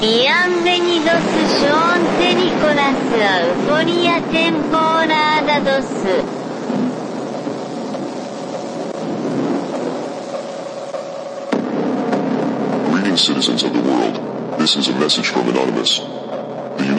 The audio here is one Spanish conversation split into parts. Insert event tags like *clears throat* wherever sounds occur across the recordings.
Bienvenidos Sean Nicolas temporada 2. Greetings, citizens of the world. This is a message from Anonymous.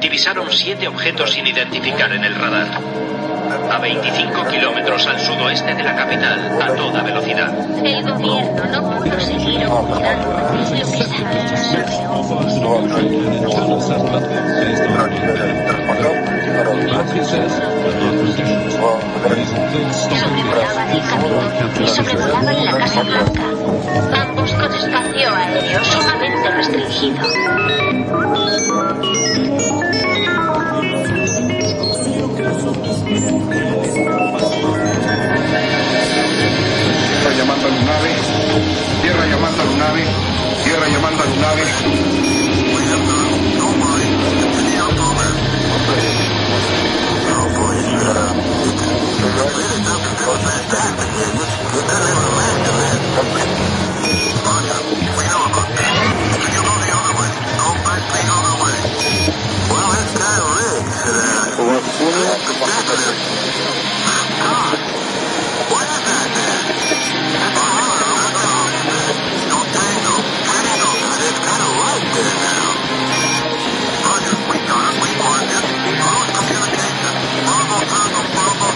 divisaron siete objetos sin identificar en el radar. A 25 kilómetros al sudoeste de la capital, a toda velocidad. El gobierno no pudo seguir ocultando lo que Sobrevolaban el camino y sobrevolaban la Casa Blanca. Ambos con espacio aéreo sumamente restringido. Tierra llamando a Lunave, tierra llamando a Lunave, tierra llamando a Lunave. Thank you.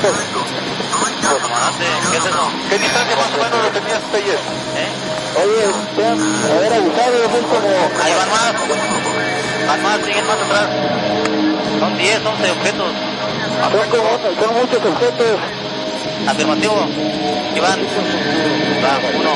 ¿Qué es eso? ¿Qué distancia más o menos lo tenías ayer? ¿Eh? Oye, te han haber avisado, son como... Ahí van más. Van más, siguen más atrás. Son 10, 11 objetos. Son, como, son muchos objetos. Afirmativo. Iván. Va, uno.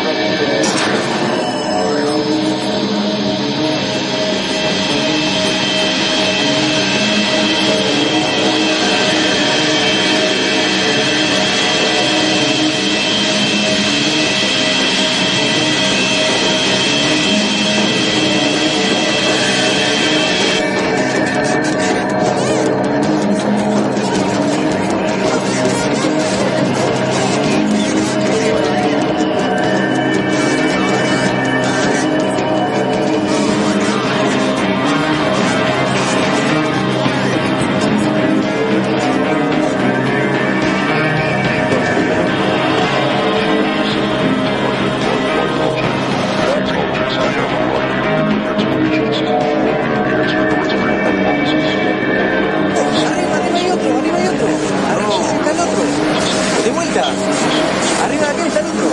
Arriba de acá está el otro.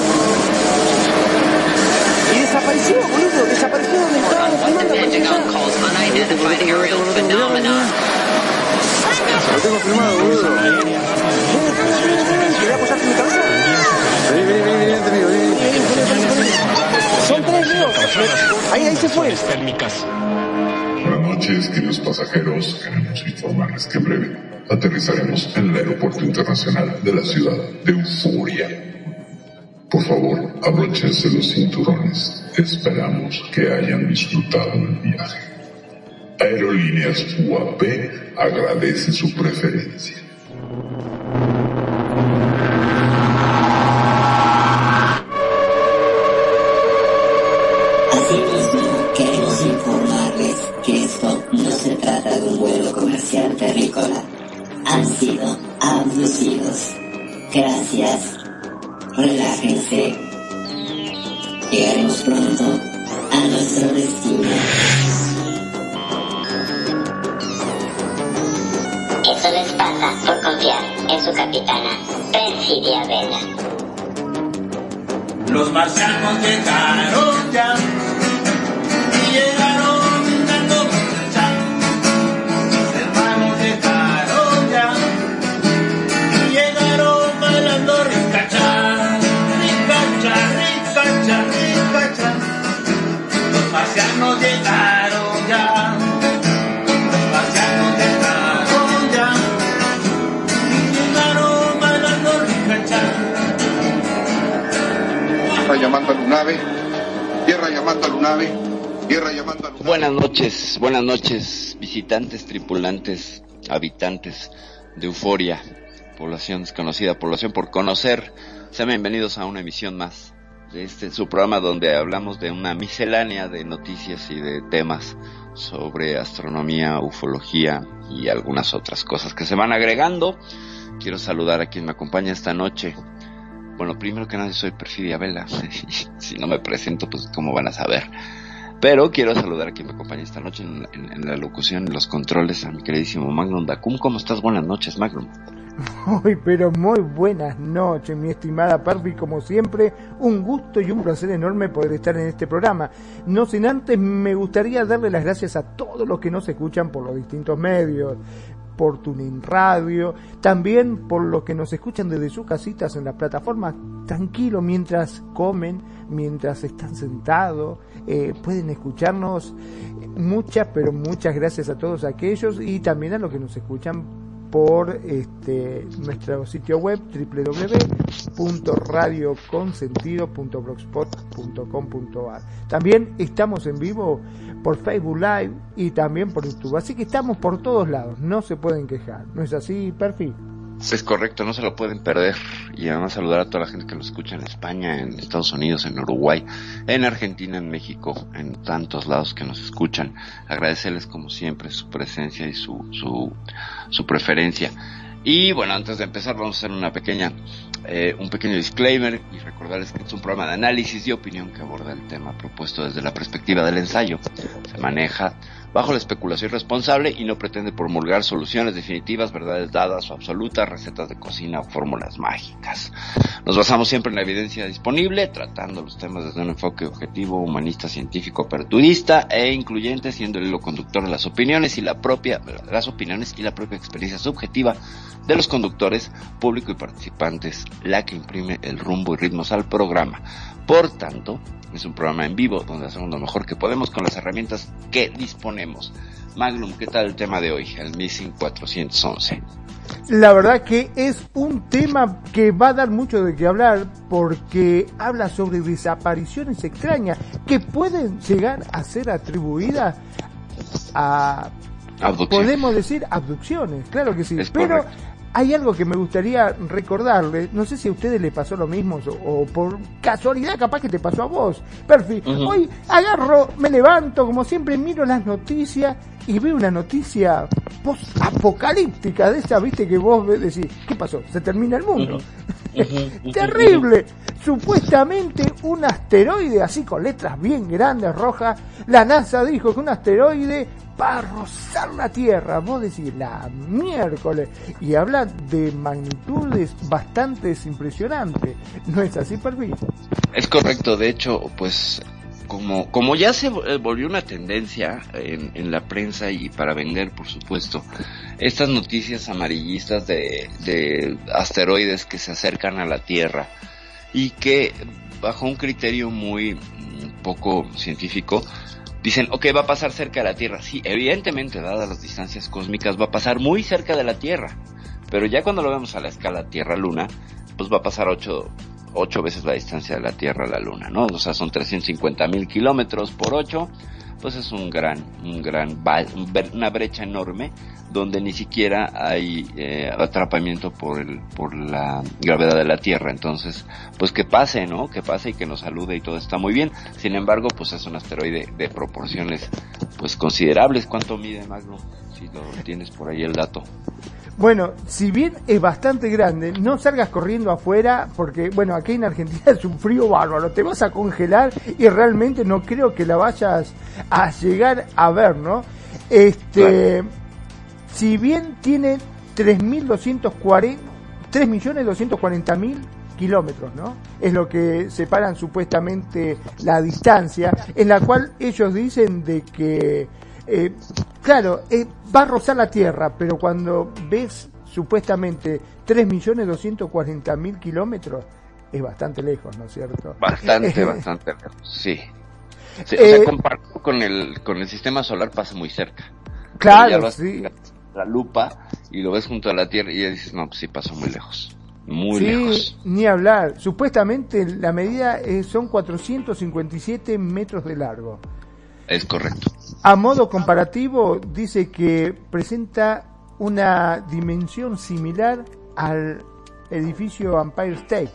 Y desapareció, boludo. Desapareció donde estábamos filmando. Lo tengo filmado, boludo. Ven, ven, ven, ven, ven. ¿Querés apoyarte en mi cabeza? Vení, vení, vení, vení, vení, vení. Son tres, Leo. Ahí, ahí se fue. Buenas noches, queridos pasajeros. Queremos informarles que en breve aterrizaremos en el Aeropuerto Internacional de la ciudad de Euforia. Por favor, abróchense los cinturones. Esperamos que hayan disfrutado del viaje. Aerolíneas UAP agradece su preferencia. Abducidos. Gracias. Relájense. Llegaremos pronto a nuestro destino. Eso les pasa por confiar en su capitana, Perfidia Vela. Los marcianos llegaron ya y marcianos llegaron ya. Los ya. Buenas noches, buenas noches, visitantes, tripulantes, habitantes de Euforia. Población desconocida, población por conocer. Sean bienvenidos a una emisión más este su programa donde hablamos de una miscelánea de noticias y de temas sobre astronomía, ufología y algunas otras cosas que se van agregando. Quiero saludar a quien me acompaña esta noche. Bueno, primero que nada soy Perfidia Vela. *laughs* si no me presento, pues cómo van a saber. Pero quiero saludar a quien me acompaña esta noche en, en- en la locución, en los controles, a mi queridísimo Magnum Dacum. ¿Cómo estás? Buenas noches, Magnum. *laughs* Muy, pero muy buenas noches, mi estimada Perfi. Como siempre, un gusto y un placer enorme poder estar en este programa. No sin antes, me gustaría darle las gracias a todos los que nos escuchan por los distintos medios, por Tuning Radio, también por los que nos escuchan desde sus casitas en la plataforma, tranquilo mientras comen, mientras están sentados, eh, pueden escucharnos. Muchas, pero muchas gracias a todos aquellos y también a los que nos escuchan por este nuestro sitio web www.radioconsentido.blogspot.com.ar. También estamos en vivo por Facebook Live y también por YouTube. Así que estamos por todos lados, no se pueden quejar. ¿No es así, Perfil? Es correcto, no se lo pueden perder. Y además saludar a toda la gente que nos escucha en España, en Estados Unidos, en Uruguay, en Argentina, en México, en tantos lados que nos escuchan. Agradecerles como siempre su presencia y su, su, su preferencia. Y bueno, antes de empezar vamos a hacer una pequeña, eh, un pequeño disclaimer y recordarles que es un programa de análisis y opinión que aborda el tema propuesto desde la perspectiva del ensayo. Se maneja bajo la especulación responsable y no pretende promulgar soluciones definitivas, verdades dadas o absolutas, recetas de cocina o fórmulas mágicas. Nos basamos siempre en la evidencia disponible, tratando los temas desde un enfoque objetivo, humanista, científico, aperturista e incluyente, siendo el hilo conductor de las opiniones y la propia, las opiniones y la propia experiencia subjetiva de los conductores, público y participantes, la que imprime el rumbo y ritmos al programa. Por tanto, es un programa en vivo donde hacemos lo mejor que podemos con las herramientas que disponemos. Magnum, ¿qué tal el tema de hoy? El Missing 411. La verdad que es un tema que va a dar mucho de qué hablar porque habla sobre desapariciones extrañas que pueden llegar a ser atribuidas a, podemos decir, abducciones, claro que sí. Es Pero correcto. Hay algo que me gustaría recordarle, no sé si a ustedes les pasó lo mismo o, o por casualidad capaz que te pasó a vos. Perfi, hoy agarro, me levanto, como siempre miro las noticias y veo una noticia post-apocalíptica de esa, viste, que vos ves, decís, ¿qué pasó? Se termina el mundo. *laughs* Terrible. Supuestamente un asteroide, así con letras bien grandes, rojas, la NASA dijo que un asteroide va rozar la Tierra. Vos decís, la miércoles. Y habla de magnitudes bastante impresionantes. ¿No es así? Es correcto, de hecho, pues como, como ya se eh, volvió una tendencia en, en la prensa y para vender, por supuesto, estas noticias amarillistas de, de asteroides que se acercan a la Tierra y que bajo un criterio muy mm, poco científico dicen, ok, va a pasar cerca de la Tierra. Sí, evidentemente, dadas las distancias cósmicas, va a pasar muy cerca de la Tierra. Pero ya cuando lo vemos a la escala Tierra-Luna, pues va a pasar ocho, ocho veces la distancia de la Tierra a la Luna, ¿no? O sea, son 350 mil kilómetros por ocho, pues es un gran, un gran, una brecha enorme donde ni siquiera hay eh, atrapamiento por el, por la gravedad de la Tierra. Entonces, pues que pase, ¿no? Que pase y que nos salude y todo está muy bien. Sin embargo, pues es un asteroide de proporciones, pues considerables. ¿Cuánto mide Magnum? Si lo tienes por ahí el dato. Bueno, si bien es bastante grande, no salgas corriendo afuera porque, bueno, aquí en Argentina *laughs* es un frío bárbaro, te vas a congelar y realmente no creo que la vayas a llegar a ver, ¿no? Este, si bien tiene 3.240, 3.240.000 kilómetros, ¿no? Es lo que separan supuestamente la distancia, en la cual ellos dicen de que, eh, claro, eh, va a rozar la Tierra, pero cuando ves supuestamente 3.240.000 kilómetros, es bastante lejos, ¿no es cierto? Bastante, bastante lejos, sí. Sí, o Eh, sea, comparado con el, con el sistema solar pasa muy cerca. Claro, sí. La lupa y lo ves junto a la Tierra y ya dices, no, pues sí pasó muy lejos. Muy sí, lejos. ni hablar. Supuestamente la medida eh, son 457 metros de largo. Es correcto. A modo comparativo, dice que presenta una dimensión similar al edificio Empire State.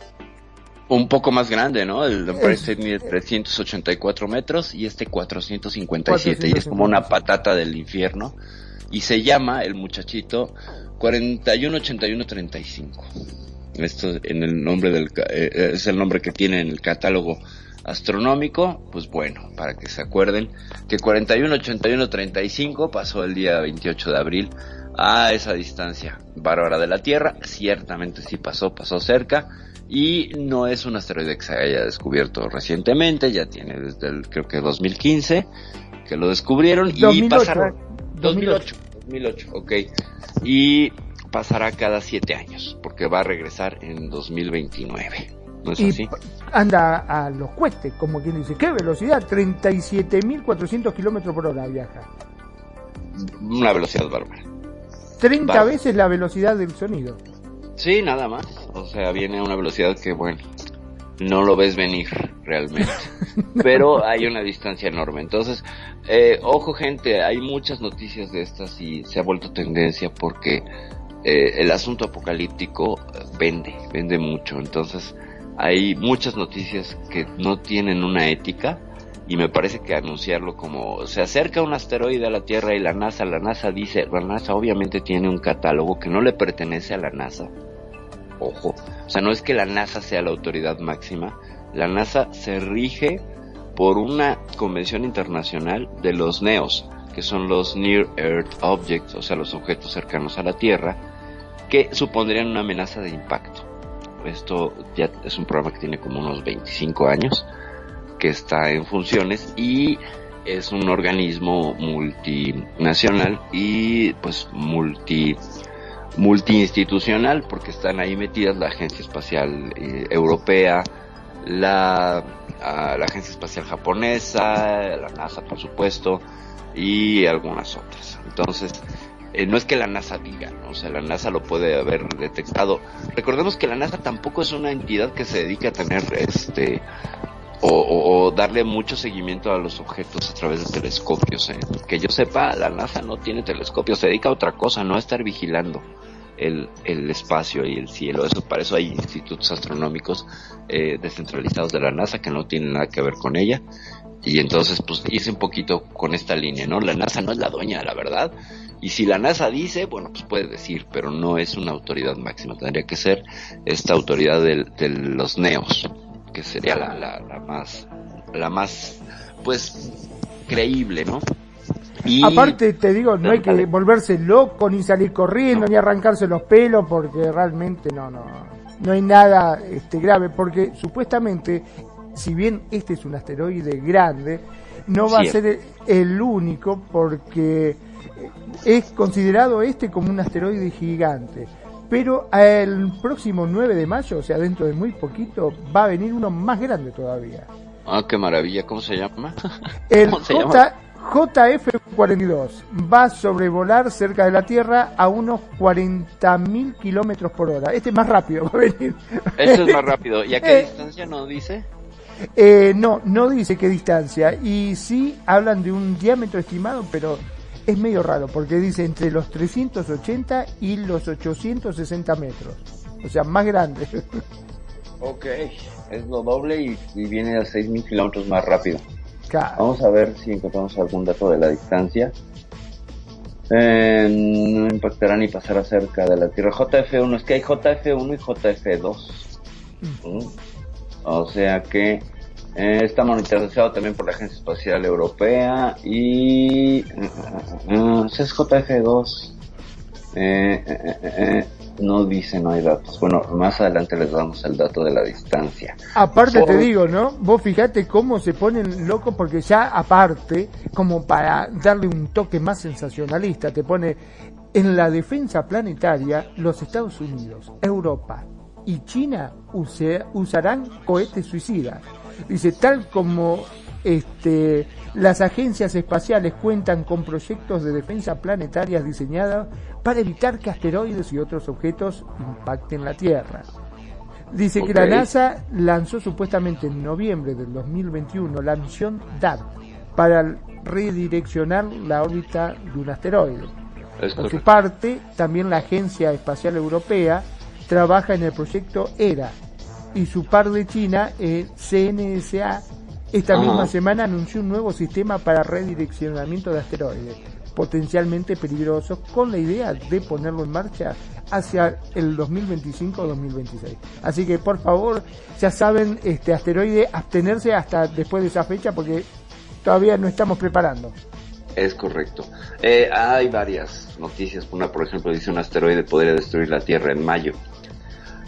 Un poco más grande, ¿no? El Empire Es- State mide 384 metros y este 457. Y es como 457. una patata del infierno. Y se llama el muchachito 418135. Esto en el nombre del, eh, eh, es el nombre que tiene en el catálogo astronómico. Pues bueno, para que se acuerden que 418135 pasó el día 28 de abril a esa distancia bárbara de la Tierra. Ciertamente sí pasó, pasó cerca. Y no es un asteroide que se haya descubierto recientemente, ya tiene desde el, creo que 2015 que lo descubrieron y 2008. pasará 2008, 2008, ok. Y pasará cada siete años, porque va a regresar en 2029. ¿No es Y así? p- anda a los cuestes, como quien dice. ¿Qué velocidad? 37.400 kilómetros por hora viaja. Una velocidad bárbara. 30 Vale. veces la velocidad del sonido. Sí, nada más. O sea, viene a una velocidad que, bueno, no lo ves venir realmente. *laughs* Pero hay una distancia enorme. Entonces, eh, ojo gente, hay muchas noticias de estas y se ha vuelto tendencia porque eh, el asunto apocalíptico vende, vende mucho. Entonces, hay muchas noticias que no tienen una ética y me parece que anunciarlo como se acerca un asteroide a la Tierra y la NASA, la NASA dice, la NASA obviamente tiene un catálogo que no le pertenece a la NASA. Ojo, o sea, no es que la NASA sea la autoridad máxima, la NASA se rige por una convención internacional de los NEOs, que son los Near Earth Objects, o sea, los objetos cercanos a la Tierra, que supondrían una amenaza de impacto. Esto ya es un programa que tiene como unos 25 años, que está en funciones y es un organismo multinacional y pues multi multiinstitucional porque están ahí metidas la Agencia Espacial eh, Europea, la, la Agencia Espacial Japonesa, la NASA por supuesto y algunas otras. Entonces, eh, no es que la NASA diga, ¿no? o sea, la NASA lo puede haber detectado. Recordemos que la NASA tampoco es una entidad que se dedica a tener este o, darle mucho seguimiento a los objetos a través de telescopios. ¿eh? Que yo sepa, la NASA no tiene telescopios, se dedica a otra cosa, no a estar vigilando el, el espacio y el cielo. Eso para eso hay institutos astronómicos eh, descentralizados de la NASA que no tienen nada que ver con ella. Y entonces, pues hice un poquito con esta línea, ¿no? La NASA no es la dueña la verdad. Y si la NASA dice, bueno, pues puede decir, pero no es una autoridad máxima. Tendría que ser esta autoridad del- de, los neos, que sería la, la, la más, la más, pues, creíble, ¿no? Y Aparte, te digo, no hay que volverse loco, ni salir corriendo, ni arrancarse los pelos, porque realmente no, no, no hay nada este, grave, porque supuestamente, si bien este es un asteroide grande, no va Sí. a ser el único, porque es considerado este como un asteroide gigante. Pero el próximo 9 de mayo, o sea, dentro de muy poquito, va a venir uno más grande todavía. Ah, qué maravilla, ¿cómo se llama? El *laughs* ¿Cómo se J, JF-42 va a sobrevolar cerca de la Tierra a unos 40.000 kilómetros por hora. Este es más rápido, *laughs* va a venir. Este es más rápido. ¿Y a qué *laughs* Eh, distancia no dice? eh, no, no dice qué distancia. Y sí hablan de un diámetro estimado, pero es medio raro, porque dice entre los 380 y los 860 metros. O sea, más grande. *laughs* Ok, es lo doble y, y viene a 6.000 kilómetros más rápido. Claro. Vamos a ver si encontramos algún dato de la distancia. Eh, no impactará ni pasará cerca de la Tierra. JF1, es que hay JF1 y JF2. Mm. O sea que eh, está monitorizado también por la Agencia Espacial Europea y... eh, eh, eh, es JF2. Eh, no dice, no hay datos. Bueno, más adelante les damos el dato de la distancia. Aparte Por- te digo, ¿no? Vos fijate cómo se ponen locos porque ya aparte, como para darle un toque más sensacionalista, te pone en la defensa planetaria los Estados Unidos, Europa y China usarán cohetes suicidas. Dice, tal como este, las agencias espaciales cuentan con proyectos de defensa planetarias diseñados para evitar que asteroides y otros objetos impacten la Tierra. Dice que la NASA lanzó supuestamente en noviembre del 2021 la misión DART para redireccionar la órbita de un asteroide. Es Por su parte, también la Agencia Espacial Europea trabaja en el proyecto ERA y su par de China, el CNSA, esta Ajá. misma semana anunció un nuevo sistema para redireccionamiento de asteroides potencialmente peligrosos con la idea de ponerlo en marcha hacia el 2025 o 2026. Así que por favor, ya saben, este asteroide abstenerse hasta después de esa fecha porque todavía no estamos preparando. Es correcto. Eh, hay varias noticias. Una, por ejemplo, dice un asteroide podría destruir la Tierra en mayo.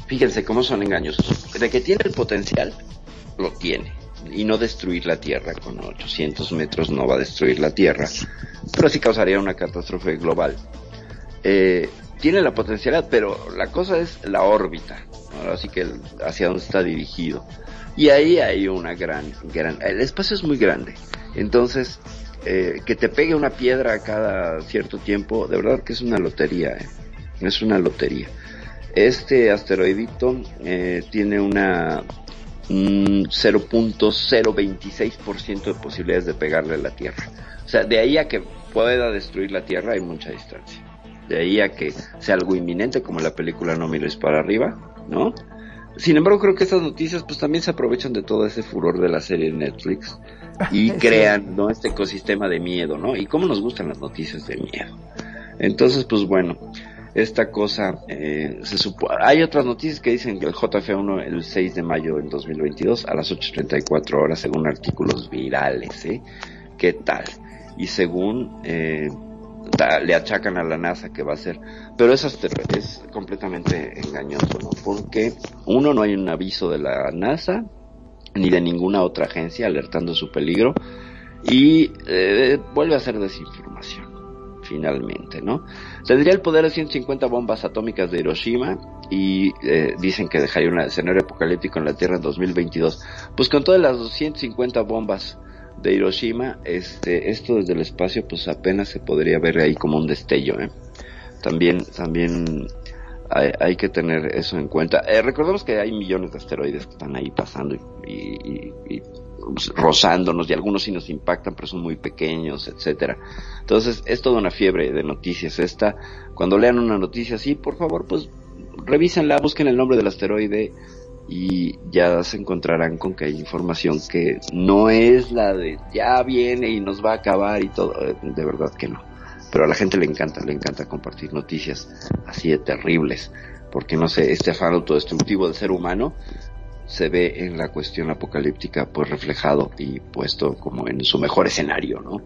Fíjense cómo son engañosos. De que tiene el potencial, lo tiene. Y no destruir la Tierra con 800 metros no va a destruir la Tierra. Pero sí causaría una catástrofe global. Eh, tiene la potencialidad, pero la cosa es la órbita. ¿no? Así que hacia dónde está dirigido. Y ahí hay una gran, gran... El espacio es muy grande. Entonces, eh, que te pegue una piedra cada cierto tiempo, de verdad que es una lotería, ¿eh? es una lotería. Este asteroidito eh, tiene una un 0.026% de posibilidades de pegarle a la Tierra. O sea, de ahí a que pueda destruir la Tierra hay mucha distancia. De ahí a que sea algo inminente como la película No mires para arriba, ¿no? Sin embargo, creo que estas noticias pues también se aprovechan de todo ese furor de la serie de Netflix *laughs* y crean, ¿no? Este ecosistema de miedo, ¿no? Y cómo nos gustan las noticias de miedo. Entonces, pues bueno, esta cosa eh, se supo hay otras noticias que dicen que el JF1 el 6 de mayo del 2022 a las 8.34 horas según artículos virales ¿eh? ¿qué tal? y según eh, le achacan a la NASA que va a ser pero es, aster- es completamente engañoso ¿no? porque uno no hay un aviso de la NASA ni de ninguna otra agencia alertando su peligro y eh, vuelve a ser desinformación finalmente, ¿no? Tendría el poder de 150 bombas atómicas de Hiroshima y eh, dicen que dejaría un escenario apocalíptico en la Tierra en 2022. Pues con todas las 250 bombas de Hiroshima, este, esto desde el espacio, pues apenas se podría ver ahí como un destello, ¿eh? También, también hay, que tener eso en cuenta. Eh, recordemos que hay millones de asteroides que están ahí pasando y, y- y- y, rozándonos y algunos sí nos impactan pero son muy pequeños, etcétera. Entonces es toda una fiebre de noticias esta. Cuando lean una noticia así, por favor, pues revísenla, busquen el nombre del asteroide y ya se encontrarán con que hay información que no es la de ya viene y nos va a acabar y todo. Eh, De verdad que no. Pero a la gente le encanta, le encanta compartir noticias así de terribles. Porque no sé, este afán autodestructivo del ser humano se ve en la cuestión apocalíptica pues reflejado y puesto como en su mejor escenario, ¿no?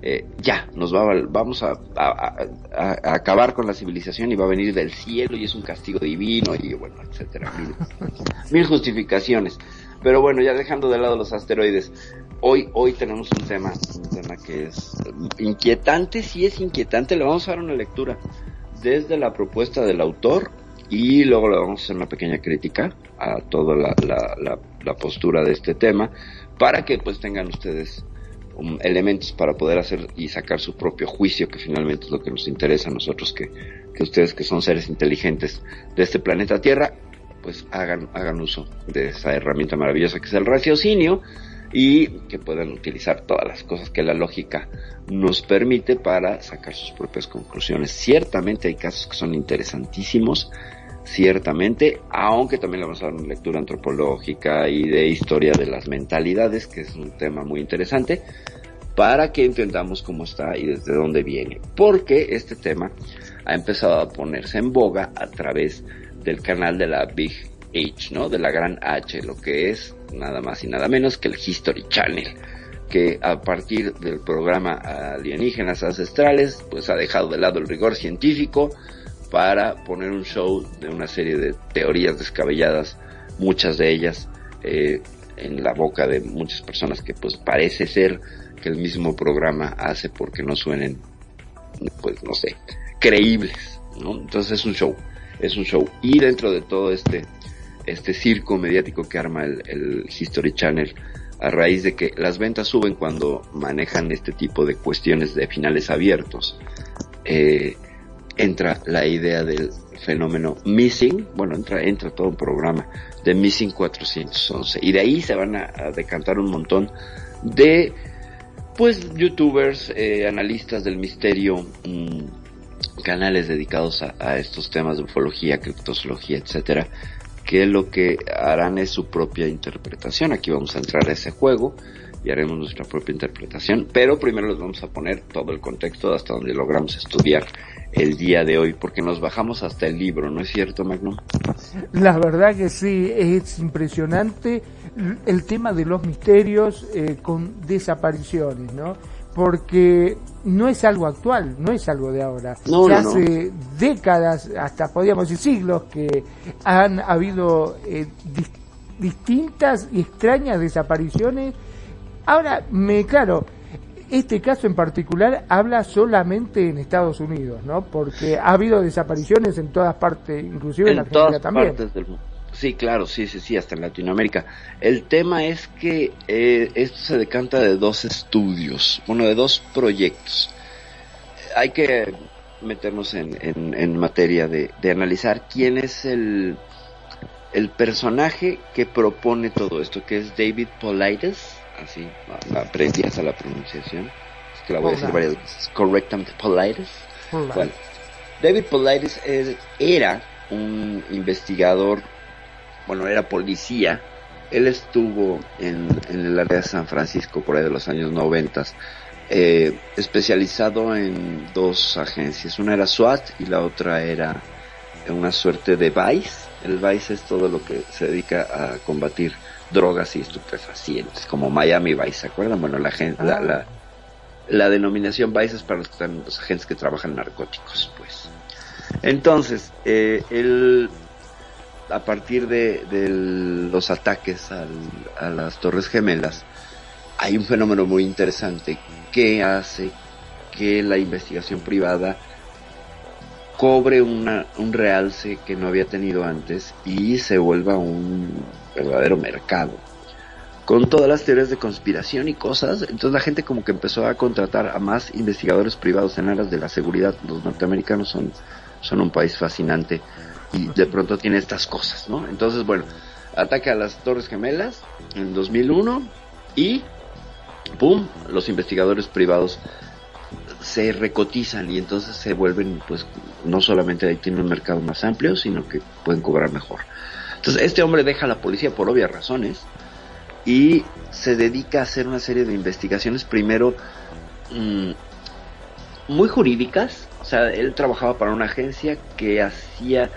Eh, ya, nos va, a- vamos a, a- a- a acabar con la civilización y va a venir del cielo y es un castigo divino y bueno, etcétera, mil, *laughs* mil justificaciones. Pero bueno, ya dejando de lado los asteroides, hoy, hoy tenemos un tema, un tema que es inquietante, sí es inquietante, le vamos a dar una lectura desde la propuesta del autor y luego le vamos a hacer una pequeña crítica a toda la, la, postura de este tema para que pues tengan ustedes um, elementos para poder hacer y sacar su propio juicio que finalmente es lo que nos interesa a nosotros que, que ustedes que son seres inteligentes de este planeta Tierra pues hagan, hagan uso de esa herramienta maravillosa que es el raciocinio y que puedan utilizar todas las cosas que la lógica nos permite para sacar sus propias conclusiones. Ciertamente hay casos que son interesantísimos, ciertamente, aunque también le vamos a dar una lectura antropológica y de historia de las mentalidades, que es un tema muy interesante, para que entendamos cómo está y desde dónde viene. Porque este tema ha empezado a ponerse en boga a través del canal de la Big H, ¿no? De la gran H, lo que es nada más y nada menos que el History Channel, que a partir del programa Alienígenas Ancestrales, pues ha dejado de lado el rigor científico para poner un show de una serie de teorías descabelladas, muchas de ellas eh, en la boca de muchas personas que pues parece ser que el mismo programa hace porque no suenen, pues no sé, creíbles. Entonces es un show, es un show. Y dentro de todo este, este circo mediático que arma el, el History Channel, a raíz de que las ventas suben cuando manejan este tipo de cuestiones de finales abiertos, eh, entra la idea del fenómeno Missing, bueno, entra, entra todo un programa de Missing 411 y de ahí se van a, decantar un montón de pues youtubers, eh, analistas del misterio, mm, canales dedicados a, a estos temas de ufología, criptozoología, etcétera, que lo que harán es su propia interpretación. Aquí vamos a entrar a ese juego y haremos nuestra propia interpretación, pero primero les vamos a poner todo el contexto hasta donde logramos estudiar el día de hoy, porque nos bajamos hasta el libro, ¿no es cierto, Magnum? La verdad que sí, es impresionante el tema de los misterios eh, con desapariciones, ¿no? Porque no es algo actual, no es algo de ahora. No, Ya no, no. hace décadas, hasta podríamos decir siglos, que han habido eh, dis- distintas y extrañas desapariciones. Ahora, me claro, este caso en particular habla solamente en Estados Unidos, ¿no? Porque ha habido desapariciones en todas partes, inclusive en, en Argentina todas también. partes del mundo. Sí, claro, sí, sí, sí, hasta en Latinoamérica. El tema es que eh, esto se decanta de dos estudios, bueno, de dos proyectos. Hay que meternos en, en, en materia de, de analizar quién es el, el personaje que propone todo esto, que es David Polides, así, aprendí hasta la pronunciación, es que la voy a decir varias veces, correctamente. Bueno, David Polides es- era un investigador, bueno, era policía. Él estuvo en, en el área de San Francisco por ahí de los años noventas, eh, especializado en dos agencias. Una era SWAT y la otra era una suerte de VICE. El VICE es todo lo que se dedica a combatir drogas y estupefacientes, como Miami Vice, ¿se acuerdan? Bueno, la, gen- la, Ah. la, la denominación Vice es para los, que están- los agentes que trabajan en narcóticos, pues. Entonces, eh, él, a partir de, de los ataques al- a las Torres Gemelas, hay un fenómeno muy interesante que hace que la investigación privada cobre una, un realce que no había tenido antes y se vuelva un verdadero mercado. Con todas las teorías de conspiración y cosas, entonces la gente como que empezó a contratar a más investigadores privados en aras de la seguridad. Los norteamericanos son, son un país fascinante y de pronto tiene estas cosas, ¿no? Entonces, bueno, ataque a las Torres Gemelas en 2001 y ¡pum! Los investigadores privados se recotizan y entonces se vuelven, pues, no solamente ahí tienen un mercado más amplio, sino que pueden cobrar mejor. Entonces, este hombre deja a la policía por obvias razones y se dedica a hacer una serie de investigaciones, primero, mm, muy jurídicas. O sea, él trabajaba para una agencia que hacía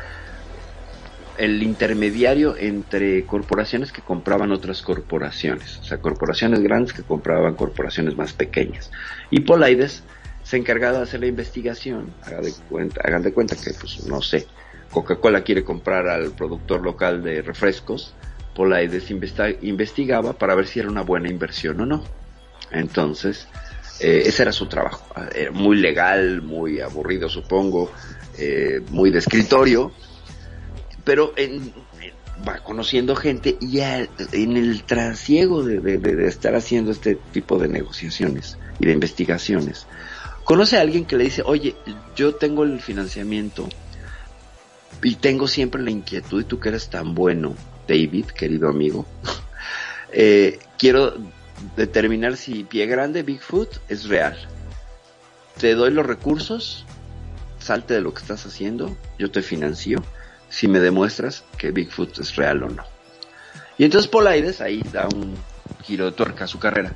el intermediario entre corporaciones que compraban otras corporaciones, o sea, corporaciones grandes que compraban corporaciones más pequeñas. Y Polides se encargaba de hacer la investigación, hagan de cuenta, hagan de cuenta que, pues, no sé, Coca-Cola quiere comprar al productor local de refrescos, investa- investigaba para ver si era una buena inversión o no. Entonces, eh, ese era su trabajo, Era muy legal, muy aburrido supongo, eh, muy de escritorio, pero en- va conociendo gente y en el trasiego de estar haciendo este tipo de negociaciones y de investigaciones, conoce a alguien que le dice, oye, yo tengo el financiamiento y tengo siempre la inquietud y tú que eres tan bueno, David, querido amigo, *laughs* eh, quiero determinar si Pie Grande, Bigfoot, es real. Te doy los recursos, salte de lo que estás haciendo, yo te financio, si me demuestras que Bigfoot es real o no. Y entonces Polides ahí da un giro de tuerca a su carrera.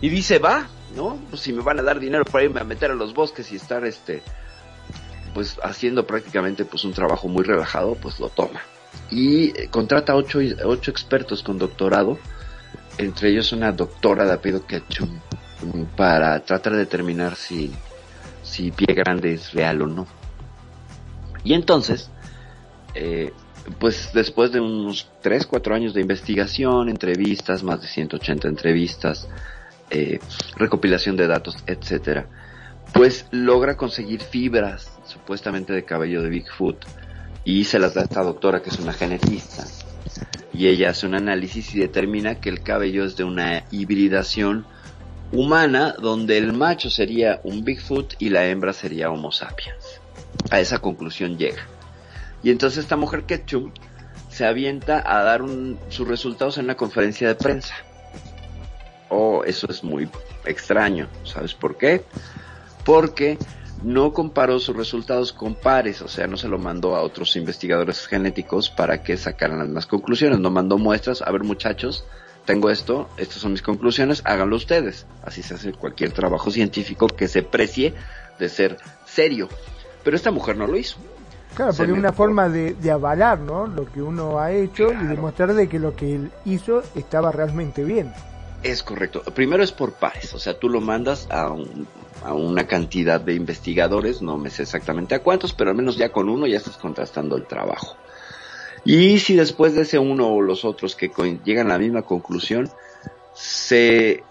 Y dice, va, ¿no? Pues si me van a dar dinero para irme a meter a los bosques y estar este pues haciendo prácticamente pues un trabajo muy relajado, pues lo toma. Y eh, contrata ocho, ocho expertos con doctorado, entre ellos una doctora de apellido Ketchum, mm, para tratar de determinar si, si pie grande es real o no. Y entonces, eh, pues después de unos 3, 4 años de investigación, entrevistas, más de 180 entrevistas, eh, recopilación de datos, etcétera, pues logra conseguir fibras supuestamente de cabello de Bigfoot y se las da a esta doctora que es una genetista y ella hace un análisis y determina que el cabello es de una hibridación humana donde el macho sería un Bigfoot y la hembra sería Homo sapiens. a esa conclusión llega. Y entonces esta mujer Ketchum se avienta a dar un- sus resultados en una conferencia de prensa. Oh, eso es muy extraño. ¿Sabes por qué? Porque no comparó sus resultados con pares, o sea, no se lo mandó a otros investigadores genéticos para que sacaran las mismas conclusiones, no mandó muestras, a ver muchachos, tengo esto, estas son mis conclusiones, háganlo ustedes. Así se hace cualquier trabajo científico que se precie de ser serio. Pero esta mujer no lo hizo. Claro, porque es una forma de, de avalar, ¿no? Lo que uno ha hecho y demostrar de que lo que él hizo estaba realmente bien. Es correcto. Primero es por pares, o sea, tú lo mandas a, un- a una cantidad de investigadores, no me sé exactamente a cuántos, pero al menos ya con uno ya estás contrastando el trabajo. Y si después de ese uno o los otros que llegan a la misma conclusión, se...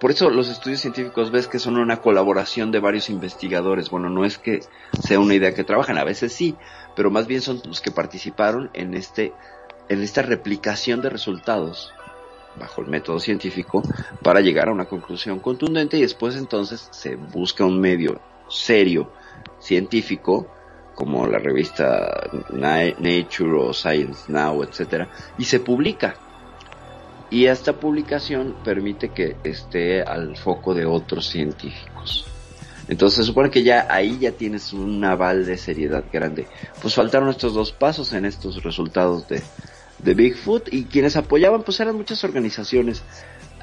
Por eso los estudios científicos ves que son una colaboración de varios investigadores. Bueno, no es que sea una idea que trabajan, a veces sí, pero más bien son los que participaron en este, en esta replicación de resultados bajo el método científico para llegar a una conclusión contundente y después entonces se busca un medio serio científico como la revista Na- Nature o Science Now, etcétera, y se publica. Y esta publicación permite que esté al foco de otros científicos. Entonces se supone que ya ahí ya tienes un aval de seriedad grande. Pues faltaron estos dos pasos en estos resultados de, de Bigfoot y quienes apoyaban pues eran muchas organizaciones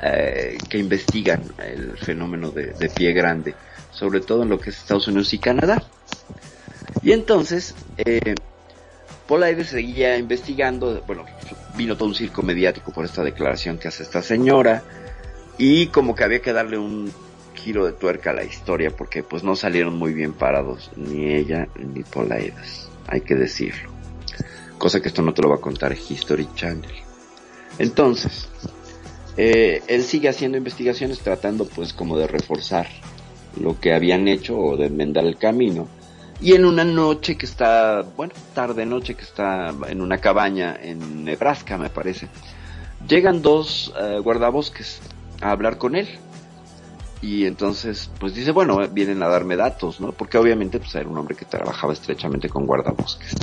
eh, que investigan el fenómeno de, pie grande, sobre todo en lo que es Estados Unidos y Canadá. Y entonces, eh, seguía investigando, bueno, vino todo un circo mediático por esta declaración que hace esta señora, y como que había que darle un giro de tuerca a la historia, porque pues no salieron muy bien parados, ni ella ni Paul Aider, hay que decirlo. Cosa que esto no te lo va a contar History Channel. Entonces, eh, él sigue haciendo investigaciones tratando pues como de reforzar lo que habían hecho o de enmendar el camino. Y en una noche que está, bueno, tarde noche que está en una cabaña en Nebraska, me parece, llegan dos eh, guardabosques a hablar con él. Y entonces, pues dice, bueno, vienen a darme datos, ¿no? Porque obviamente, pues era un hombre que trabajaba estrechamente con guardabosques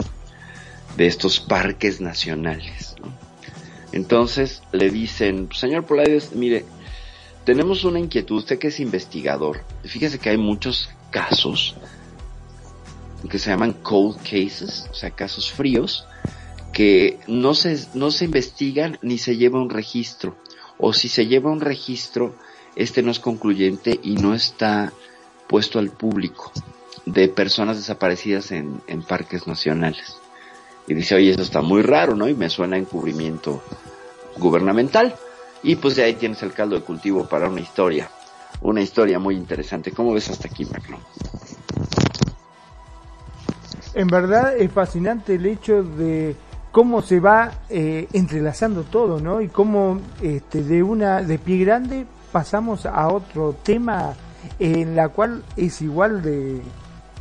de estos parques nacionales. Entonces le dicen, señor Polaides, mire, tenemos una inquietud, usted que es investigador, fíjese que hay muchos casos que se llaman cold cases, o sea, casos fríos, que no se, no se investigan ni se lleva un registro. O si se lleva un registro, este no es concluyente y no está puesto al público de personas desaparecidas en, en parques nacionales. Y dice, oye, eso está muy raro, ¿no? Y me suena a encubrimiento gubernamental. Y pues de ahí tienes el caldo de cultivo para una historia. Una historia muy interesante. ¿Cómo ves hasta aquí, Macron? En verdad es fascinante el hecho de cómo se va eh, entrelazando todo, ¿no? Y cómo este, de una de pie grande pasamos a otro tema en la cual es igual de,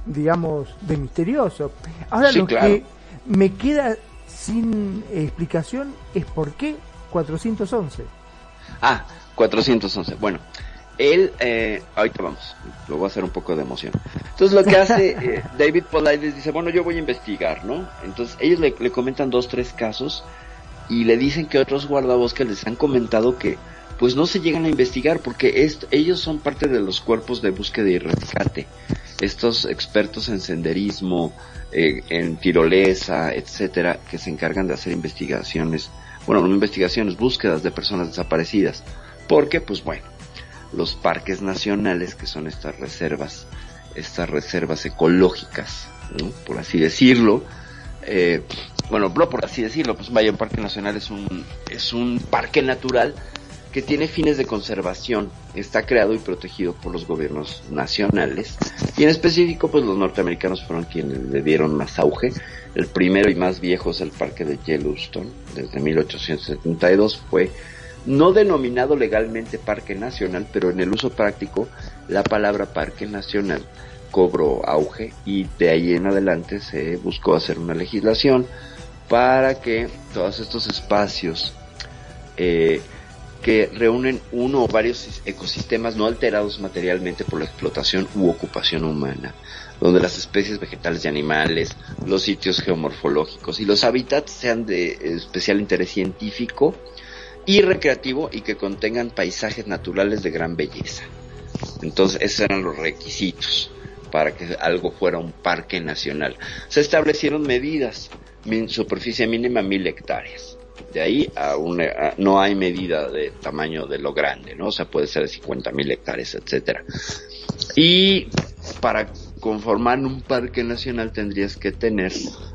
digamos, de misterioso. Ahora Sí, lo claro. que me queda sin explicación es por qué 411. Ah, 411. Bueno, él, eh, ahorita vamos, lo voy a hacer un poco de emoción. Entonces lo que hace *laughs* eh, David Polides dice, bueno, yo voy a investigar, ¿no? Entonces ellos le, le comentan dos, tres casos y le dicen que otros guardabosques les han comentado que pues no se llegan a investigar porque est- ellos son parte de los cuerpos de búsqueda y rescate. Estos expertos en senderismo, eh, en tirolesa, etcétera, que se encargan de hacer investigaciones, bueno, no investigaciones, búsquedas de personas desaparecidas. Porque, pues bueno, los parques nacionales, que son estas reservas, estas reservas ecológicas, por así decirlo, eh, bueno, no por así decirlo, pues vaya, un parque nacional es un, es un parque natural que tiene fines de conservación, está creado y protegido por los gobiernos nacionales y en específico pues los norteamericanos fueron quienes le dieron más auge. El primero y más viejo es el parque de Yellowstone, desde 1872 fue no denominado legalmente parque nacional, pero en el uso práctico la palabra parque nacional cobró auge y de ahí en adelante se buscó hacer una legislación para que todos estos espacios eh, que reúnen uno o varios ecosistemas no alterados materialmente por la explotación u ocupación humana, donde las especies vegetales y animales, los sitios geomorfológicos y los hábitats sean de especial interés científico y recreativo y que contengan paisajes naturales de gran belleza. Entonces, esos eran los requisitos para que algo fuera un parque nacional. Se establecieron medidas, superficie mínima mil hectáreas. De ahí a una, a- no hay medida de tamaño de lo grande, ¿no? O sea, puede ser de 50 mil hectáreas, etcétera. Y para conformar un parque nacional tendrías que tener,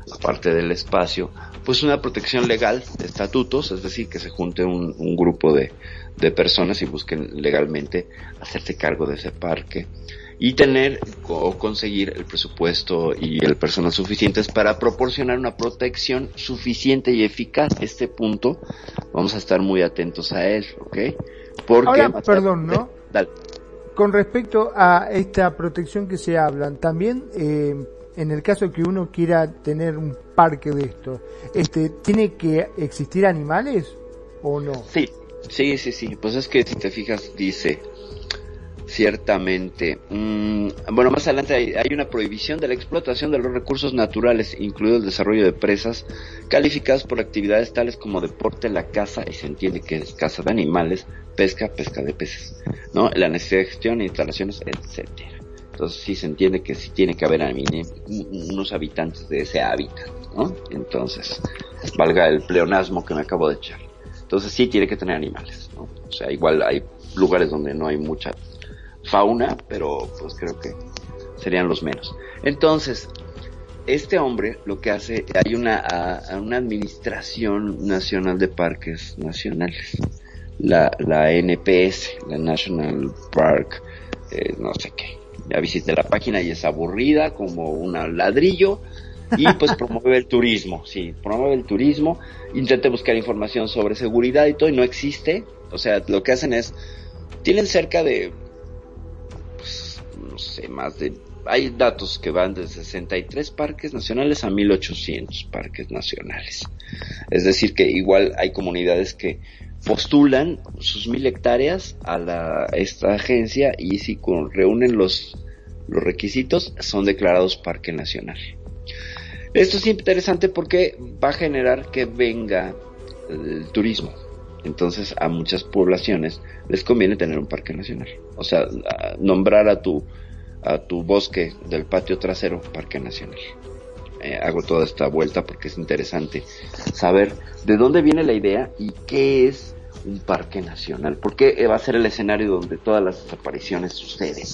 aparte del espacio, pues una protección legal de estatutos, es decir, que se junte un, un grupo de, de personas y busquen legalmente hacerse cargo de ese parque y tener o conseguir el presupuesto y el personal suficientes para proporcionar una protección suficiente y eficaz. Este punto vamos a estar muy atentos a él, ¿ok? Porque Ahora, *laughs* perdón, ¿no? Dale. Con respecto a esta protección que se hablan, también eh, en el caso que uno quiera tener un parque de esto, este, ¿tiene que existir animales o no? Sí, sí, sí, sí. Pues es que si te fijas, dice ciertamente. mm, bueno, más adelante hay, una prohibición de la explotación de los recursos naturales, incluido el desarrollo de presas calificadas por actividades tales como deporte, la caza, y se entiende que es caza de animales, pesca, pesca de peces, ¿no? La necesidad de gestión, instalaciones, etcétera. Entonces sí se entiende que sí tiene que haber unos habitantes de ese hábitat, ¿no? Entonces, valga el pleonasmo que me acabo de echar. Entonces sí tiene que tener animales, ¿no? O sea, igual hay lugares donde no hay mucha fauna, pero pues creo que serían los menos. Entonces, este hombre lo que hace, hay una, a- a una administración nacional de parques nacionales, la, la NPS, la National Park, eh, no sé qué. Ya visité la página y es aburrida como un ladrillo y pues *laughs* promueve el turismo, sí, promueve el turismo, intenté buscar información sobre seguridad y todo y no existe, o sea, lo que hacen es, tienen cerca de, no sé, más de, hay datos que van de 63 parques nacionales a 1800 parques nacionales, es decir que igual hay comunidades que postulan sus mil hectáreas a esta agencia y si reúnen los, los requisitos son declarados parque nacional. Esto es interesante porque va a generar que venga el turismo. Entonces a muchas poblaciones les conviene tener un parque nacional. O sea, nombrar a tu, a tu bosque del patio trasero parque nacional. Eh, hago toda esta vuelta porque es interesante saber de dónde viene la idea y qué es un parque nacional. Porque va a ser el escenario donde todas las desapariciones suceden.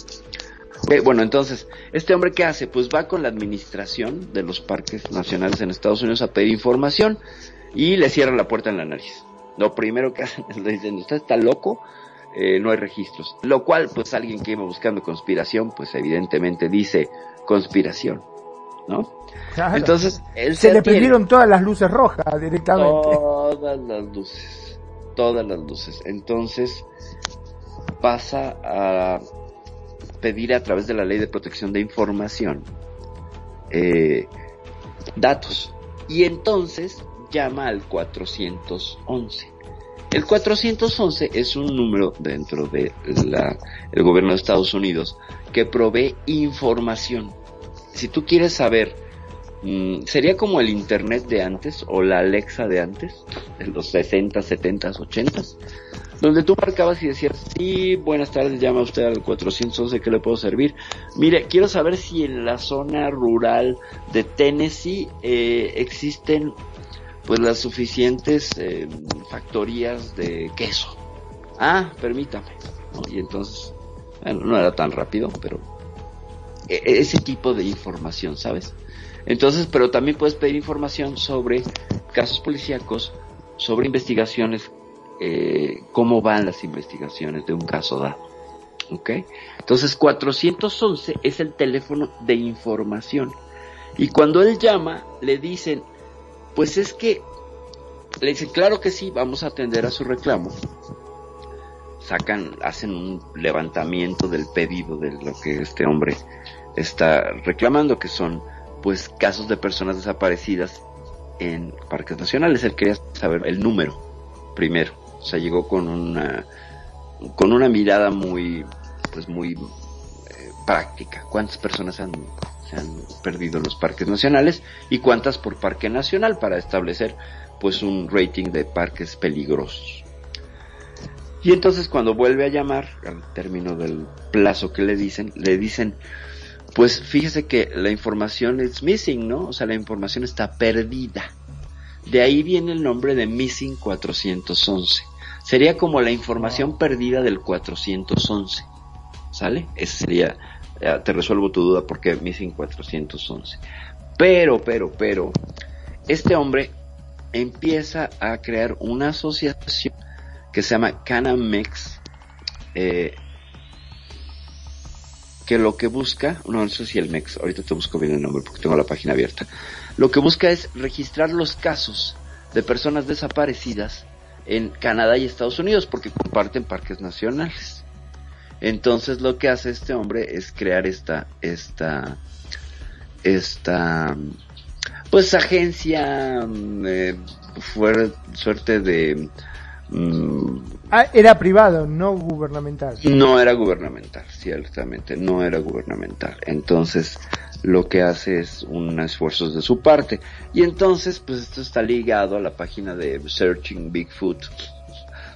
Bueno, entonces, ¿este hombre qué hace? Pues va con la administración de los parques nacionales en Estados Unidos a pedir información y le cierran la puerta en la nariz. Lo primero que hacen es *laughs* le dicen, usted está loco, eh, no hay registros. Lo cual, pues alguien que iba buscando conspiración, pues evidentemente dice conspiración, ¿no? Claro. Entonces, él se le prendieron todas las luces rojas directamente. Todas las luces. Todas las luces. Entonces pasa a pedir a través de la ley de protección de información eh, datos. Y entonces llama al 411. El 411 es un número dentro de la, el gobierno de Estados Unidos que provee información. Si tú quieres saber Mm, sería como el internet de antes o la Alexa de antes, de los 60, 70, 80, donde tú marcabas y decías, sí, buenas tardes, llama usted al 411, ¿qué le puedo servir? Mire, quiero saber si en la zona rural de Tennessee eh, existen pues las suficientes eh, factorías de queso. Ah, permítame. Y entonces, bueno, no era tan rápido, pero e- ese tipo de información, ¿sabes? Entonces, pero también puedes pedir información sobre casos policíacos, sobre investigaciones, eh, cómo van las investigaciones de un caso dado. ¿Ok? Entonces, 411 es el teléfono de información. Y cuando él llama, le dicen, pues es que, le dicen, claro que sí, vamos a atender a su reclamo. Sacan, hacen un levantamiento del pedido de lo que este hombre está reclamando, que son pues casos de personas desaparecidas en parques nacionales. Él quería saber el número primero. O sea, llegó con una, con una mirada muy, pues muy eh, práctica. ¿Cuántas personas han, se han perdido los parques nacionales y cuántas por parque nacional para establecer pues un rating de parques peligrosos? Y entonces cuando vuelve a llamar, al término del plazo que le dicen, le dicen, pues fíjese que la información es missing, ¿no? O sea, la información está perdida. De ahí viene el nombre de Missing 411. Sería como la información perdida del 411. ¿Sale? Ese sería, te resuelvo tu duda porque Missing 411. Pero, pero, pero, este hombre empieza a crear una asociación que se llama Canamex, eh, que lo que busca, no, no sé si el MEX, ahorita te busco bien el nombre porque tengo la página abierta, lo que busca es registrar los casos de personas desaparecidas en Canadá y Estados Unidos porque comparten parques nacionales. Entonces lo que hace este hombre es crear esta, esta, esta, pues agencia, mm, eh, suerte de, mm, Ah, era privado, no gubernamental. no era gubernamental, ciertamente, no era gubernamental. Entonces, lo que hace es un esfuerzo de su parte. Y entonces, pues esto está ligado a la página de Searching Bigfoot,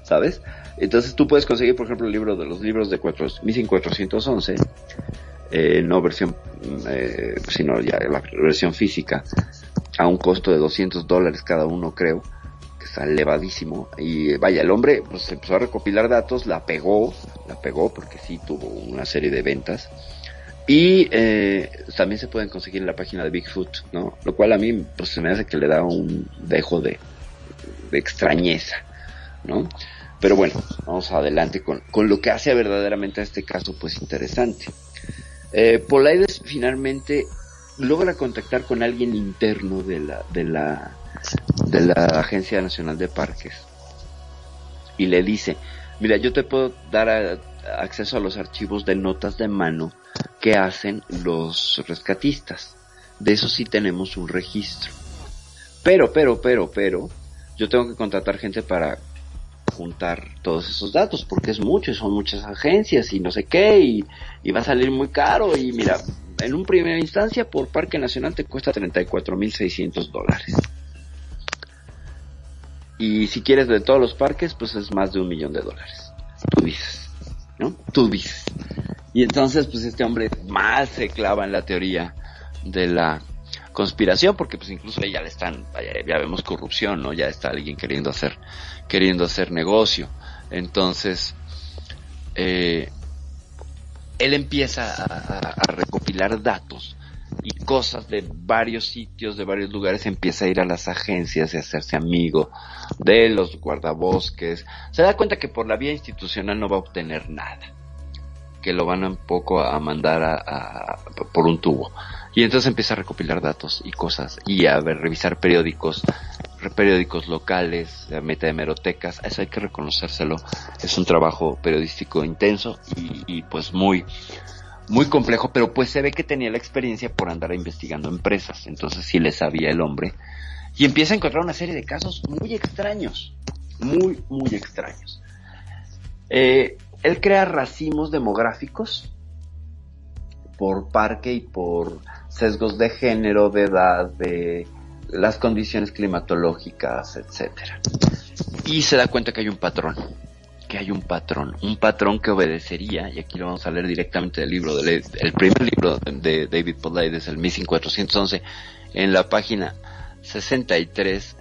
¿sabes? Entonces tú puedes conseguir, por ejemplo, el libro de los libros de cuatro, Missing 411, eh, no versión, eh, sino ya la versión física, a un costo de 200 dólares cada uno, creo que está elevadísimo. Y vaya, el hombre pues empezó a recopilar datos, la pegó, la pegó porque sí tuvo una serie de ventas. Y eh, también se pueden conseguir en la página de Bigfoot, ¿no? Lo cual a mí pues se me hace que le da un dejo de, de extrañeza, ¿no? Pero bueno, vamos adelante con, con lo que hace verdaderamente a este caso pues interesante. Eh, Polaides finalmente logra contactar con alguien interno de la, de la, de la Agencia Nacional de Parques y le dice, mira, yo te puedo dar acceso a los archivos de notas de mano que hacen los rescatistas. De eso sí tenemos un registro. Pero, pero, pero, pero, yo tengo que contratar gente para juntar todos esos datos porque es mucho y son muchas agencias y no sé qué y, y va a salir muy caro y mira, en un primera instancia por Parque Nacional te cuesta 34.600 dólares. Y si quieres de todos los parques, pues es más de un millón de dólares. Tú dices, ¿no? Tú dices. Y entonces, pues este hombre más se clava en la teoría de la conspiración, porque pues incluso ya le están, ya vemos corrupción, ¿no? Ya está alguien queriendo hacer, queriendo hacer negocio. Entonces, eh, él empieza a, a- recopilar datos y cosas de varios sitios, de varios lugares, empieza a ir a las agencias y hacerse amigo de los guardabosques. Se da cuenta que por la vía institucional no va a obtener nada, que lo van un poco a mandar a, a- por un tubo. Y entonces empieza a recopilar datos y cosas y a ver, revisar periódicos, periódicos locales, meta de merotecas, eso hay que reconocérselo. Es un trabajo periodístico intenso y, y pues muy, muy complejo, pero pues se ve que tenía la experiencia por andar investigando empresas, entonces sí le sabía el hombre. Y empieza a encontrar una serie de casos muy extraños, muy, muy extraños. Eh, él crea racimos demográficos por parque y por sesgos de género, de edad, de las condiciones climatológicas, etcétera. Y se da cuenta que hay un patrón, que hay un patrón, un patrón que obedecería, y aquí lo vamos a leer directamente del libro, del el primer libro de David Paulides, el Missing 411, en la página 63,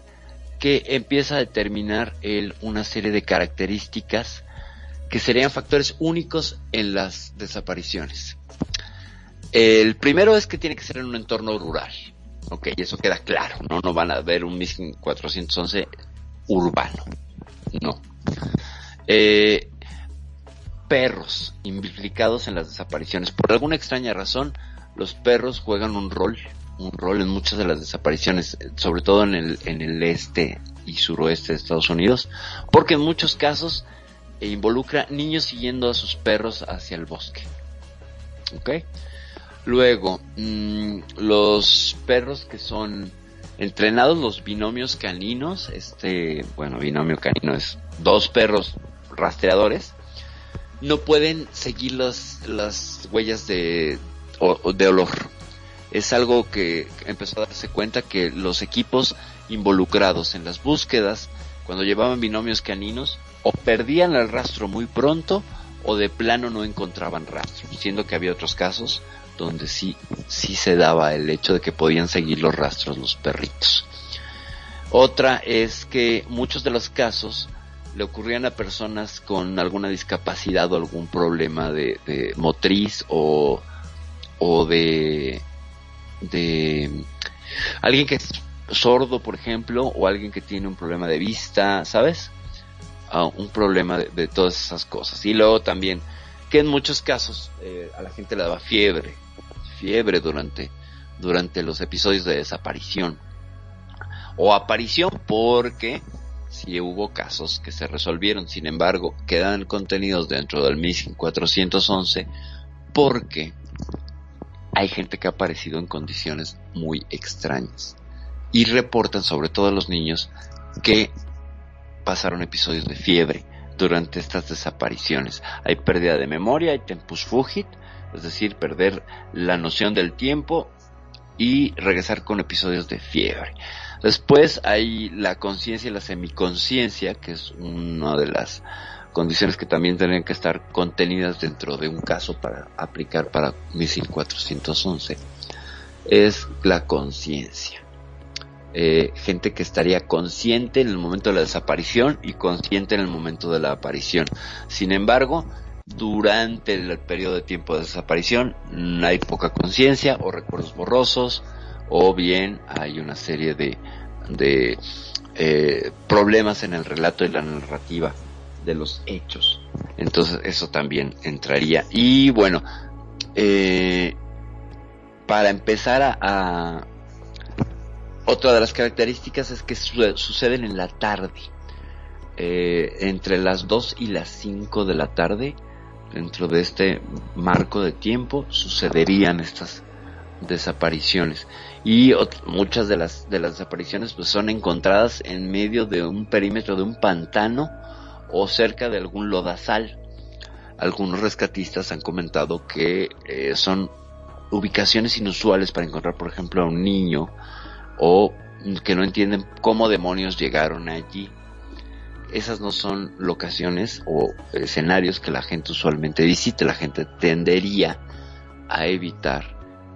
que empieza a determinar él una serie de características que serían factores únicos en las desapariciones. El primero es que tiene que ser en un entorno rural. Ok, eso queda claro, ¿no? No van a ver un Missing 411 urbano. No. Eh, perros implicados en las desapariciones. Por alguna extraña razón, los perros juegan un rol, un rol en muchas de las desapariciones, sobre todo en el, en el este y suroeste de Estados Unidos, porque en muchos casos eh, involucra niños siguiendo a sus perros hacia el bosque. ¿Ok? Luego, mm, los perros que son entrenados los binomios caninos, este, bueno, binomio canino es dos perros rastreadores, no pueden seguir las, las huellas de, de olor. Es algo que empezó a darse cuenta que los equipos involucrados en las búsquedas, cuando llevaban binomios caninos, o perdían el rastro muy pronto o de plano no encontraban rastro, siendo que había otros casos donde sí, sí se daba el hecho de que podían seguir los rastros los perritos. Otra es que muchos de los casos le ocurrían a personas con alguna discapacidad o algún problema de, motriz o, o de, de alguien que es sordo, por ejemplo, o alguien que tiene un problema de vista, ¿sabes? Ah, un problema de, de todas esas cosas. Y luego también, que en muchos casos eh, a la gente le daba fiebre, fiebre durante, durante los episodios de desaparición. O aparición porque si hubo casos que se resolvieron, sin embargo, quedan contenidos dentro del MISIN 411 porque hay gente que ha aparecido en condiciones muy extrañas y reportan, sobre todo los niños, que pasaron episodios de fiebre durante estas desapariciones. Hay pérdida de memoria, hay tempus fugit, es decir, perder la noción del tiempo y regresar con episodios de fiebre. Después hay la conciencia y la semiconciencia, que es una de las condiciones que también tienen que estar contenidas dentro de un caso para aplicar para MISIL 411. Es la conciencia. Eh, gente que estaría consciente en el momento de la desaparición y consciente en el momento de la aparición. Sin embargo, durante el periodo de tiempo de desaparición hay poca conciencia o recuerdos borrosos o bien hay una serie de, eh, problemas en el relato y la narrativa de los hechos. Entonces eso también entraría. Y bueno, eh, para empezar a, a otra de las características es que su- suceden en la tarde. Eh, entre las 2 y las 5 de la tarde, dentro de este marco de tiempo, sucederían estas desapariciones. Y muchas de las, de las desapariciones pues, son encontradas en medio de un perímetro de un pantano o cerca de algún lodazal. Algunos rescatistas han comentado que eh, son ubicaciones inusuales para encontrar, por ejemplo, a un niño o que no entienden cómo demonios llegaron allí. Esas no son locaciones o escenarios que la gente usualmente visite. La gente tendería a evitar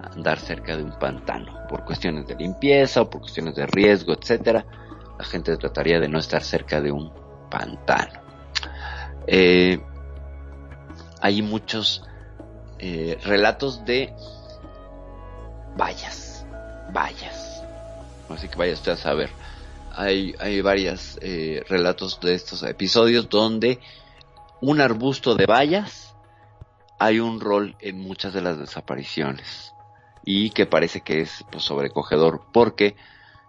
andar cerca de un pantano por cuestiones de limpieza o por cuestiones de riesgo, etcétera. La gente trataría de no estar cerca de un pantano. Eh, hay muchos eh, relatos de vallas, vallas. Así que vaya usted a saber. Hay, hay varios eh, relatos de estos episodios donde un arbusto de vallas hay un rol en muchas de las desapariciones y que parece que es pues, sobrecogedor porque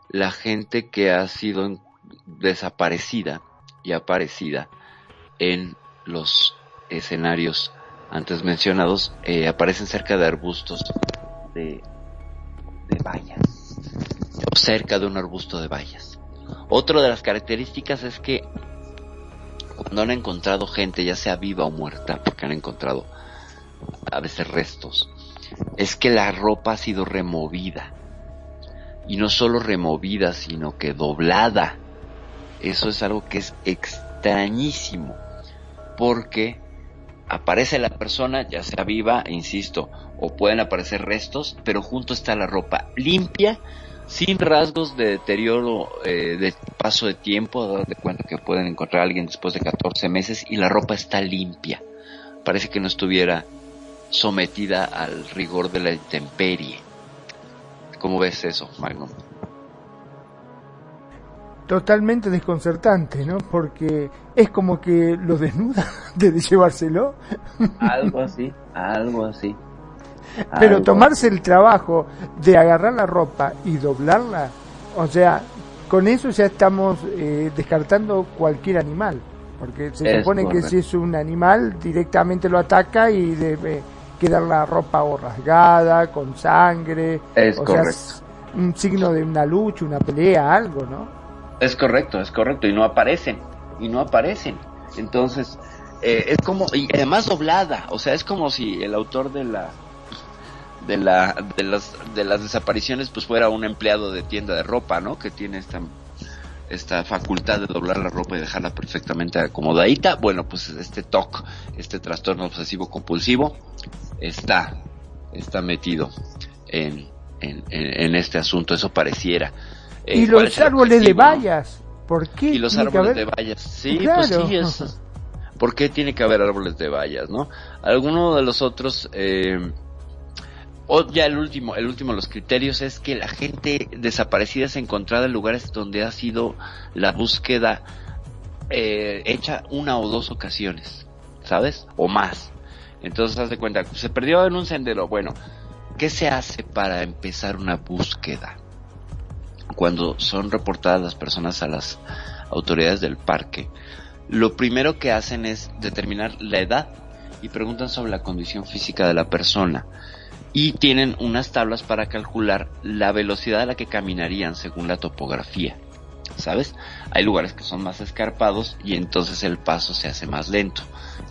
la gente que ha sido desaparecida y aparecida en los escenarios antes mencionados eh, aparecen cerca de arbustos de, de vallas o cerca de un arbusto de vallas. Otra de las características es que cuando han encontrado gente, ya sea viva o muerta, porque han encontrado a veces restos, es que la ropa ha sido removida. Y no solo removida, sino que doblada. Eso es algo que es extrañísimo. Porque aparece la persona, ya sea viva, insisto, o pueden aparecer restos, pero junto está la ropa limpia, sin rasgos de deterioro eh, de paso de tiempo, a dar de cuenta que pueden encontrar a alguien después de 14 meses y la ropa está limpia. Parece que no estuviera sometida al rigor de la intemperie. ¿Cómo ves eso, Magnum? Totalmente desconcertante, ¿no? Porque es como que lo desnuda *laughs* de llevárselo. Algo así, algo así. Pero tomarse el trabajo de agarrar la ropa y doblarla, o sea, con eso ya estamos eh, descartando cualquier animal. Porque se Es supone que si es un animal, directamente lo ataca y debe quedar la ropa o rasgada, con sangre. Es o correcto. Sea, un signo de una lucha, una pelea, algo, ¿no? Es correcto, es correcto, y no aparecen, y no aparecen. Entonces, eh, es como, y además doblada, o sea, es como si el autor de la, de la, de las, de las desapariciones, pues fuera un empleado de tienda de ropa, ¿no? Que tiene esta, esta facultad de doblar la ropa y dejarla perfectamente acomodadita. Bueno, pues este TOC, este trastorno obsesivo compulsivo, está, está metido en, en, en, en este asunto, eso pareciera. Eh, y ¿cuál los árboles de vallas, ¿por qué? Y los árboles de vallas. Sí, Claro. pues sí, es. ¿Por qué tiene que haber árboles de vallas, no? Alguno de los otros, eh, o ya el último, el último de los criterios es que la gente desaparecida es encontrada en lugares donde ha sido la búsqueda eh, hecha una o dos ocasiones, ¿sabes? O más. Entonces, haz de cuenta, se perdió en un sendero. Bueno, ¿qué se hace para empezar una búsqueda? Cuando son reportadas las personas a las autoridades del parque, lo primero que hacen es determinar la edad y preguntan sobre la condición física de la persona. Y tienen unas tablas para calcular la velocidad a la que caminarían según la topografía. ¿Sabes? Hay lugares que son más escarpados y entonces el paso se hace más lento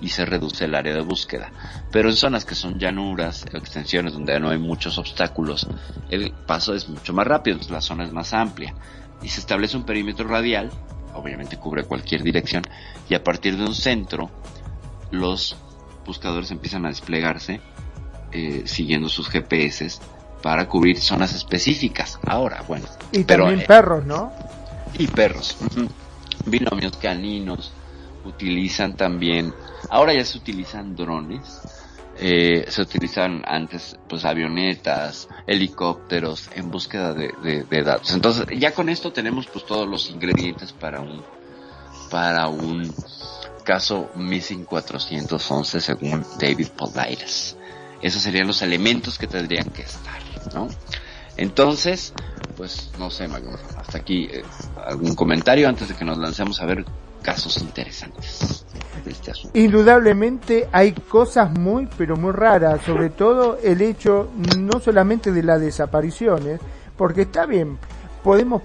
y se reduce el área de búsqueda. Pero en zonas que son llanuras, extensiones donde no hay muchos obstáculos, el paso es mucho más rápido, la zona es más amplia y se establece un perímetro radial, obviamente cubre cualquier dirección, y a partir de un centro los buscadores empiezan a desplegarse eh, siguiendo sus GPS para cubrir zonas específicas. Ahora, bueno, Y pero, también eh, perros, ¿no? y perros. Binomios caninos utilizan también, ahora ya se utilizan drones, eh, se utilizan antes pues avionetas, helicópteros en búsqueda de, de- de datos. Entonces ya con esto tenemos pues todos los ingredientes para un para un caso Missing 411 según David Politis. Esos serían los elementos que tendrían que estar, ¿no? Entonces, pues no sé, Magno, hasta aquí eh, algún comentario antes de que nos lancemos a ver casos interesantes de este asunto. Indudablemente hay cosas muy, pero muy raras, sobre todo el hecho no solamente de las desapariciones, porque está bien, podemos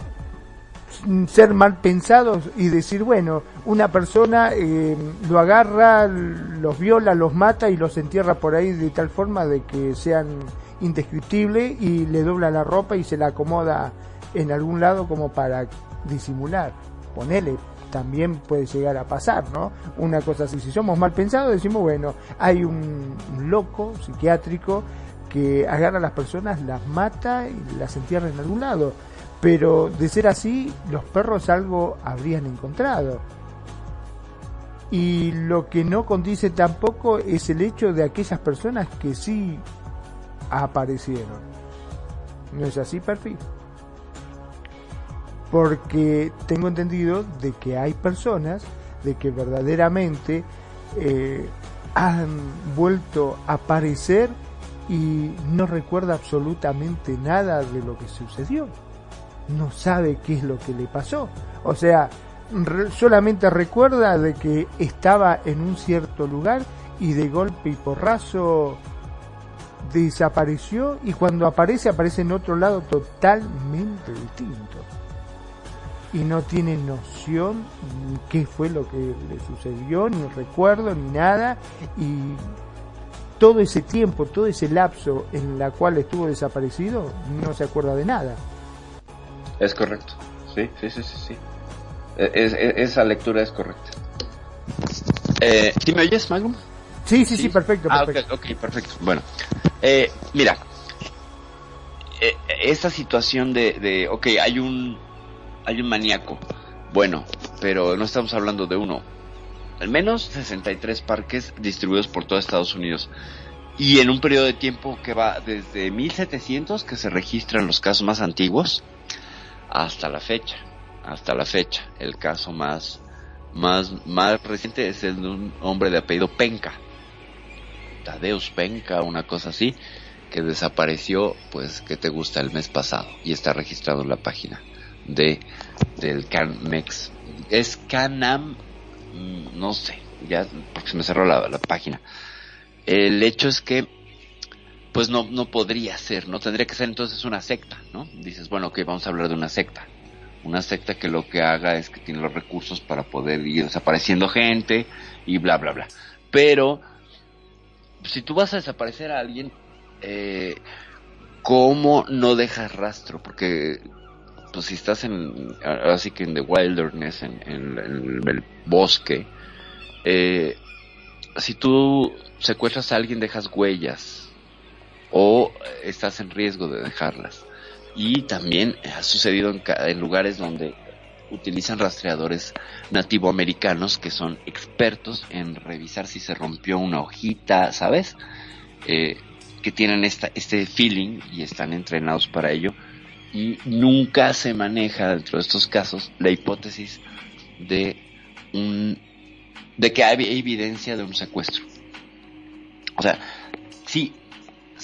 ser mal pensados y decir, bueno, una persona eh, lo agarra, los viola, los mata y los entierra por ahí de tal forma de que sean indescriptibles y le dobla la ropa y se la acomoda en algún lado como para disimular. Ponele, también puede llegar a pasar, ¿no? Una cosa así, si somos mal pensados decimos, bueno, hay un, un loco psiquiátrico que agarra a las personas, las mata y las entierra en algún lado. Pero de ser así, los perros algo habrían encontrado. Y lo que no condice tampoco es el hecho de aquellas personas que sí aparecieron. ¿No es así, perfil? Porque tengo entendido de que hay personas de que verdaderamente eh, han vuelto a aparecer y no recuerda absolutamente nada de lo que sucedió. No sabe qué es lo que le pasó. O sea, solamente recuerda de que estaba en un cierto lugar y de golpe y porrazo desapareció y cuando aparece aparece en otro lado totalmente distinto. Y no tiene noción qué fue lo que le sucedió ni recuerdo ni nada. Y todo ese tiempo todo ese lapso en la cual estuvo desaparecido no se acuerda de nada Es correcto. Sí, sí, sí, sí. sí. Eh, es- es- esa lectura es correcta. Eh, ¿Sí me oyes, Magnum? sí sí sí, perfecto, Ah, perfecto. ok, ok, perfecto. Bueno, eh, mira, eh, esta situación de, de, ok, hay un, hay un maníaco, bueno, pero no estamos hablando de uno. Al menos 63 parques distribuidos por todo Estados Unidos. Y en un periodo de tiempo que va desde 1700, que se registran los casos más antiguos, hasta la fecha. Hasta la fecha. El caso más, más, más reciente es el de un hombre de apellido Penca. Tadeus Penca, una cosa así, que desapareció, pues, que te gusta el mes pasado y está registrado en la página de del CanMex. Es Canam, mm, no sé, ya porque se me cerró la, la página. El hecho es que pues no, no podría ser, ¿no? Tendría que ser entonces una secta, ¿no? Dices, bueno, ok, vamos a hablar de una secta. Una secta que lo que haga es que tiene los recursos para poder ir desapareciendo gente y bla, bla, bla. Pero, si tú vas a desaparecer a alguien, eh, ¿cómo no dejas rastro? Porque, pues si estás en, así que en the wilderness, en, en- el bosque, eh, si tú secuestras a alguien, dejas huellas o estás en riesgo de dejarlas. Y también ha sucedido en, en lugares donde utilizan rastreadores nativoamericanos que son expertos en revisar si se rompió una hojita, ¿sabes? Eh, que tienen esta, este feeling y están entrenados para ello. Y nunca se maneja dentro de estos casos la hipótesis de un de que hay evidencia de un secuestro. O sea, sí,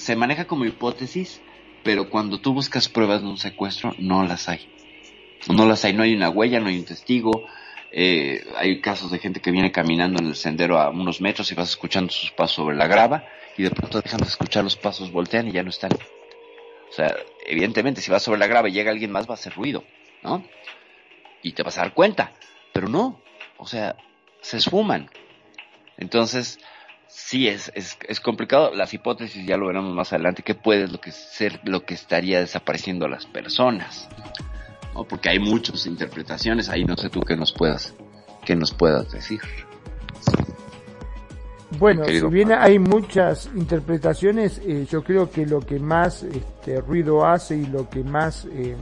se maneja como hipótesis, pero cuando tú buscas pruebas de un secuestro, no las hay. No las hay, no hay una huella, no hay un testigo. eh, hay casos de gente que viene caminando en el sendero a unos metros y vas escuchando sus pasos sobre la grava y de pronto dejan de escuchar los pasos, voltean y ya no están. O sea, evidentemente, si vas sobre la grava y llega alguien más, va a hacer ruido, ¿no? Y te vas a dar cuenta. Pero no, o sea, se esfuman. Entonces, sí es, es, es complicado. Las hipótesis ya lo veremos más adelante, que puede lo que ser lo que estaría desapareciendo a las personas. ¿no? Porque hay muchas interpretaciones, ahí no sé tú qué nos puedas, qué nos puedas decir. Bueno, si bien hay muchas interpretaciones, eh, yo creo que lo que más este, ruido hace y lo que más, eh,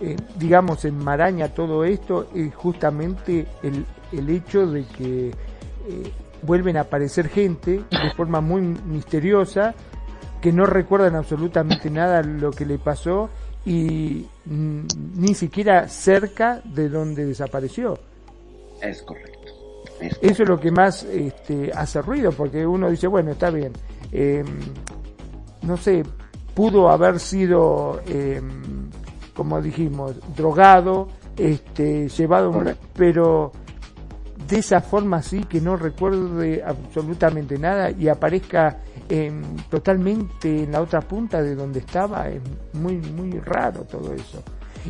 eh, digamos, enmaraña todo esto es justamente el, el hecho de que eh, vuelven a aparecer gente de forma muy misteriosa que no recuerdan absolutamente nada lo que le pasó y mm, ni siquiera cerca de donde desapareció. Es correcto. Eso es lo que más este, hace ruido, porque uno dice, bueno, está bien, eh, no sé, pudo haber sido, eh, como dijimos, drogado, este, llevado, un- pero de esa forma sí que no recuerde absolutamente nada y aparezca em, totalmente en la otra punta de donde estaba, es muy, muy raro todo eso.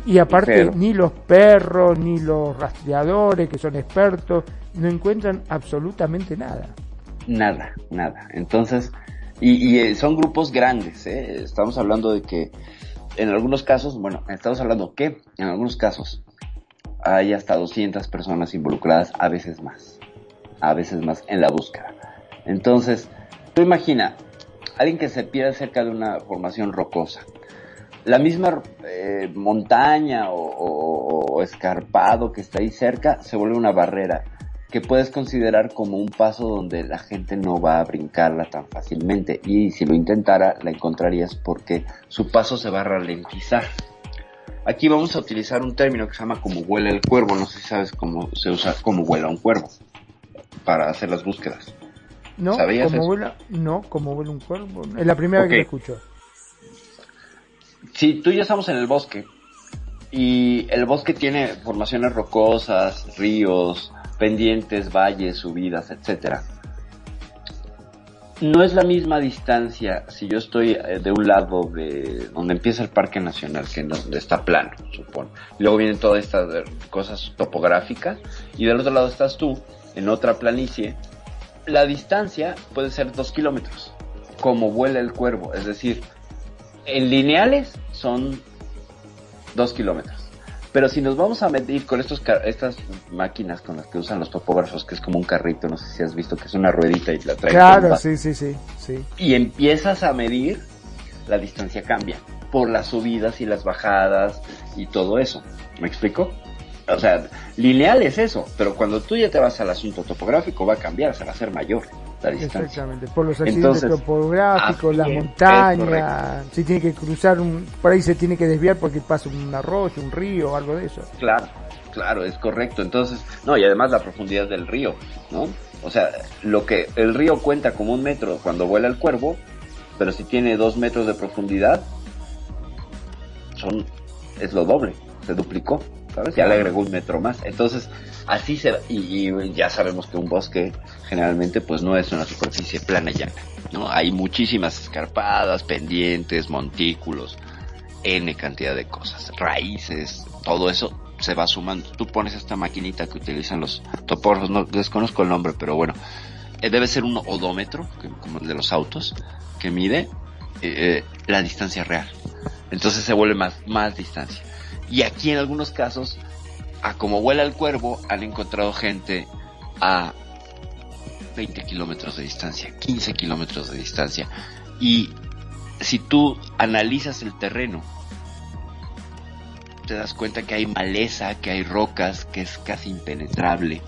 Y aparte, Pero- ni los perros, ni los rastreadores, que son expertos, no encuentran absolutamente nada. Nada, nada. Entonces, y, y, eh, son grupos grandes, ¿eh? Estamos hablando de que en algunos casos, bueno, estamos hablando que en algunos casos hay hasta 200 personas involucradas, a veces más, a veces más en la búsqueda. Entonces, tú imagina, alguien que se pierde cerca de una formación rocosa, la misma eh, montaña o, escarpado que está ahí cerca se vuelve una barrera que puedes considerar como un paso donde la gente no va a brincarla tan fácilmente y si lo intentara la encontrarías porque su paso se va a ralentizar. Aquí vamos a utilizar un término que se llama como huele el cuervo, no sé si sabes cómo se usa como huela un cuervo para hacer las búsquedas. ¿No? ¿Sabías como eso? vuela, no, como vuela un cuervo. Es la primera vez que lo escucho. Si tú y yo estamos en el bosque y el bosque tiene formaciones rocosas, ríos, pendientes, valles, subidas, etcétera. No es la misma distancia si yo estoy eh, de un lado de donde empieza el Parque Nacional, que donde está plano, supongo. Luego vienen todas estas eh, cosas topográficas y del otro lado estás tú, en otra planicie. La distancia puede ser dos kilómetros, como vuela el cuervo, es decir, en lineales son dos kilómetros. Pero si nos vamos a medir con estos estas máquinas con las que usan los topógrafos, que es como un carrito, no sé si has visto que es una ruedita y la traen Claro, sí, sí, sí, sí. y empiezas a medir, la distancia cambia por las subidas y las bajadas y todo eso. ¿Me explico? O sea, lineal es eso, pero cuando tú ya te vas al asunto topográfico va a cambiar, se va a hacer mayor la distancia. Exactamente, por los accidentes Entonces, topográficos, las montañas, si tiene que cruzar un, por ahí se tiene que desviar porque pasa un arroyo, un río, algo de eso. Claro, claro, es correcto. Entonces, no, y además la profundidad del río, ¿no? O sea, lo que el río cuenta como un metro cuando vuela el cuervo, pero si tiene dos metros de profundidad, son, es lo doble, se duplicó, ¿sabes? Ya le agregó un metro más. Entonces, así se, y, y ya sabemos que un bosque generalmente pues no es una superficie plana y llana. ¿no? Hay muchísimas escarpadas, pendientes, montículos, N cantidad de cosas, raíces, todo eso se va sumando. Tú pones esta maquinita que utilizan los topólogos, no desconozco el nombre, pero bueno, eh, debe ser un odómetro, como el de los autos, que mide eh, la distancia real. Entonces se vuelve más, más distancia. Y aquí en algunos casos, a como vuela el cuervo, han encontrado gente a 20 kilómetros de distancia, 15 kilómetros de distancia. Y si tú analizas el terreno, te das cuenta que hay maleza, que hay rocas, que es casi impenetrable.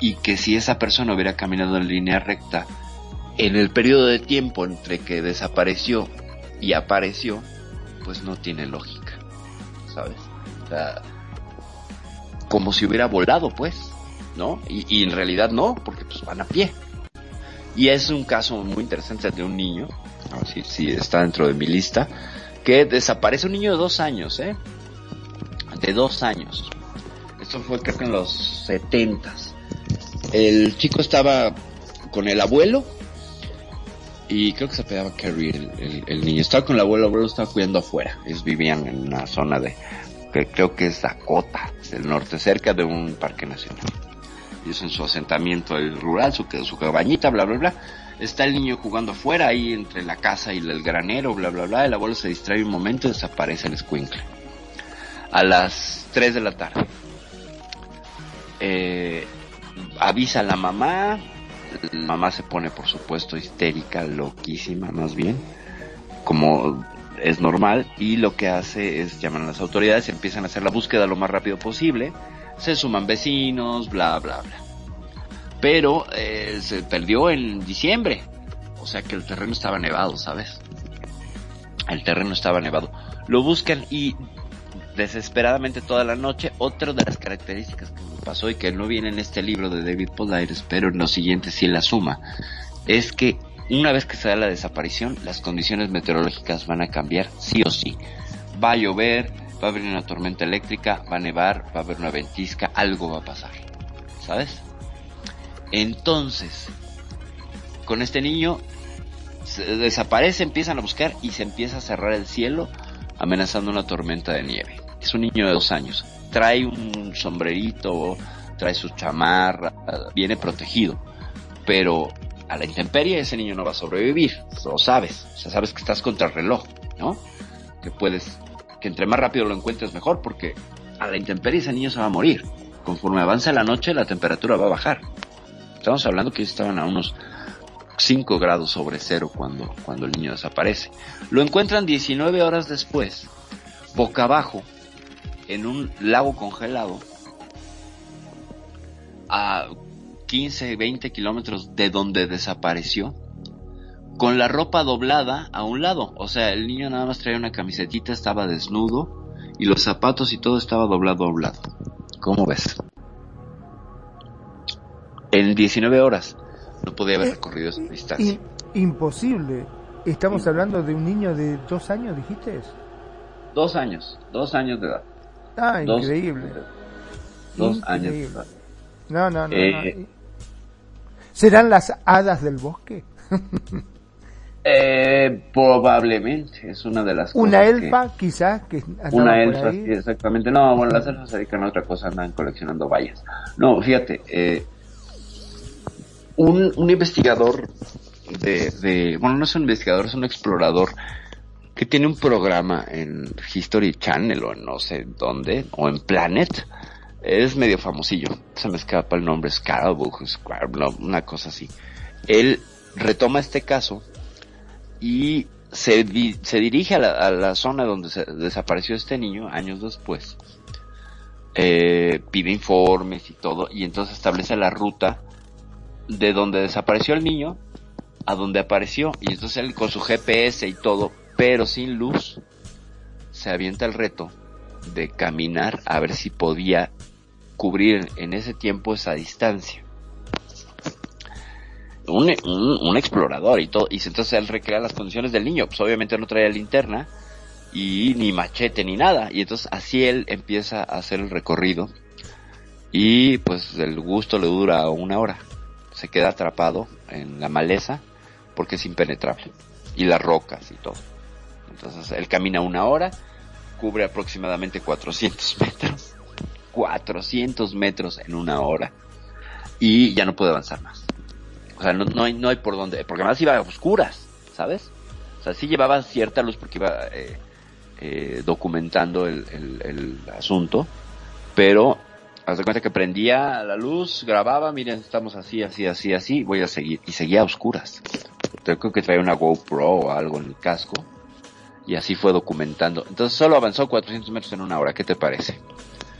Y que si esa persona hubiera caminado en línea recta, en el periodo de tiempo entre que desapareció y apareció, pues no tiene lógica. ¿Sabes? O sea, como si hubiera volado, pues, ¿no? Y, en realidad no, porque pues van a pie. Y es un caso muy interesante de un niño, si, si está dentro de mi lista, que desaparece un niño de dos años, ¿eh? De dos años. Esto fue creo que en los setentas. El chico estaba con el abuelo y creo que se pegaba Carrie el, el- niño. Estaba con el abuelo, el abuelo estaba cuidando afuera. Ellos vivían en una zona de, que creo que es Dakota, del norte, cerca de un parque nacional. Ellos en su asentamiento rural, su, su cabañita, bla, bla, bla. Está el niño jugando afuera, ahí entre la casa y el granero, bla, bla, bla. El abuelo se distrae un momento y desaparece el escuincle. A las 3 de la tarde. Eh, avisa a la mamá. Mamá se pone, por supuesto, histérica, loquísima, más bien. Como es normal. Y lo que hace es llamar a las autoridades, empiezan a hacer la búsqueda lo más rápido posible. Se suman vecinos, bla, bla, bla. Pero eh, se perdió en diciembre. O sea que el terreno estaba nevado, ¿sabes? El terreno estaba nevado. Lo buscan y desesperadamente toda la noche. Otra de las características que me pasó y que no viene en este libro de David Polaires, pero en los siguientes sí la suma, es que una vez que se da la desaparición, las condiciones meteorológicas van a cambiar sí o sí. Va a llover, va a haber una tormenta eléctrica, va a nevar, va a haber una ventisca, algo va a pasar. ¿Sabes? Entonces, con este niño se desaparece, empiezan a buscar y se empieza a cerrar el cielo amenazando una tormenta de nieve. Es un niño de dos años. Trae un sombrerito, trae su chamarra, viene protegido. Pero a la intemperie ese niño no va a sobrevivir. Lo sabes. O sea, sabes que estás contra el reloj, ¿no? Que puedes, que entre más rápido lo encuentres mejor porque a la intemperie ese niño se va a morir. Conforme avanza la noche la temperatura va a bajar. Estamos hablando que estaban a unos 5 grados sobre cero cuando, cuando el niño desaparece. Lo encuentran 19 horas después, boca abajo, en un lago congelado, a 15, 20 kilómetros de donde desapareció, con la ropa doblada a un lado. O sea, el niño nada más traía una camisetita, estaba desnudo, y los zapatos y todo estaba doblado a un lado. ¿Cómo ves? En 19 horas no podía haber recorrido esa distancia. Imposible. Estamos hablando de un niño de dos años, dijiste. Dos años, dos años de edad. Ah, Dos- increíble. Dos años Increíble. No, no, no. Eh, no. ¿Serán las hadas del bosque? *laughs* Eh, probablemente, es una de las cosas. Una que- elfa, quizás, que Una elfa, sí, exactamente. No, bueno, las elfas se dedican a otra cosa, andan coleccionando vallas. No, fíjate, eh, un, un investigador de, de, bueno, no es un investigador, es un explorador que tiene un programa en History Channel o no sé dónde, o en Planet. Es medio famosillo, se me escapa el nombre, Scarabook, una cosa así. Él retoma este caso y se, se dirige a la, a la zona donde se desapareció este niño años después. Eh, pide informes y todo, y entonces establece la ruta de donde desapareció el niño a donde apareció. Y entonces él con su GPS y todo, pero sin luz, se avienta el reto de caminar a ver si podía cubrir en ese tiempo esa distancia. Un, explorador y todo, y entonces él recrea las condiciones del niño, pues obviamente no traía linterna y ni machete ni nada, y entonces así él empieza a hacer el recorrido y pues el gusto le dura una hora, se queda atrapado en la maleza porque es impenetrable. Y las rocas y todo. Entonces él camina una hora, cubre aproximadamente 400 *laughs* metros. 400 metros en una hora. Y ya no puede avanzar más. O sea, no, hay, no hay por dónde, porque además iba a oscuras, ¿sabes? O sea, sí llevaba cierta luz porque iba eh, eh, documentando el, asunto, pero haz de cuenta que prendía la luz, grababa, miren, estamos así, así, así, así, voy a seguir, y seguía a oscuras. Creo que traía una GoPro o algo en el casco, y así fue documentando. Entonces solo avanzó 400 metros en una hora, ¿qué te parece?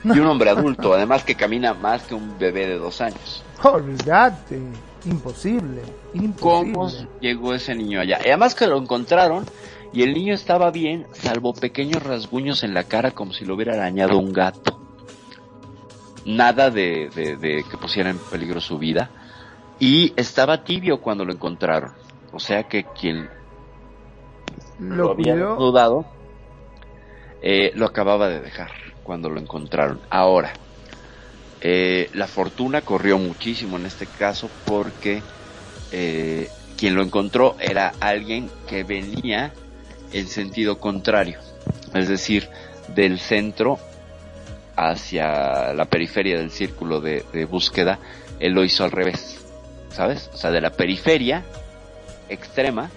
Y un hombre adulto, además que camina más que un bebé de dos años. Olvídate, imposible, imposible. ¿Cómo llegó ese niño allá? Y además que lo encontraron y el niño estaba bien, salvo pequeños rasguños en la cara como si lo hubiera arañado un gato. Nada de, de, de que pusiera en peligro su vida. Y estaba tibio cuando lo encontraron. O sea que quien Lo había cuidó. dudado eh, lo acababa de dejar cuando lo encontraron. Ahora, eh, la fortuna corrió muchísimo en este caso porque eh, quien lo encontró era alguien que venía en sentido contrario, es decir, del centro hacia la periferia del círculo de, de búsqueda, él lo hizo al revés, ¿sabes? O sea, de la periferia extrema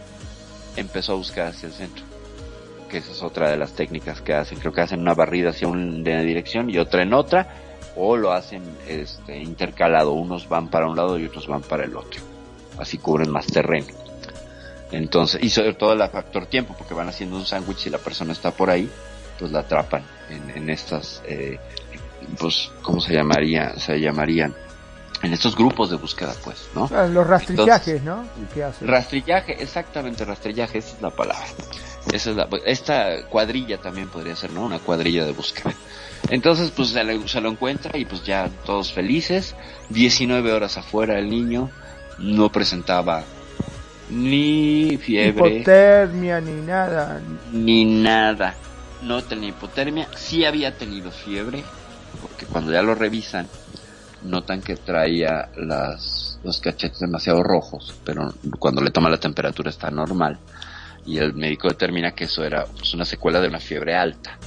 empezó a buscar hacia el centro, que esa es otra de las técnicas que hacen, creo que hacen una barrida hacia una dirección y otra en otra, o lo hacen este, intercalado, unos van para un lado y otros van para el otro, así cubren más terreno. Entonces, y sobre todo el factor tiempo, porque van haciendo un sándwich y la persona está por ahí, pues la atrapan en, en estas, eh, pues, ¿cómo se llamaría? Se llamarían en estos grupos de búsqueda, pues, ¿no? Ah, Los rastrillajes, ¿no? ¿Qué hacen? Rastrillaje, exactamente, rastrillaje, esa es la palabra. Esa es la, esta cuadrilla también podría ser, ¿no? Una cuadrilla de búsqueda. Entonces, pues se lo, se lo encuentra y pues ya todos felices. 19 horas afuera el niño, no presentaba ni fiebre, Hipotermia ni nada. ni nada. No tenía hipotermia, sí había tenido fiebre, porque cuando ya lo revisan, notan que traía los cachetes demasiado rojos, pero cuando le toma la temperatura está normal. Y el médico determina que eso era pues, una secuela de una fiebre alta.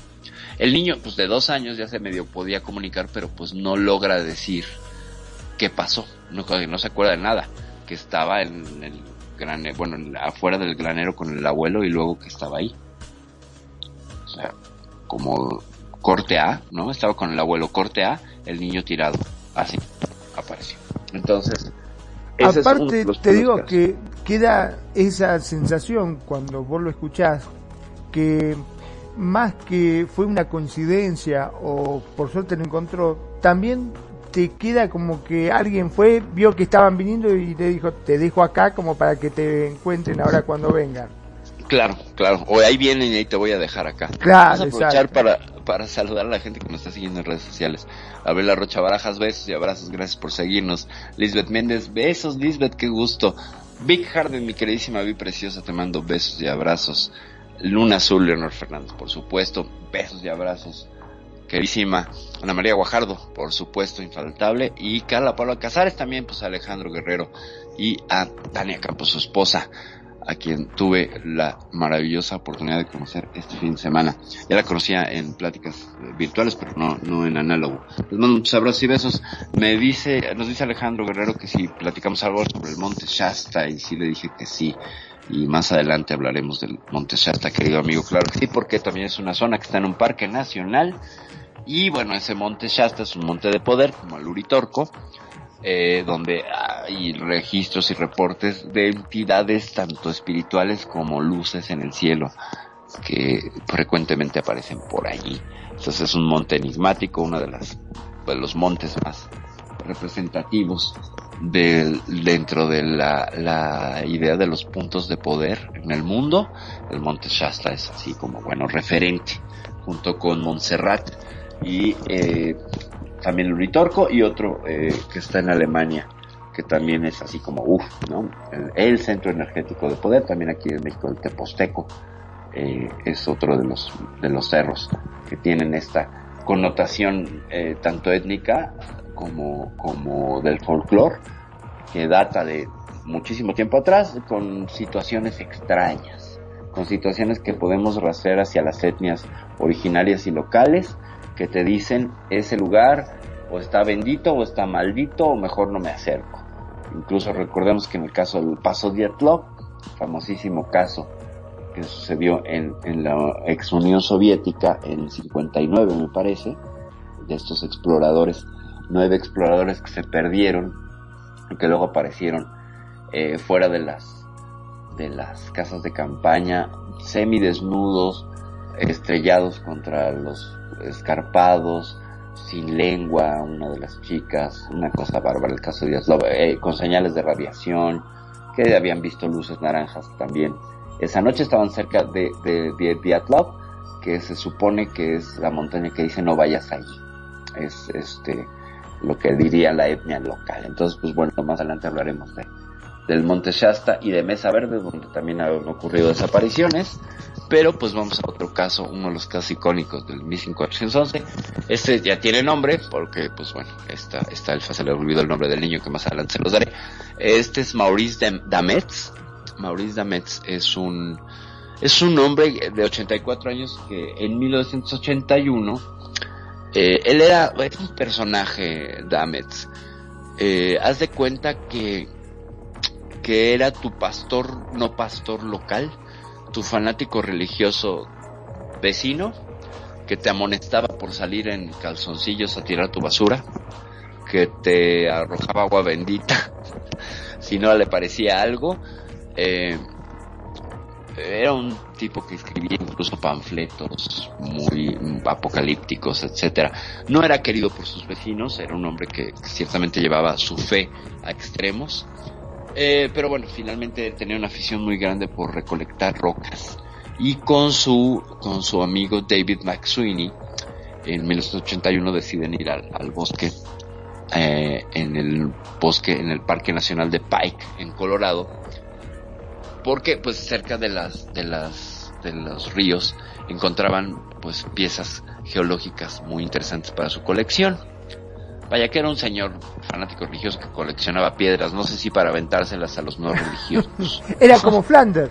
El niño, pues de dos años ya se medio podía comunicar, pero pues no logra decir qué pasó. No, no se acuerda de nada. Que estaba en el granero, bueno, en- afuera del granero con el abuelo y luego que estaba ahí. O sea, como corte A, ¿no? Estaba con el abuelo corte A, el niño tirado. Así apareció. Entonces, ese es uno Aparte, de los te digo que queda esa sensación cuando vos lo escuchás que más que fue una coincidencia o por suerte lo encontró, también te queda como que alguien fue, vio que estaban viniendo y te dijo, te dejo acá como para que te encuentren ahora cuando vengan. Claro, claro. O ahí vienen y ahí te voy a dejar acá. Claro, a aprovechar exacto. para, para saludar a la gente que nos está siguiendo en redes sociales. Abela Rocha Barajas, besos y abrazos, gracias por seguirnos. Lisbeth Méndez, besos, Lisbeth, qué gusto. Vic Harden, mi queridísima Vi Preciosa, te mando besos y abrazos. Luna Azul, Leonor Fernández, por supuesto, besos y abrazos. Queridísima Ana María Guajardo, por supuesto, infaltable. Y Carla Paula Casares también, pues a Alejandro Guerrero y a Tania Campos, su esposa a quien tuve la maravillosa oportunidad de conocer este fin de semana. Ya la conocía en pláticas eh, virtuales, pero no, no en análogo. Les mando muchos abrazos y besos. Me dice, nos dice Alejandro Guerrero que si platicamos algo sobre el Monte Shasta, y sí le dije que sí. Y más adelante hablaremos del Monte Shasta, querido amigo. Claro que sí, porque también es una zona que está en un parque nacional. Y bueno, ese Monte Shasta es un monte de poder, como el Uritorco eh, donde hay registros y reportes de entidades tanto espirituales como luces en el cielo que frecuentemente aparecen por allí. Entonces es un monte enigmático, uno de, de los montes más representativos del- dentro de la, la idea de los puntos de poder en el mundo. El monte Shasta es así como, bueno, referente, junto con Montserrat y eh, también el Uritorco y otro eh, que está en Alemania, que también es así como, uff, ¿no? El, centro energético de poder, también aquí en México el Teposteco, eh, es otro de los, de los cerros que tienen esta connotación eh, tanto étnica como, como del folclore, que data de muchísimo tiempo atrás con situaciones extrañas, con situaciones que podemos rastrear hacia las etnias originarias y locales que te dicen ese lugar o está bendito o está maldito o mejor no me acerco. Incluso recordemos que en el caso del Paso Dyatlov, famosísimo caso que sucedió en, en la ex Unión Soviética en el 59 me parece, de estos exploradores, nueve exploradores que se perdieron y que luego aparecieron eh, fuera de las de las casas de campaña, semidesnudos, estrellados contra los escarpados, sin lengua, una de las chicas, una cosa bárbara, el caso de Diaslov, eh, con señales de radiación, que habían visto luces naranjas también. Esa noche estaban cerca de, de, Dyatlov, que se supone que es la montaña que dice no vayas allí. Es este lo que diría la etnia local. Entonces, pues bueno, más adelante hablaremos de, del Monte Shasta y de Mesa Verde, donde también han ocurrido desapariciones. Pero pues vamos a otro caso, uno de los casos icónicos del Missing 411. Este ya tiene nombre, porque pues bueno, está, está el se le olvidó el nombre del niño que más adelante se los daré. Este es Maurice Dam- Dametz. Maurice Dametz es un, es un hombre de 84 años que en 1981 eh, él era es un personaje, Dametz. Eh, haz de cuenta que, que era tu pastor, no pastor local, tu fanático religioso vecino, que te amonestaba por salir en calzoncillos a tirar tu basura, que te arrojaba agua bendita *laughs* si no le parecía algo. Eh, era un tipo que escribía incluso panfletos muy apocalípticos, etcétera. No era querido por sus vecinos, era un hombre que ciertamente llevaba su fe a extremos. Eh, pero bueno, finalmente tenía una afición muy grande por recolectar rocas. Y con su, con su amigo David McSweeney, en 1981 deciden ir al, bosque, eh, en el bosque, en el Parque Nacional de Pike, en Colorado, porque pues cerca de las de las de los ríos encontraban pues piezas geológicas muy interesantes para su colección. Vaya que era un señor fanático religioso que coleccionaba piedras, no sé si para aventárselas a los no religiosos. *laughs* Era como Flanders.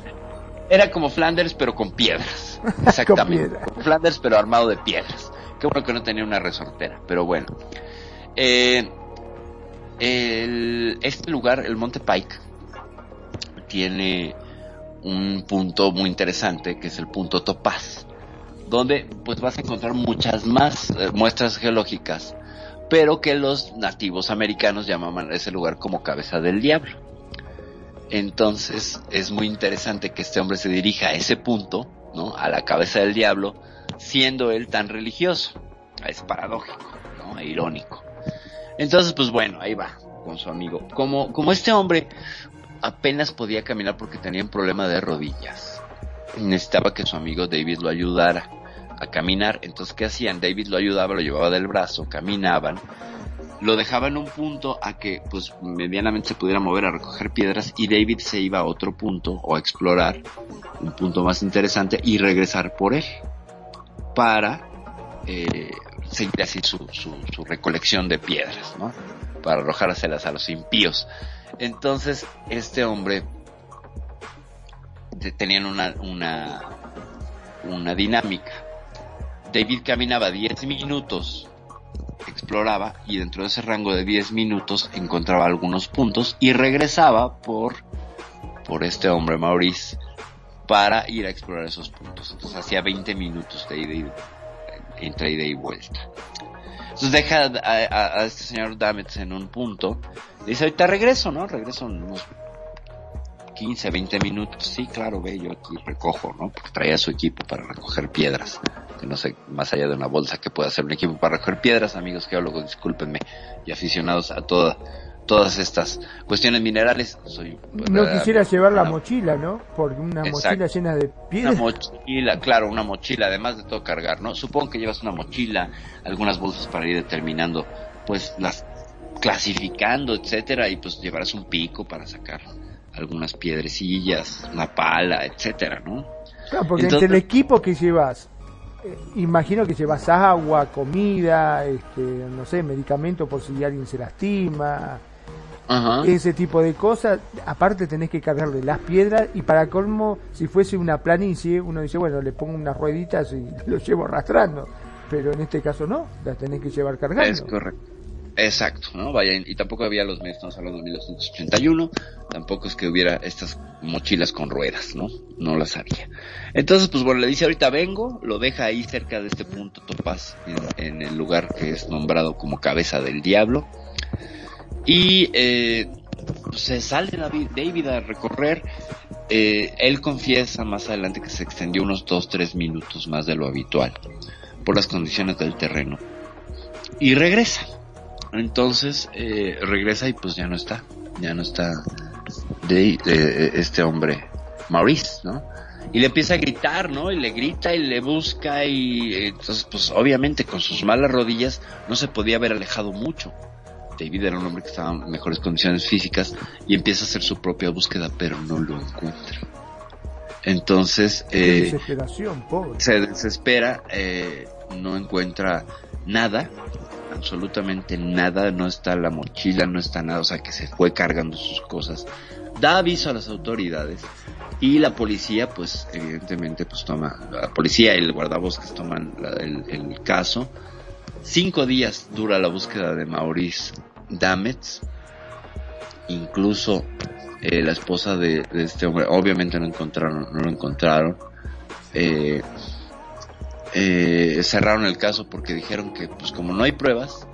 Era como Flanders pero con piedras. *laughs* Exactamente. piedras. Como Flanders pero armado de piedras. Qué bueno que no tenía una resortera, pero bueno. Eh, el- este lugar, el Monte Pike, tiene un punto muy interesante que es el punto Topaz, donde pues vas a encontrar muchas más eh, muestras geológicas, pero que los nativos americanos llamaban a ese lugar como cabeza del diablo. Entonces es muy interesante que este hombre se dirija a ese punto, ¿no? A la cabeza del diablo, siendo él tan religioso. Es paradójico, ¿no? E irónico. Entonces, pues bueno, ahí va con su amigo. Como, como este hombre apenas podía caminar porque tenía un problema de rodillas. Necesitaba que su amigo David lo ayudara a caminar. Entonces, ¿qué hacían? David lo ayudaba, lo llevaba del brazo, caminaban. Lo dejaba en un punto a que, pues, medianamente se pudiera mover a recoger piedras y David se iba a otro punto o a explorar un punto más interesante y regresar por él para eh, seguir así su, su, su recolección de piedras, ¿no? Para arrojárselas a los impíos. Entonces, este hombre te- tenían una, una, una dinámica. David caminaba 10 minutos, exploraba y dentro de ese rango de 10 minutos encontraba algunos puntos y regresaba por, por este hombre Maurice para ir a explorar esos puntos. Entonces hacía 20 minutos de ida y, entre ida y vuelta. Entonces deja a, este señor Dametz en un punto. Dice, ahorita regreso, ¿no? Regreso en unos 15, 20 minutos. Sí, claro, ve, yo aquí recojo, ¿no? Porque traía su equipo para recoger piedras. Que no sé, más allá de una bolsa que pueda ser un equipo para recoger piedras, amigos geólogos, discúlpenme, y aficionados a toda, todas estas cuestiones minerales. Soy No quisiera llevar la una- mochila, ¿no? Porque una Exacto. mochila llena de Una piedras. mochila, claro, una mochila, además de todo cargar, ¿no? Supongo que llevas una mochila, algunas bolsas para ir determinando, pues las clasificando, etcétera, y pues llevarás un pico para sacar algunas piedrecillas, una pala, etcétera, ¿no? Claro, porque Entonces- entre el equipo que llevas, eh, imagino que llevas agua, comida, este, no sé, medicamento por si alguien se lastima. Ajá. ese tipo de cosas. Aparte tenés que cargarle las piedras y para colmo, si fuese una planicie, uno dice, bueno, le pongo unas rueditas y *laughs* lo llevo arrastrando. Pero en este caso no, las tenés que llevar cargando. Es correcto. Exacto, ¿no? Vaya, y tampoco había los medios, estamos hablando de 1981, tampoco es que hubiera estas mochilas con ruedas, ¿no? No las había. Entonces, pues bueno, le dice ahorita vengo, lo deja ahí cerca de este punto Topaz, en, el lugar que es nombrado como cabeza del diablo. Y eh, pues, se sale David, David a recorrer. Eh, él confiesa más adelante que se extendió unos 2-3 minutos más de lo habitual por las condiciones del terreno. Y regresa. Entonces eh, regresa y pues ya no está. Ya no está de, de este hombre, Maurice, ¿no? Y le empieza a gritar, ¿no? Y le grita y le busca y eh, entonces pues obviamente con sus malas rodillas no se podía haber alejado mucho. David era un hombre que estaba en mejores condiciones físicas y empieza a hacer su propia búsqueda, pero no lo encuentra. Entonces, eh, desesperación, pobre. se desespera, eh, no encuentra nada, absolutamente nada, no está la mochila, no está nada, o sea que se fue cargando sus cosas. Da aviso a las autoridades y la policía, pues evidentemente, pues toma, la policía y el guardabosques toman el caso. Cinco días dura la búsqueda de Maurice Dametz, incluso eh, la esposa de, de este hombre, obviamente no encontraron, no lo encontraron. Eh, eh, cerraron el caso porque dijeron que, pues como no hay pruebas,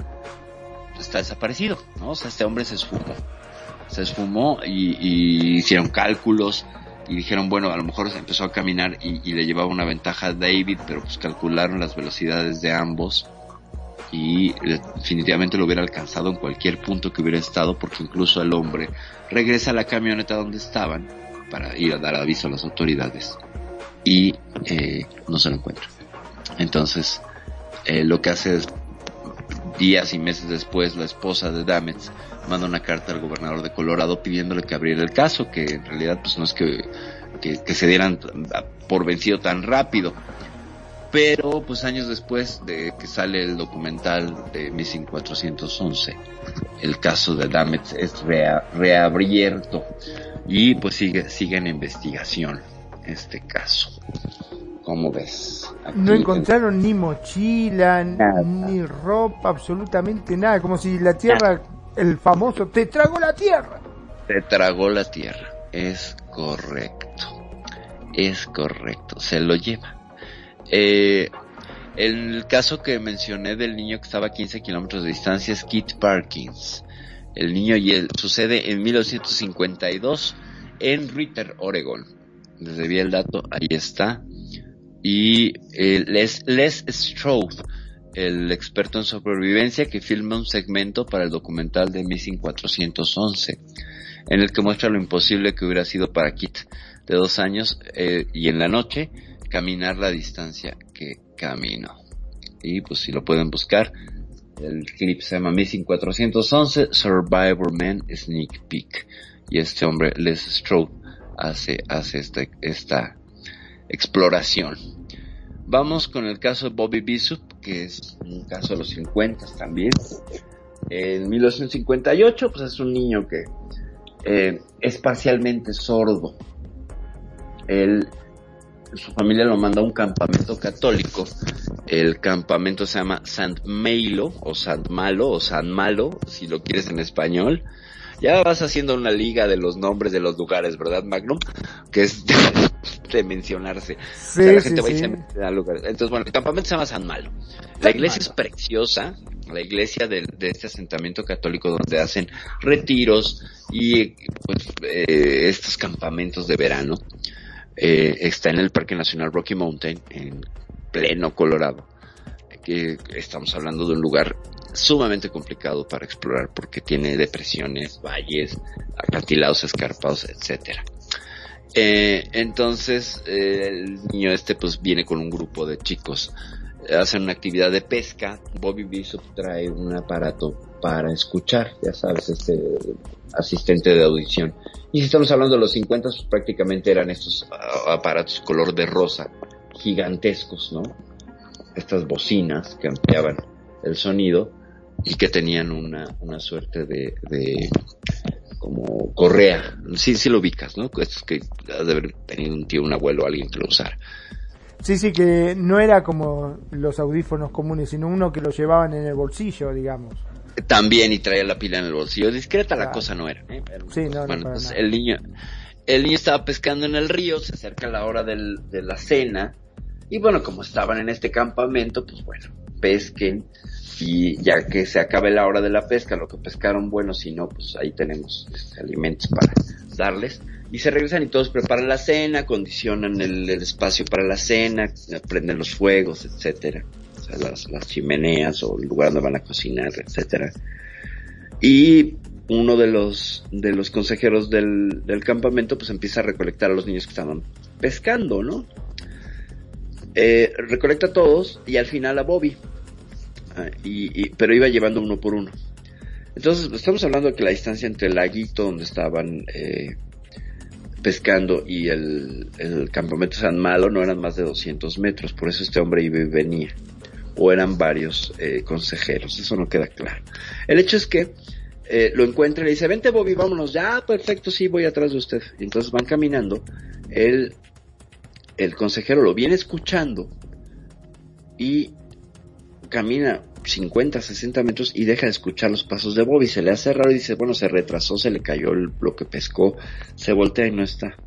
está desaparecido, ¿no? O sea, este hombre se esfumó. Se esfumó y, hicieron cálculos y dijeron, bueno, a lo mejor empezó a caminar y, y le llevaba una ventaja a David, pero pues calcularon las velocidades de ambos y definitivamente lo hubiera alcanzado en cualquier punto que hubiera estado porque incluso el hombre regresa a la camioneta donde estaban para ir a dar aviso a las autoridades y eh, no se lo encuentra. Entonces, eh, lo que hace es, días y meses después, la esposa de Dametz manda una carta al gobernador de Colorado pidiéndole que abriera el caso, que en realidad pues no es que, que, se dieran por vencido tan rápido. Pero pues años después de que sale el documental de Missing 411, el caso de Dametz es rea- reabierto y pues sigue, sigue en investigación este caso. ¿Cómo ves? No encontraron ni mochila, ni ropa, absolutamente nada. Como si la tierra, el famoso, te trago la tierra. Se tragó la tierra. Es correcto. Es correcto. Se lo lleva. Eh, el caso que mencioné del niño que estaba a 15 kilómetros de distancia es Kit Parkins. El niño y él sucede en 1952 en Ritter, Oregon. Les debía el dato, ahí está. Y eh, Les, Les el experto en supervivencia que filma un segmento para el documental de Missing 411, en el que muestra lo imposible que hubiera sido para Kit, de dos años, eh, y en la noche, caminar la distancia que caminó. Y pues si lo pueden buscar, el clip se llama Missing 411 Survivor Man Sneak Peek. Y este hombre, Les Strode, hace, hace esta, esta exploración. Vamos con el caso de Bobby Bishop, que es un caso de los 50 también. En 1958, pues es un niño que eh, es parcialmente sordo. Su familia lo manda a un campamento católico. El campamento se llama Sant Meilo, o Sant Malo, o San Malo, si lo quieres en español. Ya vas haciendo una liga de los nombres de los lugares, ¿verdad, Magnum? Que es *laughs* de, mencionarse. Sí, o sea, la sí, gente va y sí. se mete a lugares. Entonces, bueno, el campamento se llama San Malo. La iglesia es preciosa, la iglesia de, de este asentamiento católico donde hacen retiros y pues eh, estos campamentos de verano. Eh, está en el Parque Nacional Rocky Mountain, en pleno Colorado. Que estamos hablando de un lugar sumamente complicado para explorar porque tiene depresiones, valles, acantilados escarpados, etcétera. Eh, entonces, eh, el niño este pues viene con un grupo de chicos, hacen una actividad de pesca, Bobby Bishop trae un aparato para escuchar, ya sabes, este asistente de audición. Y si estamos hablando de los 50, pues prácticamente eran estos ah, aparatos color de rosa, gigantescos, ¿no? Estas bocinas que ampliaban el sonido. Y que tenían una, una suerte de, de como correa. Sí, sí lo ubicas, ¿no? Es que ha de haber tenido un tío, un abuelo, alguien que lo usara. Sí, sí, que no era como los audífonos comunes, sino uno que lo llevaban en el bolsillo, digamos. También y traía la pila en el bolsillo. Discreta la cosa no era. ¿eh? Era- Sí, no, no, bueno, nada. el niño, el niño estaba pescando en el río, se acerca la hora del, de la cena, y bueno, como estaban en este campamento, pues bueno, pesquen, y ya que se acabe la hora de la pesca, lo que pescaron, bueno, si no, pues ahí tenemos este, alimentos para darles, y se regresan y todos preparan la cena, acondicionan el, espacio para la cena, prenden los fuegos, etcétera, o sea, las, las chimeneas o el lugar donde van a cocinar, etcétera. Y uno de los, de los consejeros del, del campamento pues empieza a recolectar a los niños que estaban pescando, ¿no? Eh, recolecta a todos y al final a Bobby. Ah, pero iba llevando uno por uno. Entonces, estamos hablando de que la distancia entre el laguito donde estaban eh, pescando y el, campamento San Malo no eran más de 200 metros, por eso este hombre iba y venía. O eran varios eh, consejeros, eso no queda claro. El hecho es que eh, lo encuentra y le dice, vente Bobby, vámonos, ya, perfecto, sí, voy atrás de usted. Y entonces van caminando, el, el consejero lo viene escuchando y camina 50, 60 metros y deja de escuchar los pasos de Bobby. Se le hace raro y dice, bueno, se retrasó, se le cayó el- lo que pescó, se voltea y no está.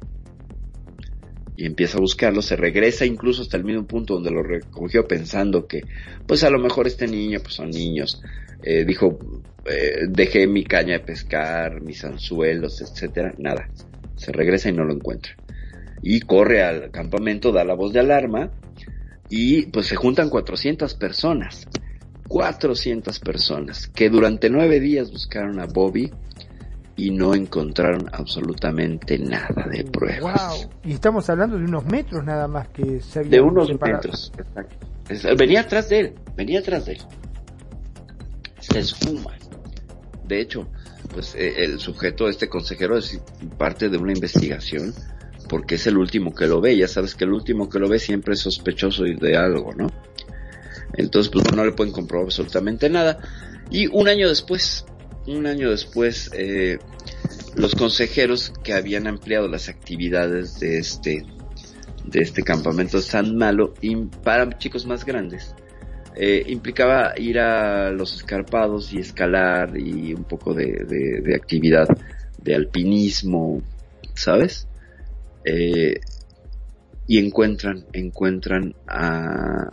Y empieza a buscarlo, se regresa incluso hasta el mismo punto donde lo recogió pensando que, pues a lo mejor este niño, pues son niños. Eh, dijo, eh, dejé mi caña de pescar, mis anzuelos, etcétera, nada. Se regresa y no lo encuentra. Y corre al campamento, da la voz de alarma y pues se juntan 400 personas. 400 personas que durante nueve días buscaron a Bobby y no encontraron absolutamente nada de pruebas. Wow. Y estamos hablando de unos metros nada más que se habían De unos separado. metros. exacto. Venía atrás de él, venía atrás de él. Se esfuma. De hecho, pues eh, el sujeto, este consejero, es parte de una investigación porque es el último que lo ve. Ya sabes que el último que lo ve siempre es sospechoso de algo, ¿no? Entonces, pues no le pueden comprobar absolutamente nada. Y un año después, un año después, eh, los consejeros que habían ampliado las actividades de este, de este campamento San Malo y para chicos más grandes, eh, implicaba ir a los escarpados y escalar y un poco de actividad de alpinismo, ¿sabes? Eh, y encuentran, encuentran a,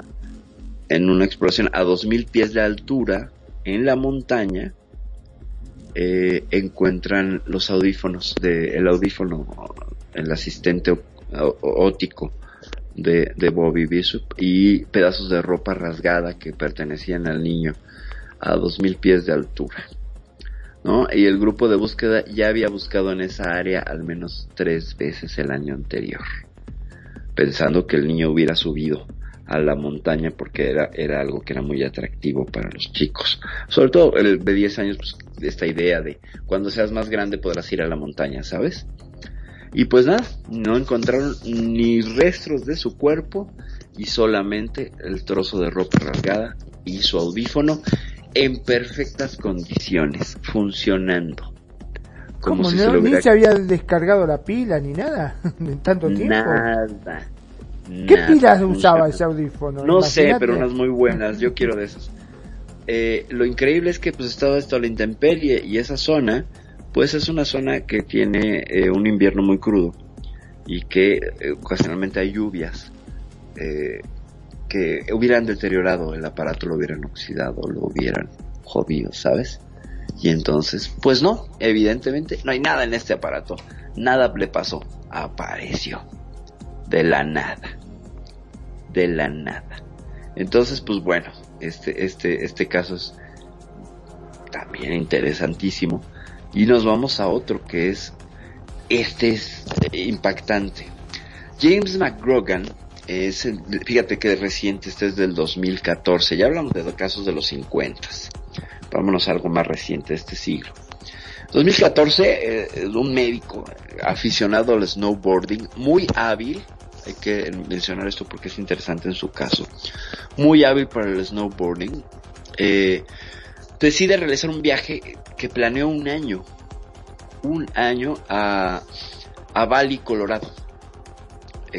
en una exploración a 2000 pies de altura en la montaña, eh, encuentran los audífonos de, el audífono, el asistente óptico de, de Bobby Bishop y pedazos de ropa rasgada que pertenecían al niño a 2000 pies de altura. Y el grupo de búsqueda ya había buscado en esa área al menos tres veces el año anterior, pensando que el niño hubiera subido a la montaña porque era, era algo que era muy atractivo para los chicos. Sobre todo el de 10 años, pues, esta idea de cuando seas más grande podrás ir a la montaña, ¿sabes? Y pues nada, no encontraron ni rastros de su cuerpo y solamente el trozo de ropa rasgada y su audífono en perfectas condiciones, funcionando. Como ¿Cómo si no? se lo Ni se había descargado la pila ni nada *laughs* en tanto tiempo. Nada. ¿Qué nada, pilas usaba ese audífono? No sé, pero unas muy buenas. Yo quiero de esas. Eh, lo increíble es que pues estaba esto a la intemperie y esa zona, pues es una zona que tiene eh, un invierno muy crudo y que eh, ocasionalmente hay lluvias eh, hubieran deteriorado el aparato, lo hubieran oxidado, lo hubieran jodido, ¿sabes? Y entonces, pues no, evidentemente no hay nada en este aparato, nada le pasó, apareció de la nada, de la nada. Entonces, pues bueno, este, este, este caso es también interesantísimo. Y nos vamos a otro que es, este es impactante. James McGrogan es, fíjate que reciente, este es del 2014, ya hablamos de casos de los 50. Vámonos a algo más reciente de este siglo. 2014, eh, un médico aficionado al snowboarding, muy hábil, hay que mencionar esto porque es interesante en su caso, muy hábil para el snowboarding, eh, decide realizar un viaje que planeó un año, un año a, a Bali, Colorado,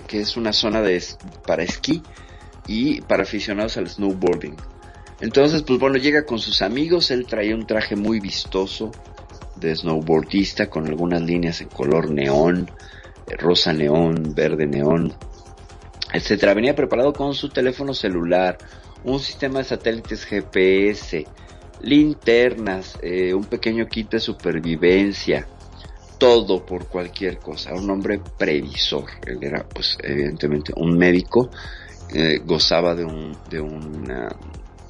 que es una zona de, para esquí y para aficionados al snowboarding. Entonces, pues bueno, llega con sus amigos, él traía un traje muy vistoso de snowboardista con algunas líneas en color neón, eh, rosa neón, verde neón, etcétera. Venía preparado con su teléfono celular, un sistema de satélites GPS, linternas, eh, un pequeño kit de supervivencia, todo por cualquier cosa. Un hombre previsor. Él era, pues, evidentemente un médico, eh, gozaba de un, de una,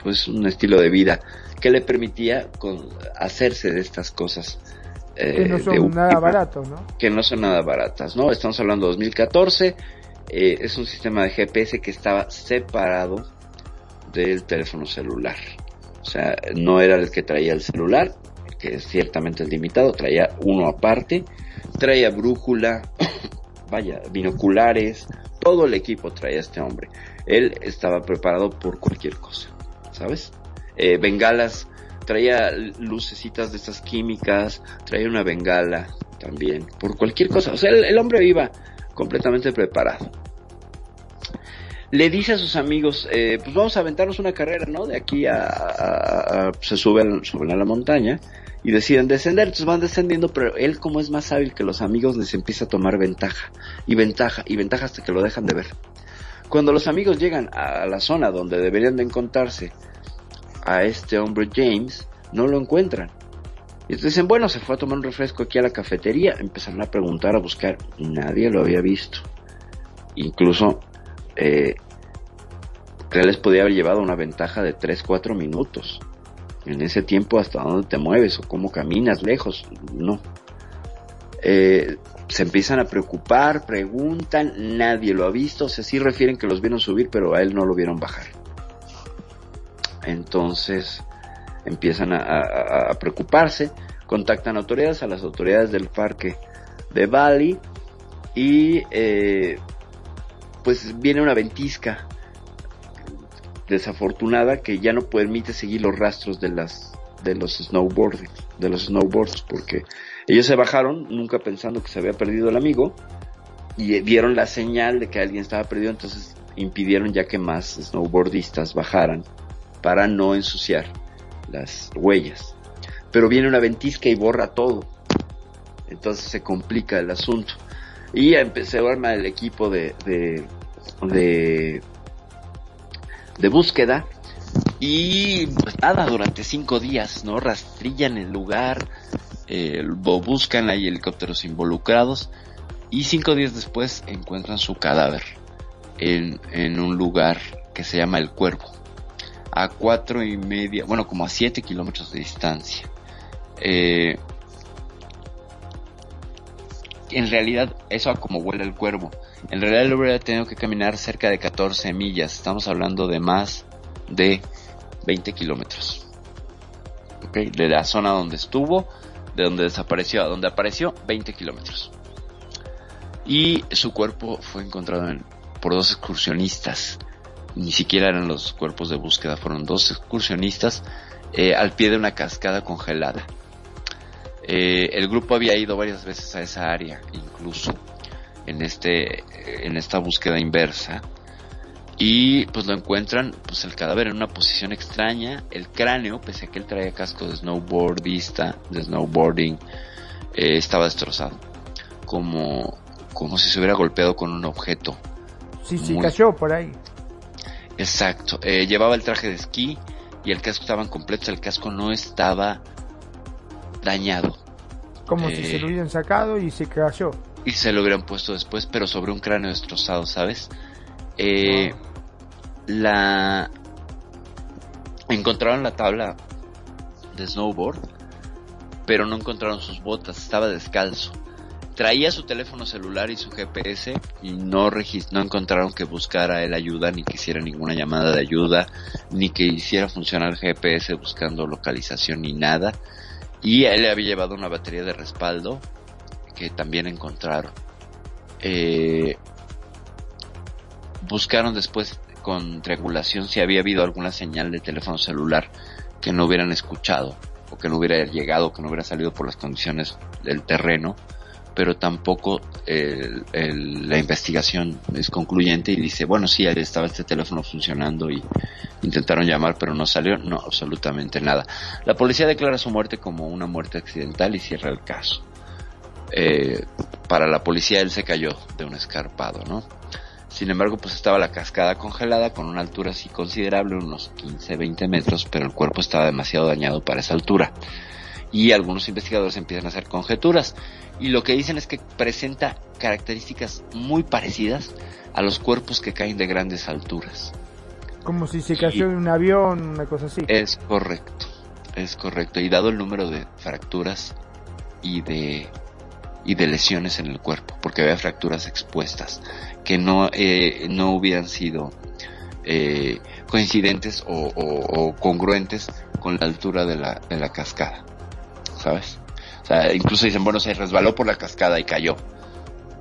pues, un estilo de vida que le permitía con- hacerse de estas cosas. eh, que no de son última nada baratos, ¿no? que no son nada baratas, ¿no? Estamos hablando de 2014, eh, es un sistema de GPS que estaba separado del teléfono celular. O sea, no era el que traía el celular, que es ciertamente el limitado, traía uno aparte, traía brújula, *coughs* vaya, binoculares, todo el equipo traía este hombre. Él estaba preparado por cualquier cosa, ¿sabes? Eh, bengalas, traía lucecitas de estas químicas, traía una bengala también, por cualquier cosa. O sea, el, hombre iba completamente preparado. Le dice a sus amigos, eh, pues vamos a aventarnos una carrera, ¿no? De aquí a, a- a- se suben, suben a la montaña y deciden descender, entonces van descendiendo, pero él como es más hábil que los amigos les empieza a tomar ventaja y ventaja y ventaja hasta que lo dejan de ver. Cuando los amigos llegan a la zona donde deberían de encontrarse a este hombre James, no lo encuentran. Y entonces dicen, bueno, se fue a tomar un refresco aquí a la cafetería, empezaron a preguntar, a buscar, nadie lo había visto. Incluso, eh, les podía haber llevado una ventaja de 3, 4 minutos. En ese tiempo, hasta dónde te mueves o cómo caminas lejos, no. Eh, se empiezan a preocupar, preguntan, nadie lo ha visto, o sea, sí refieren que los vieron subir, pero a él no lo vieron bajar. Entonces empiezan a, preocuparse, contactan autoridades, a las autoridades del parque de Bali y eh, pues viene una ventisca desafortunada que ya no permite seguir los rastros de las de los snowboarding, de los snowboards, porque ellos se bajaron nunca pensando que se había perdido el amigo y vieron la señal de que alguien estaba perdido, entonces impidieron ya que más snowboardistas bajaran para no ensuciar las huellas. Pero viene una ventisca y borra todo. Entonces se complica el asunto. Y empecé a armar el equipo de, de, de búsqueda. Y pues nada, durante cinco días, ¿no? Rastrillan el lugar, eh, buscan, hay helicópteros involucrados. Y cinco días después encuentran su cadáver en, en un lugar que se llama El Cuervo. A cuatro y media, bueno, como a siete kilómetros de distancia. Eh, en realidad, eso a como vuela el cuervo. En realidad él hubiera tenido que caminar cerca de 14 millas. Estamos hablando de más de 20 kilómetros. ¿Ok? De la zona donde estuvo, de donde desapareció a donde apareció, 20 kilómetros. Y su cuerpo fue encontrado en- por dos excursionistas. Ni siquiera eran los cuerpos de búsqueda, fueron dos excursionistas eh, al pie de una cascada congelada. Eh, el grupo había ido varias veces a esa área, incluso en este, en esta búsqueda inversa. Y pues lo encuentran, pues el cadáver en una posición extraña, el cráneo, pese a que él traía casco de snowboardista, de snowboarding, eh, estaba destrozado. Como, como si se hubiera golpeado con un objeto. Sí, sí, Muy- cayó por ahí. Exacto. Eh, llevaba el traje de esquí y el casco estaban completos. El casco no estaba dañado. Como si Eh, se lo hubieran sacado y se cayó. Y se lo hubieran puesto después, pero sobre un cráneo destrozado, ¿sabes? Eh, La encontraron la tabla de snowboard, pero no encontraron sus botas, estaba descalzo. Traía su teléfono celular y su GPS y no no encontraron que buscara él ayuda, ni que hiciera ninguna llamada de ayuda, ni que hiciera funcionar el GPS buscando localización ni nada. Y él le había llevado una batería de respaldo que también encontraron. Eh, buscaron después con triangulación si había habido alguna señal de teléfono celular que no hubieran escuchado o que no hubiera llegado, que no hubiera salido por las condiciones del terreno, pero tampoco la investigación es concluyente y dice, bueno, sí, ahí estaba este teléfono funcionando y intentaron llamar, pero no salió, no, absolutamente nada. La policía declara su muerte como una muerte accidental y cierra el caso. Eh, para la policía él se cayó de un escarpado, ¿no? Sin embargo, pues estaba la cascada congelada con una altura así considerable, unos 15, 20 metros, pero el cuerpo estaba demasiado dañado para esa altura. Y algunos investigadores empiezan a hacer conjeturas. Y lo que dicen es que presenta características muy parecidas a los cuerpos que caen de grandes alturas. Como si se cayó en un avión, una cosa así. Es correcto, es correcto. Y dado el número de fracturas y de y de lesiones en el cuerpo, porque había fracturas expuestas que no eh, no hubieran sido eh, coincidentes o, o- o congruentes con la altura de la, de la cascada, ¿sabes? O sea, incluso dicen, bueno, se resbaló por la cascada y cayó.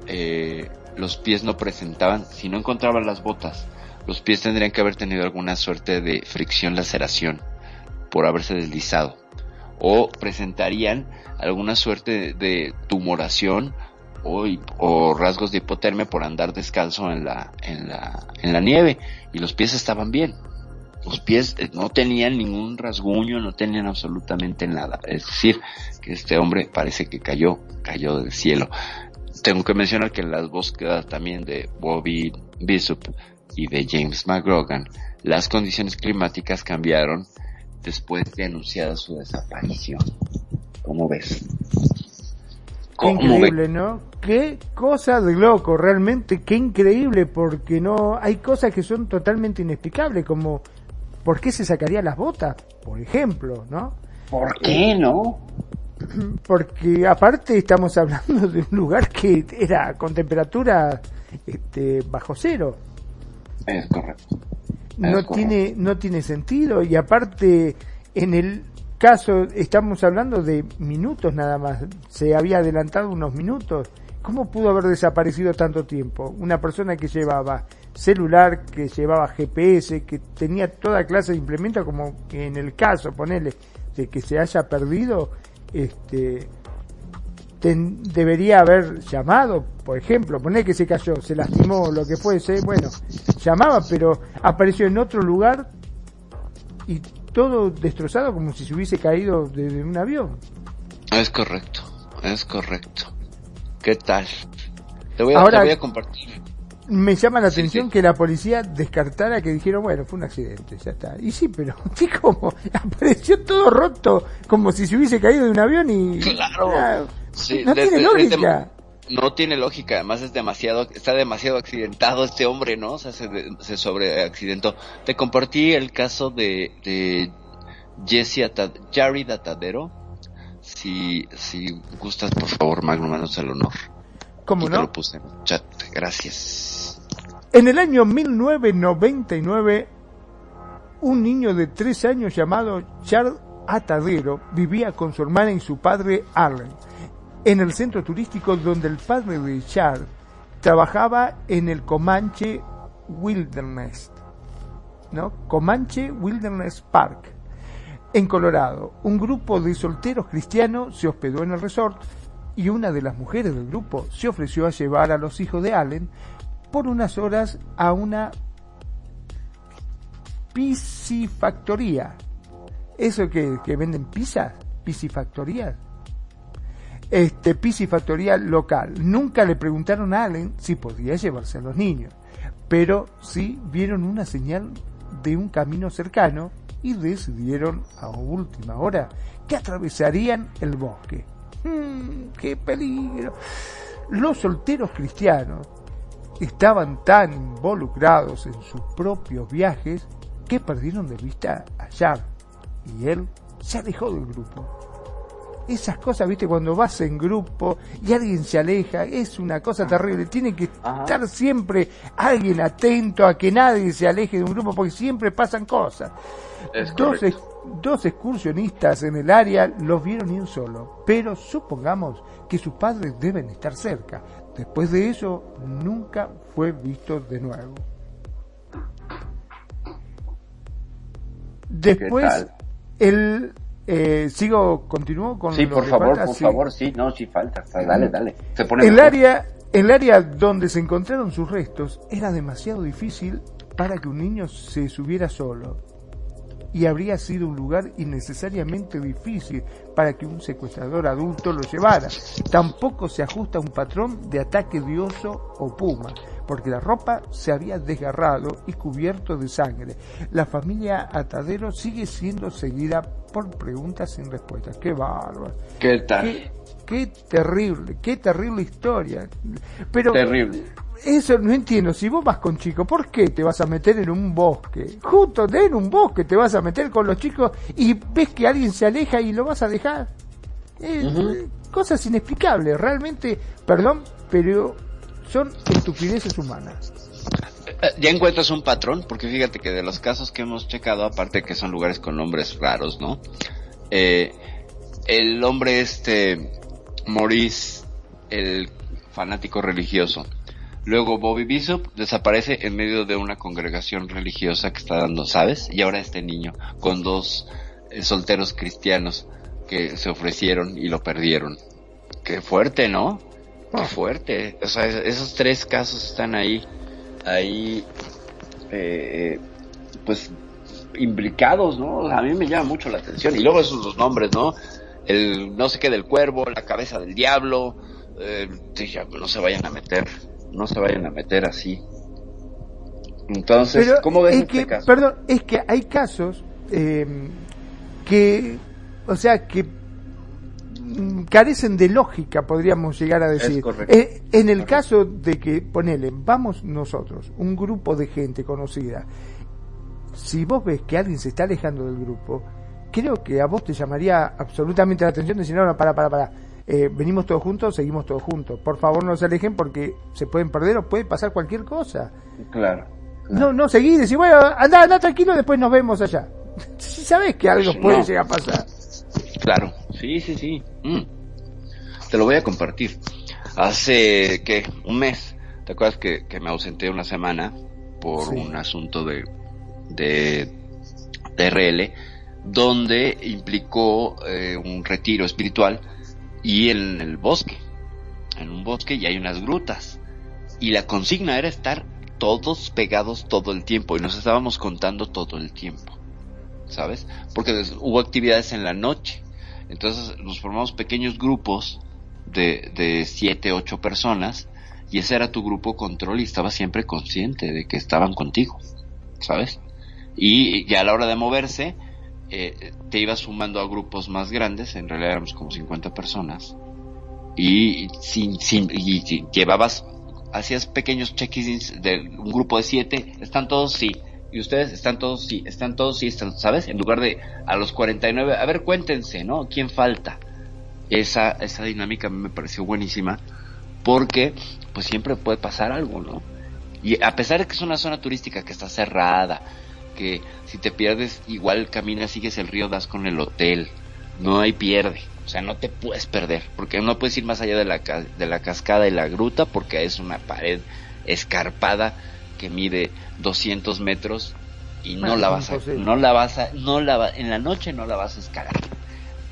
Eh, los pies no presentaban, si no encontraban las botas, los pies tendrían que haber tenido alguna suerte de fricción, laceración por haberse deslizado. O presentarían alguna suerte de, tumoración o rasgos de hipotermia por andar descalzo en la, en la, en la nieve. Y los pies estaban bien. Los pies eh, no tenían ningún rasguño, no tenían absolutamente nada. Es decir, que este hombre parece que cayó, cayó del cielo. Tengo que mencionar que en las búsquedas también de Bobby Bishop y de James McGrogan, las condiciones climáticas cambiaron después de anunciada su desaparición. ¿Cómo ves? Qué ¿Cómo increíble, ¿no? Qué cosa de loco, realmente, qué increíble, porque no hay cosas que son totalmente inexplicables, como ¿por qué se sacaría las botas? Por ejemplo, ¿no? ¿Por qué no? *clears throat* Porque aparte estamos *laughs* hablando de un lugar que era con temperatura este, bajo cero. Es correcto. No tiene no tiene sentido. Y aparte en el caso estamos hablando de minutos nada más. Se había adelantado unos minutos. Cómo pudo haber desaparecido tanto tiempo una persona que llevaba celular que llevaba GPS que tenía toda clase de implementos como en el caso ponele de que se haya perdido este ten- debería haber llamado, por ejemplo, poner que se cayó, se lastimó, lo que fuese, bueno, llamaba, pero apareció en otro lugar y todo destrozado como si se hubiese caído de, de un avión. Es correcto, es correcto. ¿Qué tal? Te voy a, Ahora- te voy a compartir. Me llama la atención que la policía descartara que dijeron, bueno, fue un accidente, ya está. Y sí, pero, *laughs* ¿qué como? *laughs* Apareció todo roto, como si se hubiese caído de un avión y... Claro. Sí, no de- tiene de- lógica. de- no tiene lógica, además es demasiado, está demasiado accidentado este hombre, ¿no? O sea, se, se sobre accidentó. Te compartí el caso de, de Jesse Jared Atadero. Si, si gustas, por favor, Magno, manos el honor. ¿Cómo te no? lo puse en el chat. Gracias. En el año 1999, un niño de tres años llamado Charles Atadero vivía con su hermana y su padre Allen en el centro turístico donde el padre Charles trabajaba en el Comanche Wilderness, ¿no? Comanche Wilderness Park, en Colorado. Un grupo de solteros cristianos se hospedó en el resort y una de las mujeres del grupo se ofreció a llevar a los hijos de Allen por unas horas a una piscifactoría. ¿Eso que, que venden pizzas? ¿Piscifactorías? Este, piscifactoría local. Nunca le preguntaron a Allen si podía llevarse a los niños, pero sí vieron una señal de un camino cercano y decidieron a última hora que atravesarían el bosque. ¡Mm, ¡Qué peligro! Los solteros cristianos estaban tan involucrados en sus propios viajes que perdieron de vista a Jar y él se alejó del grupo. Esas cosas, viste, cuando vas en grupo y alguien se aleja, es una cosa terrible. Tiene que estar siempre alguien atento a que nadie se aleje de un grupo porque siempre pasan cosas. Es Dos, excursionistas en el área los vieron ni un solo, pero supongamos que sus padres deben estar cerca. Después de eso, nunca fue visto de nuevo. Después? El, eh, sigo, continúo con Sí, lo por que favor, falta? por Sí. favor, sí, no, sí falta. Dale, dale. Se pone El mejor. área, el área donde se encontraron sus restos era demasiado difícil para que un niño se subiera solo. Y habría sido un lugar innecesariamente difícil para que un secuestrador adulto lo llevara. Tampoco se ajusta a un patrón de ataque de oso o puma, porque la ropa se había desgarrado y cubierto de sangre. La familia Atadero sigue siendo seguida por preguntas sin respuesta. ¡Qué bárbaro! ¿Qué tal? Qué, qué terrible, qué terrible historia. Pero Terrible. Eso no entiendo. Si vos vas con chicos, ¿por qué te vas a meter en un bosque? Justo en un bosque te vas a meter con los chicos y ves que alguien se aleja y lo vas a dejar. Eh, eh, Cosas inexplicables. Realmente, perdón, pero son estupideces humanas. Eh, Ya encuentras un patrón, porque fíjate que de los casos que hemos checado, aparte que son lugares con nombres raros, ¿no? Eh, el hombre este, Maurice, el fanático religioso. Luego Bobby Bishop desaparece en medio de una congregación religiosa que está dando, ¿sabes? Y ahora este niño con dos eh, solteros cristianos que se ofrecieron y lo perdieron. Qué fuerte, ¿no? Qué fuerte. O sea, es- esos tres casos están ahí, ahí, eh, pues, imbricados, ¿no? A mí me llama mucho la atención. Y luego esos los nombres, ¿no? El no sé qué del cuervo, la cabeza del diablo. Eh, sí, ya, no se vayan a meter, no se vayan a meter así. Entonces, Pero ¿cómo ves es este que, caso? Perdón, es que hay casos eh, que, o sea, que mm, carecen de lógica, podríamos llegar a decir. correcto. Eh, en el caso de que, ponele, vamos nosotros, un grupo de gente conocida, si vos ves que alguien se está alejando del grupo, creo que a vos te llamaría absolutamente la atención decir, no, no, para, para, para. Eh, venimos todos juntos, seguimos todos juntos. Por favor, no se alejen porque se pueden perder o puede pasar cualquier cosa. Claro. No, no seguir, decir, bueno, anda, anda tranquilo, después nos vemos allá. *laughs* Si sabes que algo puede no. llegar a pasar. Claro, sí, sí, sí. Mm. Te lo voy a compartir. Hace, ¿qué? Un mes. ¿Te acuerdas que, que me ausenté una semana por Sí. un asunto de, de, de RL, donde implicó eh, un retiro espiritual y en el bosque, en un bosque y hay unas grutas. Y la consigna era estar todos pegados todo el tiempo y nos estábamos contando todo el tiempo. ¿sabes? Porque hubo actividades en la noche. Entonces nos formamos pequeños grupos de, de siete, ocho personas y ese era tu grupo control y estabas siempre consciente de que estaban contigo, ¿sabes? Y ya a la hora de moverse, eh, te ibas sumando a grupos más grandes, en realidad éramos como 50 personas, y, sin, sin, y, llevabas, hacías pequeños check-ins de un grupo de siete, ¿están todos? Sí. Y ustedes están todos, sí, están todos, sí, están, ¿sabes? En lugar de a los 49, a ver, cuéntense, ¿no? ¿Quién falta? Esa, esa dinámica me pareció buenísima porque pues siempre puede pasar algo, ¿no? Y a pesar de que es una zona turística que está cerrada, que si te pierdes igual caminas, sigues el río, das con el hotel, no hay pierde, o sea, no te puedes perder, porque no puedes ir más allá de la, de la cascada y la gruta porque es una pared escarpada que mide 200 metros y no la vas a, no la vas a, no la va- en la noche no la vas a escalar.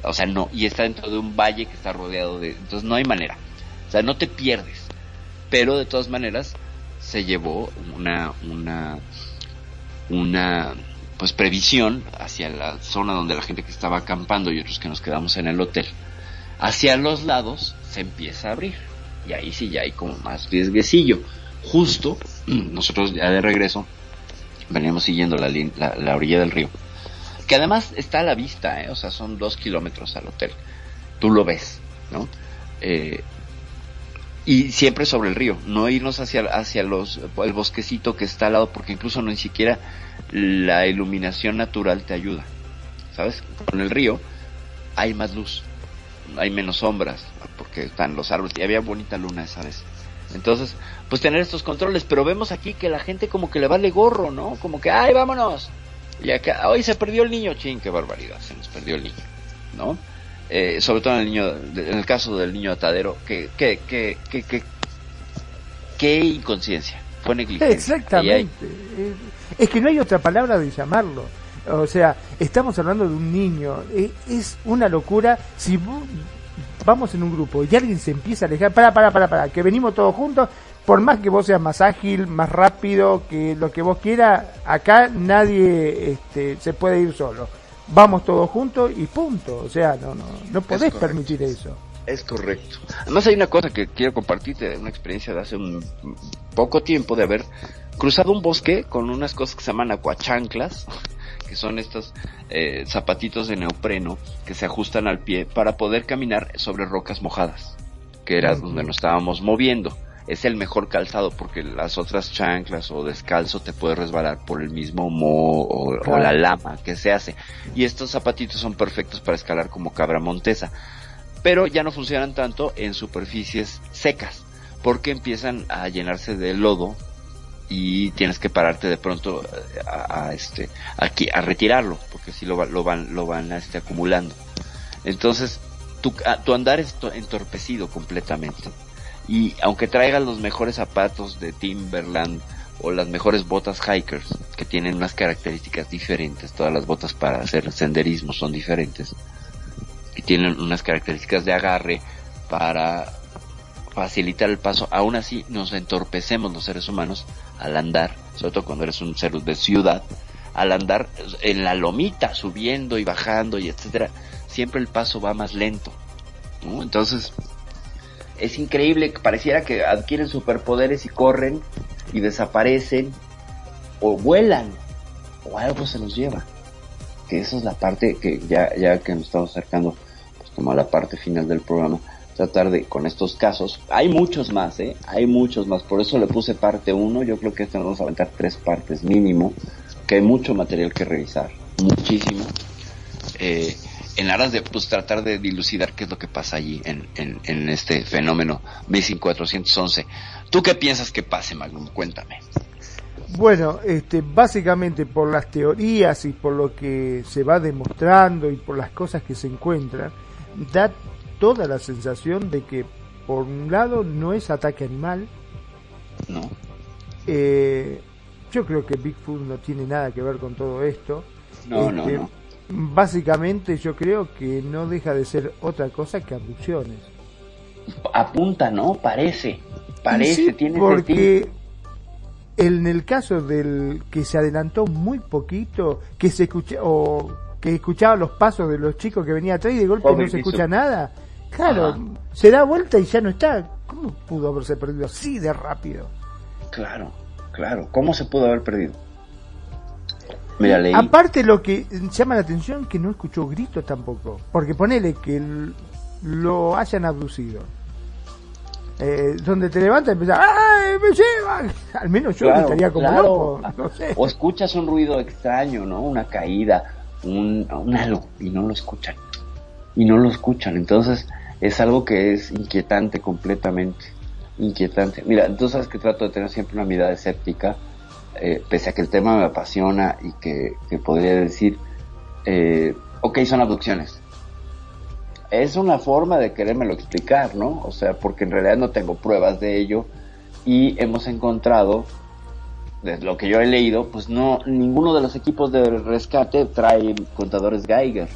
O sea, no, y está dentro de un valle que está rodeado de, entonces no hay manera. O sea, no te pierdes. Pero de todas maneras se llevó una una una pues previsión hacia la zona donde la gente que estaba acampando y otros que nos quedamos en el hotel. Hacia los lados se empieza a abrir. Y ahí sí ya hay como más riesguecillo. Justo, *clears throat* nosotros ya de regreso veníamos siguiendo la, la, la orilla del río. Que además está a la vista, ¿eh? o sea, son dos kilómetros al hotel. Tú lo ves, ¿no? Eh, y siempre sobre el río, no irnos hacia, hacia los, el bosquecito que está al lado, porque incluso ni siquiera la iluminación natural te ayuda, ¿sabes? Con el río hay más luz, hay menos sombras, porque están los árboles, y había bonita luna esa vez. Entonces, pues tener estos controles, pero vemos aquí que la gente como que le vale gorro, ¿no? Como que, ay, vámonos. Y acá, hoy se perdió el niño, ching, qué barbaridad, se nos perdió el niño, ¿no? Eh, sobre todo en el niño, en el caso del niño atadero, que, que, que, que, que, inconsciencia, fue negligencia. Exactamente. Eh, Es que no hay otra palabra de llamarlo. O sea, estamos hablando de un niño. E- Es una locura. Si vamos en un grupo y alguien se empieza a alejar, para, para, para, para, que venimos todos juntos, por más que vos seas más ágil, más rápido, que lo que vos quieras, acá nadie este, se puede ir solo. Vamos todos juntos y punto. O sea, no, no, no podés permitir eso. Es correcto. Además hay una cosa que quiero compartirte, una experiencia de hace un poco tiempo de haber cruzado un bosque con unas cosas que se llaman acuachanclas, que son estos eh, zapatitos de neopreno que se ajustan al pie para poder caminar sobre rocas mojadas, que era donde nos estábamos moviendo. Es el mejor calzado porque las otras chanclas o descalzo te puedes resbalar por el mismo moho o, la lama que se hace. Y estos zapatitos son perfectos para escalar como cabra montesa. Pero ya no funcionan tanto en superficies secas porque empiezan a llenarse de lodo y tienes que pararte de pronto eh, a, a, este aquí a retirarlo porque si lo, lo van lo van este, acumulando. Entonces tu, tu andar es to- entorpecido completamente y aunque traigas los mejores zapatos de Timberland o las mejores botas hikers que tienen unas características diferentes todas las botas para hacer senderismo son diferentes y tienen unas características de agarre para facilitar el paso. Aún así nos entorpecemos los seres humanos al andar, sobre todo cuando eres un ser de ciudad, al andar en la lomita, subiendo y bajando y etcétera, siempre el paso va más lento. ¿no? Entonces, es increíble que pareciera que adquieren superpoderes y corren y desaparecen o vuelan. O algo se los lleva. Que esa es la parte que ya, ya que nos estamos acercando pues, como a la parte final del programa, tratar de, con estos casos, hay muchos más, ¿eh? Hay muchos más, por eso le puse parte 1, yo creo que este nos vamos a aventar tres partes mínimo, que hay mucho material que revisar, muchísimo, eh, en aras de pues tratar de dilucidar qué es lo que pasa allí en, en, en este fenómeno Missing 411. ¿Tú qué piensas que pase, Magnum? Cuéntame. Bueno, este, básicamente por las teorías y por lo que se va demostrando y por las cosas que se encuentran, da toda la sensación de que por un lado no es ataque animal. No. Eh, yo creo que Bigfoot no tiene nada que ver con todo esto. No, no, Este, no. Básicamente yo creo que no deja de ser otra cosa que abducciones. Apunta, ¿no? Parece. Parece, sí, tiene porque en el caso del que se adelantó muy poquito, que se escucha o que escuchaba los pasos de los chicos que venía atrás y de golpe no se escucha nada. Claro, Ajá. se da vuelta y ya no está. ¿Cómo pudo haberse perdido así de rápido? Claro, claro. ¿Cómo se pudo haber perdido? Leí. Aparte lo que llama la atención que no escuchó gritos tampoco, porque ponele que lo hayan abducido. Eh, donde te levantas y empiezas, ¡ay, me llevan! *laughs* Al menos yo Claro, gritaría como claro. loco, no sé. O escuchas un ruido extraño, ¿no? Una caída, un, un algo, y no lo escuchan. Y no lo escuchan. Entonces, es algo que es inquietante completamente. Inquietante. Mira, tú sabes que trato de tener siempre una mirada escéptica, eh, pese a que el tema me apasiona y que, que podría decir, eh, ok, son abducciones. Es una forma de querérmelo explicar, ¿no? O sea, porque en realidad no tengo pruebas de ello y hemos encontrado de lo que yo he leído, pues no, ninguno de los equipos de rescate trae contadores Geiger.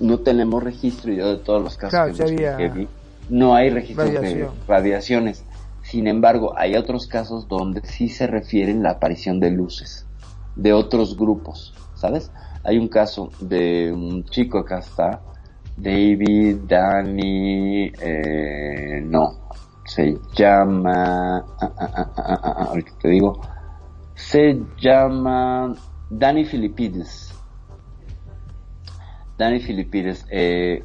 No tenemos registro, yo de todos los casos Claro, que, había que vi, no hay registros de radiaciones. Sin embargo, hay otros casos donde sí se refieren la aparición de luces de otros grupos, ¿sabes? Hay un caso de un chico, acá está, David, Danny, eh, no, se llama, ah, ah, ah, ah, ah, ah, ahorita te digo, se llama Danny Filipides. Danny Filipides, eh,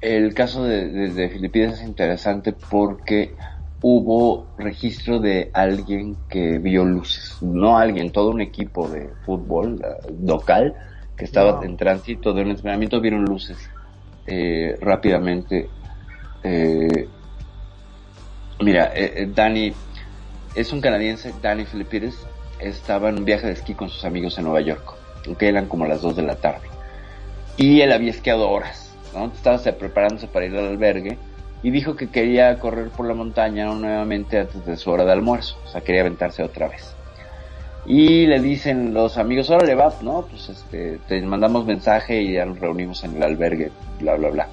el caso de, de, de Filipides es interesante porque hubo registro de alguien que vio luces, no alguien, todo un equipo de fútbol eh, local que estaba en tránsito de un entrenamiento vieron luces eh, rápidamente. Eh, mira, eh, eh, Danny es un canadiense, Danny Filipides, estaba en un viaje de esquí con sus amigos en Nueva York, que eran como las 2 de la tarde. Y él había esquiado horas, ¿no? Estaba se- preparándose para ir al albergue y dijo que quería correr por la montaña nuevamente antes de su hora de almuerzo, o sea, quería aventarse otra vez. Y le dicen los amigos, órale va, no, pues este, te mandamos mensaje y ya nos reunimos en el albergue, bla, bla, bla.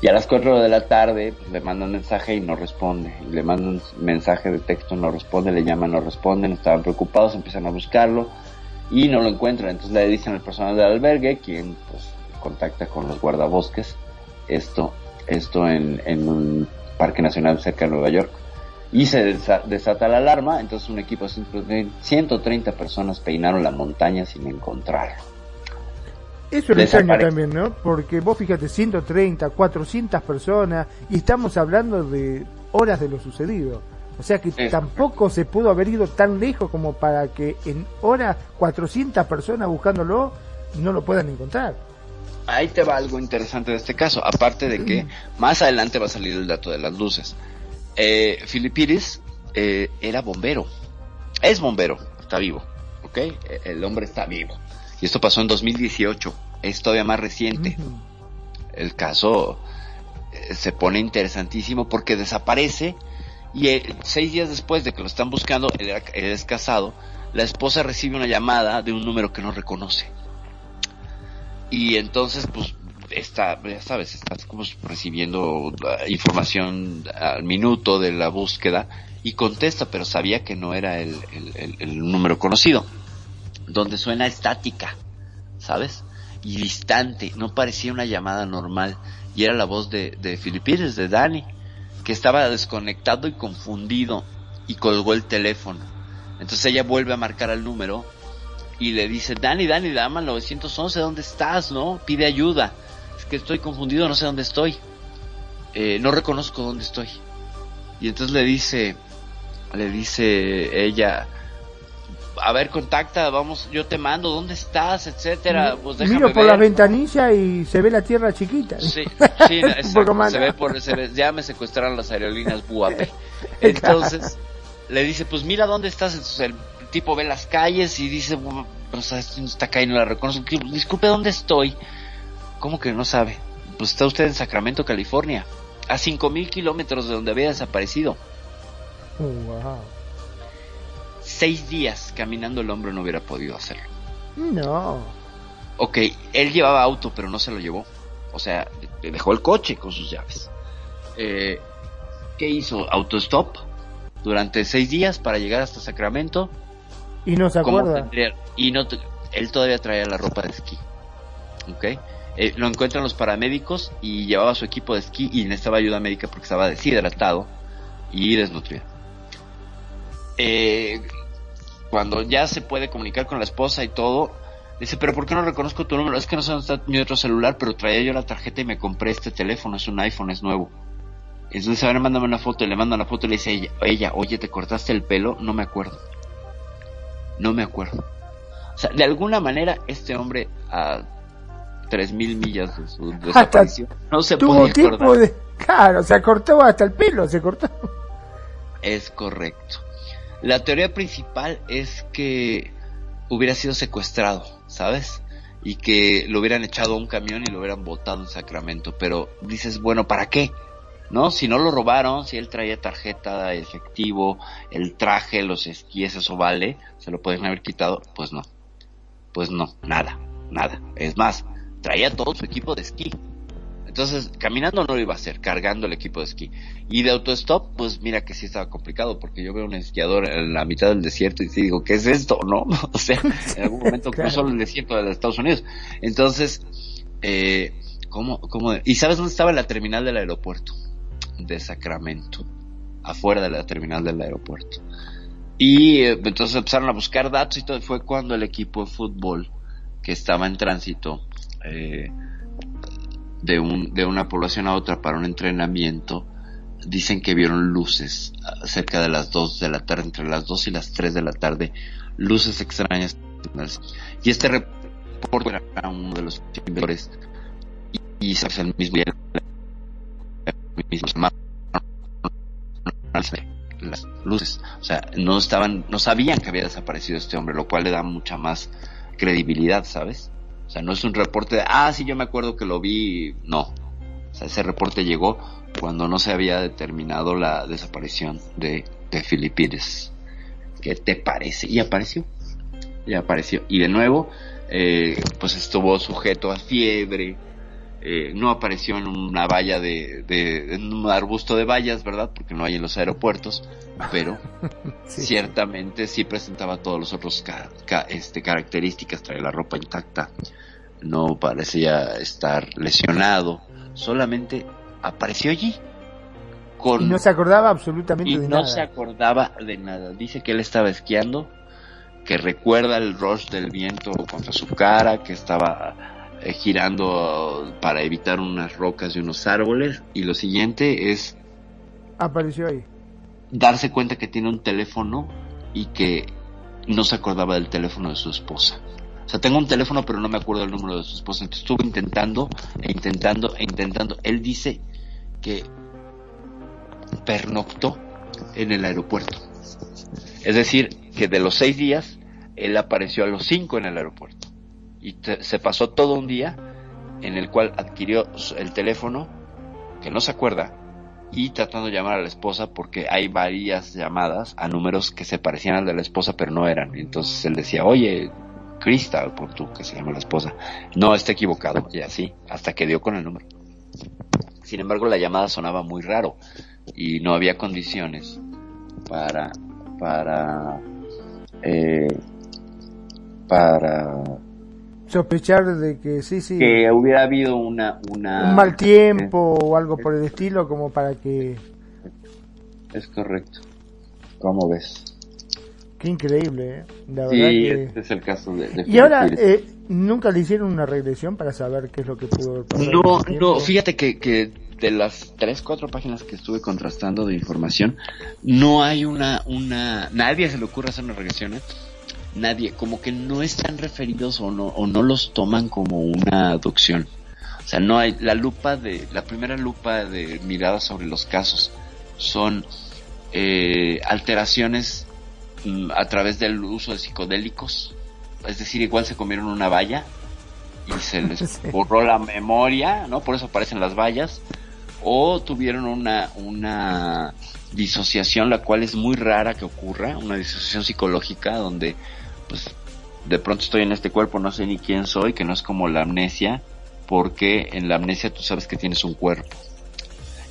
Y a las 4 de la tarde pues, le mandan mensaje y no responde. Y le mandan mensaje de texto, no responde, le llaman, no responden, estaban preocupados, empiezan a buscarlo y no lo encuentran. Entonces le dicen al personal del albergue, quien pues contacta con los guardabosques, esto, esto en, en un parque nacional cerca de Nueva York. Y se desa- desata la alarma, entonces un equipo de 130 personas peinaron la montaña sin encontrarlo. Eso es extraño también, ¿no? Porque vos fíjate, 130, 400 personas y estamos hablando de horas de lo sucedido. O sea que tampoco se pudo haber ido tan lejos como para que en horas 400 personas buscándolo no lo puedan encontrar. Ahí te va algo interesante de este caso, aparte de que más adelante va a salir el dato de las luces. Eh, Filipiris eh, era bombero, es bombero, está vivo, ¿ok? Eh, El hombre está vivo. Y esto pasó en 2018, es todavía más reciente. El caso eh, se pone interesantísimo porque desaparece y eh, seis días después de que lo están buscando, él, era- él es casado, la esposa recibe una llamada de un número que no reconoce. Y entonces, pues, está, ya sabes, estás como recibiendo ah, información al minuto de la búsqueda y contesta, pero sabía que no era el, el- el- el número conocido. Donde suena estática, ¿sabes? Y distante, no parecía una llamada normal. Y era la voz de, de Filipides, de Dani, que estaba desconectado y confundido y colgó el teléfono. Entonces ella vuelve a marcar al número y le dice, Dani, Dani, dama 911, ¿dónde estás? ¿No? Pide ayuda. Es que estoy confundido, no sé dónde estoy. Eh, no reconozco dónde estoy. Y entonces le dice, le dice ella, a ver, contacta, vamos, yo te mando, ¿dónde estás? Etcétera. Pues déjame Miro por ver. la ventanilla y se ve la tierra chiquita. Sí, *laughs* sí, Un poco se ve por, se ve- ya me secuestraron las aerolíneas Buape. *laughs* Entonces, le dice, pues mira dónde estás. Entonces el tipo ve las calles y dice, "Bu- o sea, esto está acá y no la reconozco. Disculpe, ¿dónde estoy? ¿Cómo que no sabe? Pues está usted en Sacramento, California. A cinco mil kilómetros de donde había desaparecido. Oh, wow. Seis días caminando el hombre no hubiera podido hacerlo. No. Ok, él llevaba auto, pero no se lo llevó. O sea, dejó el coche con sus llaves. Eh, ¿Qué hizo? Autostop durante seis días para llegar hasta Sacramento. Y no se ¿Cómo acuerda. tendría- Y no, él todavía traía la ropa de esquí. Ok. Eh, lo encuentran los paramédicos y llevaba su equipo de esquí y necesitaba ayuda médica porque estaba deshidratado y desnutrido. Eh, cuando ya se puede comunicar con la esposa y todo, dice, pero ¿por qué no reconozco tu número? Es que no sé dónde está mi otro celular, pero traía yo la tarjeta y me compré este teléfono, es un iPhone, es nuevo. Entonces, a ver, mándame una foto y le manda la foto y le dice ella, ella, oye, ¿te cortaste el pelo? No me acuerdo. No me acuerdo. O sea, de alguna manera, este hombre a tres mil millas de su desaparición no se Tuvo podía tiempo acordar. de... Claro, se cortó hasta el pelo, se cortó. Es correcto. La teoría principal es que hubiera sido secuestrado, ¿sabes? Y que lo hubieran echado a un camión y lo hubieran botado en Sacramento. Pero dices, bueno, ¿para qué? ¿No? Si no lo robaron, si él traía tarjeta, efectivo, el traje, los esquíes, eso vale, se lo pueden haber quitado, pues no. Pues no, nada, nada. Es más, traía todo su equipo de esquí. Entonces, caminando no lo iba a hacer, cargando el equipo de esquí. Y de autostop, pues mira que sí estaba complicado, porque yo veo un esquiador en la mitad del desierto y sí digo, ¿qué es esto? ¿No? *laughs* O sea, en algún momento *laughs* Claro. cruzó el desierto de los Estados Unidos. Entonces, eh, ¿cómo, cómo? ¿Y sabes dónde estaba la terminal del aeropuerto? De Sacramento. Afuera de la terminal del aeropuerto. Y eh, entonces empezaron a buscar datos y todo. Fue cuando el equipo de fútbol que estaba en tránsito, eh, de, un, de una población a otra para un entrenamiento, dicen que vieron luces ah, cerca de las 2 de la tarde, entre las 2 y las 3 de la tarde, luces extrañas. Y este reporte era uno de los investigadores y, y el mismo día el mismo semana, las luces, o sea, no estaban, no sabían que había desaparecido este hombre, lo cual le da mucha más credibilidad, ¿sabes? O sea, no es un reporte de, ah, sí, yo me acuerdo que lo vi, no. O sea, ese reporte llegó cuando no se había determinado la desaparición de, de Filipides. ¿Qué te parece? Y apareció. Y apareció. Y de nuevo, eh, pues estuvo sujeto a fiebre. Eh, no apareció en una valla de, de, en un arbusto de vallas, ¿verdad? Porque no hay en los aeropuertos, pero *laughs* ciertamente sí presentaba todos los otros ca- ca- este, características, trae la ropa intacta, no parecía estar lesionado, solamente apareció allí con Y no se acordaba absolutamente y de no nada. se acordaba de nada. Dice que él estaba esquiando, que recuerda el rush del viento contra su cara, que estaba eh, girando para evitar unas rocas y unos árboles. Y lo siguiente es Apareció ahí. darse cuenta que tiene un teléfono y que no se acordaba del teléfono de su esposa. O sea, tengo un teléfono pero no me acuerdo el número de su esposa. Entonces estuvo intentando e intentando e intentando. Él dice que pernoctó en el aeropuerto. Es decir, que de los seis días, él apareció a los cinco en el aeropuerto. Y te- se pasó todo un día en el cual adquirió el teléfono, que no se acuerda, y tratando de llamar a la esposa porque hay varias llamadas a números que se parecían al de la esposa pero no eran. Entonces él decía, oye, Crystal, por tú, que se llama la esposa, no, está equivocado, y así, hasta que dio con el número. Sin embargo, la llamada sonaba muy raro y no había condiciones para, para, eh, para Sospechar de que sí, sí. que hubiera habido una, una... un mal tiempo o algo por el estilo como para que... Es correcto. ¿Cómo ves? Qué increíble, ¿eh? La Sí, verdad que... este es el caso de... de Y ahora, eh, ¿nunca le hicieron una regresión para saber qué es lo que pudo haber pasado? No, no, fíjate que, que de las tres, cuatro páginas que estuve contrastando de información, no hay una, una, nadie se le ocurre hacer una regresión, ¿eh? Nadie, como que no están referidos o no, o no los toman como una adopción. O sea, no hay, la lupa de, la primera lupa de mirada sobre los casos son eh, alteraciones mm, a través del uso de psicodélicos. Es decir, igual se comieron una valla y se *laughs* les Sí. borró la memoria, ¿no? Por eso aparecen las vallas. O tuvieron una, una disociación, la cual es muy rara que ocurra, una disociación psicológica donde, pues, de pronto estoy en este cuerpo, no sé ni quién soy, que no es como la amnesia, porque en la amnesia tú sabes que tienes un cuerpo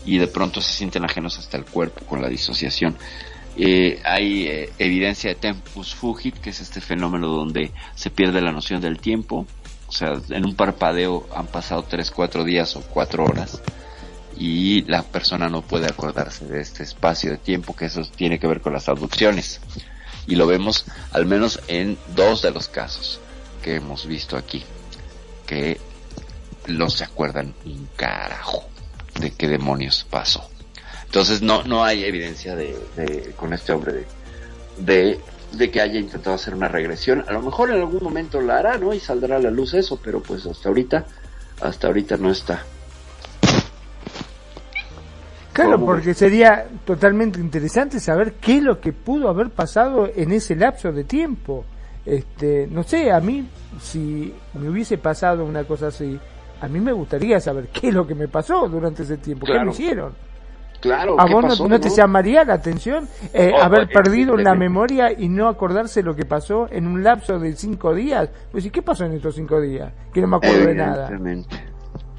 y de pronto se sienten ajenos hasta el cuerpo con la disociación. Eh, hay eh, evidencia de tempus fugit, que es este fenómeno donde se pierde la noción del tiempo. O sea, en un parpadeo han pasado 3, 4 días o 4 horas y la persona no puede acordarse de este espacio de tiempo, que eso tiene que ver con las abducciones. Y lo vemos al menos en dos de los casos que hemos visto aquí, que no se acuerdan un carajo de qué demonios pasó. Entonces no, no hay evidencia de, con este hombre de, de, de que haya intentado hacer una regresión. A lo mejor en algún momento la hará, ¿no? Y saldrá a la luz eso, pero pues hasta ahorita, hasta ahorita no está. Claro, ¿Cómo porque sería totalmente interesante saber qué es lo que pudo haber pasado en ese lapso de tiempo. Este, no sé, a mí, si me hubiese pasado una cosa así, a mí me gustaría saber qué es lo que me pasó durante ese tiempo, qué Claro. me hicieron. Claro, ¿A ¿qué vos no- pasó, no, te llamaría la atención eh, Oh, haber perdido la memoria y no acordarse lo que pasó en un lapso de cinco días? Pues, ¿y qué pasó en estos cinco días? Que no me acuerdo de nada. Evidentemente.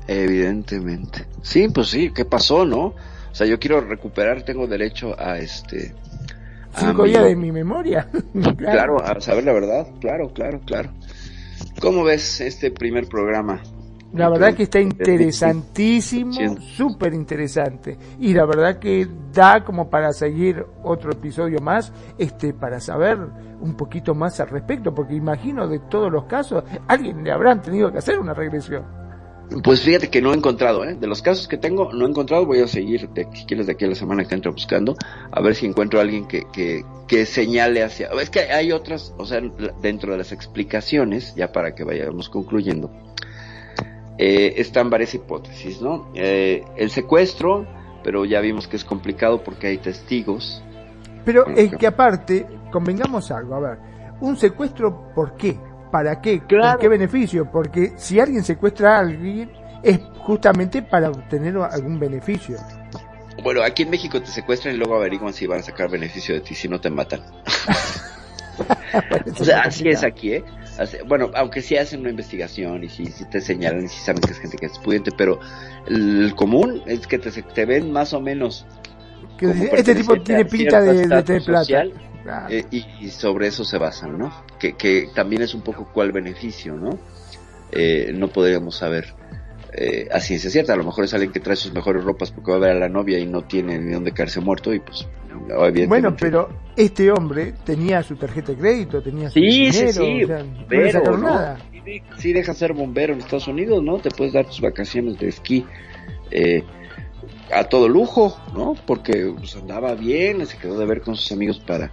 Evidentemente. Sí, pues sí, ¿qué pasó, no? O sea, yo quiero recuperar, tengo derecho a este... Cinco días de mi memoria. *laughs* Claro, a saber la verdad, claro, claro, claro. ¿Cómo ves este primer programa? La verdad que está interesantísimo, súper interesante. Y la verdad que da como para seguir otro episodio más, este, para saber un poquito más al respecto, porque imagino de todos los casos, alguien le habrán tenido que hacer una regresión. Pues fíjate que no he encontrado, ¿eh? De los casos que tengo, no he encontrado. Voy a seguir, de, si quieres, de aquí a la semana que entro buscando, a ver si encuentro a alguien que, que, que señale hacia. Es que hay otras, o sea, dentro de las explicaciones, ya para que vayamos concluyendo, eh, están varias hipótesis, ¿no? Eh, el secuestro, pero ya vimos que es complicado porque hay testigos. Pero es claro. que aparte, convengamos algo, a ver, un secuestro, ¿por qué? ¿Para qué? Claro. ¿Con qué beneficio? Porque si alguien secuestra a alguien, es justamente para obtener algún beneficio. Bueno, aquí en México te secuestran y luego averiguan si van a sacar beneficio de ti, si no te matan. *laughs* o sea, así es aquí, ¿eh? Así- bueno, aunque sí hacen una investigación y sí, sí te señalan y sí saben que es gente que es pudiente, pero el común es que te, te ven más o menos Que como dice, este tipo tiene pinta de, de plata. social, Claro. eh, y, y sobre eso se basan, ¿no? Que, que también es un poco cuál beneficio, ¿no? Eh, no podríamos saber eh, a ciencia cierta. A lo mejor es alguien que trae sus mejores ropas porque va a ver a la novia y no tiene ni dónde caerse muerto y pues Bueno, pero este hombre tenía su tarjeta de crédito, tenía su Sí, sí, dinero, sí, o sea, no le bombero, sacaron ¿no? nada. Sí, Sí, deja ser bombero en Estados Unidos, ¿no? Te puedes dar tus vacaciones de esquí eh, a todo lujo, ¿no? Porque pues, andaba bien, se quedó de ver con sus amigos para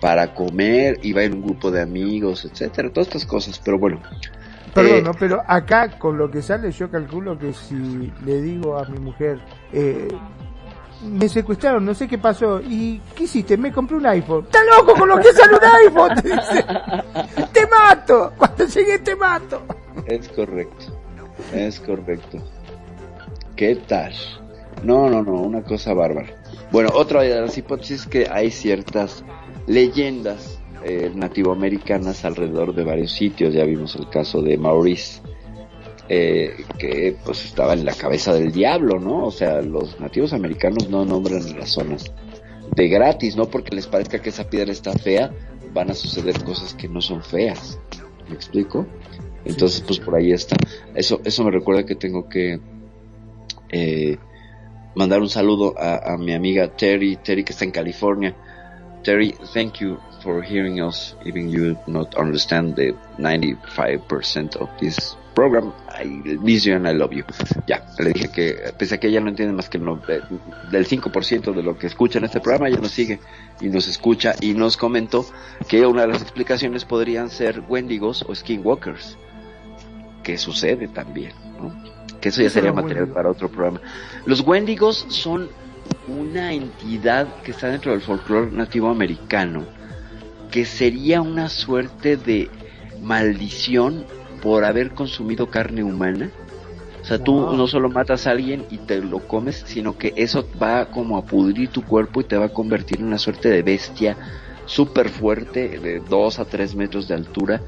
para comer, iba en un grupo de amigos, etcétera, todas estas cosas, pero bueno. Perdón, eh, ¿no? pero acá con lo que sale yo calculo que si le digo a mi mujer, eh, me secuestraron, no sé qué pasó, ¿y qué hiciste? Me compré un iPhone. ¡Está loco con lo que sale un iPhone! Te, dice. *laughs* ¡Te mato! Cuando llegué te mato. Es correcto, es correcto. ¿Qué tal? No, no, no, una cosa bárbara. Bueno, otra de las hipótesis es que hay ciertas leyendas eh, nativoamericanas alrededor de varios sitios. Ya vimos el caso de Maurice, eh, que pues estaba en la cabeza del diablo, ¿no? O sea, los nativos americanos no nombran las zonas de gratis, no porque les parezca que esa piedra está fea, van a suceder cosas que no son feas. ¿Me explico? Entonces, pues por ahí está. Eso, eso me recuerda que tengo que eh, mandar un saludo a, mi amiga Terry, Terry que está en California. Terry, thank you for hearing us, even you not understand the 95% of this program. I miss you and I love you. Ya, le dije que, pese a que ella no entiende más que no- del 5% de lo que escucha en este programa, ella nos sigue y nos escucha y nos comentó que una de las explicaciones podrían ser Wendigos o Skinwalkers, que sucede también, ¿no? Que eso ya ¿Qué son sería material para otro programa. Los Wendigos son una entidad que está dentro del folclore nativo americano, que sería una suerte de maldición por haber consumido carne humana. O sea, tú no solo matas a alguien y te lo comes, sino que eso va como a pudrir tu cuerpo y te va a convertir en una suerte de bestia súper fuerte, de 2 a 3 metros de altura,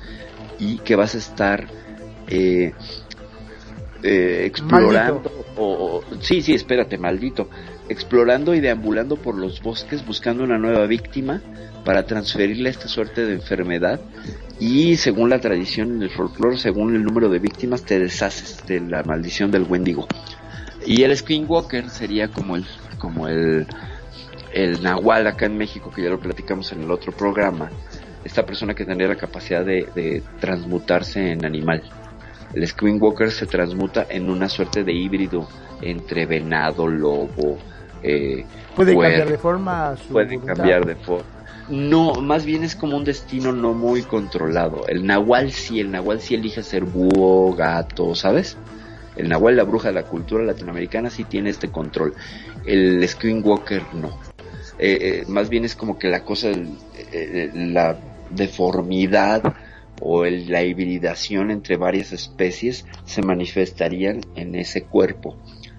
y que vas a estar eh, eh, explorando, o, o- sí, sí, espérate, maldito, explorando y deambulando por los bosques buscando una nueva víctima para transferirle esta suerte de enfermedad y según la tradición en el folclore, según el número de víctimas, te deshaces de la maldición del Wendigo. Y el Skinwalker sería como el, como el, el Nahual acá en México, que ya lo platicamos en el otro programa. Esta persona que tendría la capacidad de, de transmutarse en animal. El Skinwalker se transmuta en una suerte de híbrido entre venado, lobo, eh, Puede cambiar de forma voluntad. cambiar de forma. No, más bien es como un destino no muy controlado. El nahual sí, el nahual sí elige ser búho, gato, ¿sabes? El nahual, la bruja de la cultura latinoamericana, sí tiene este control. El skinwalker no. Eh, eh, más bien es como que la cosa, eh, la deformidad o el- la hibridación entre varias especies se manifestarían en ese cuerpo.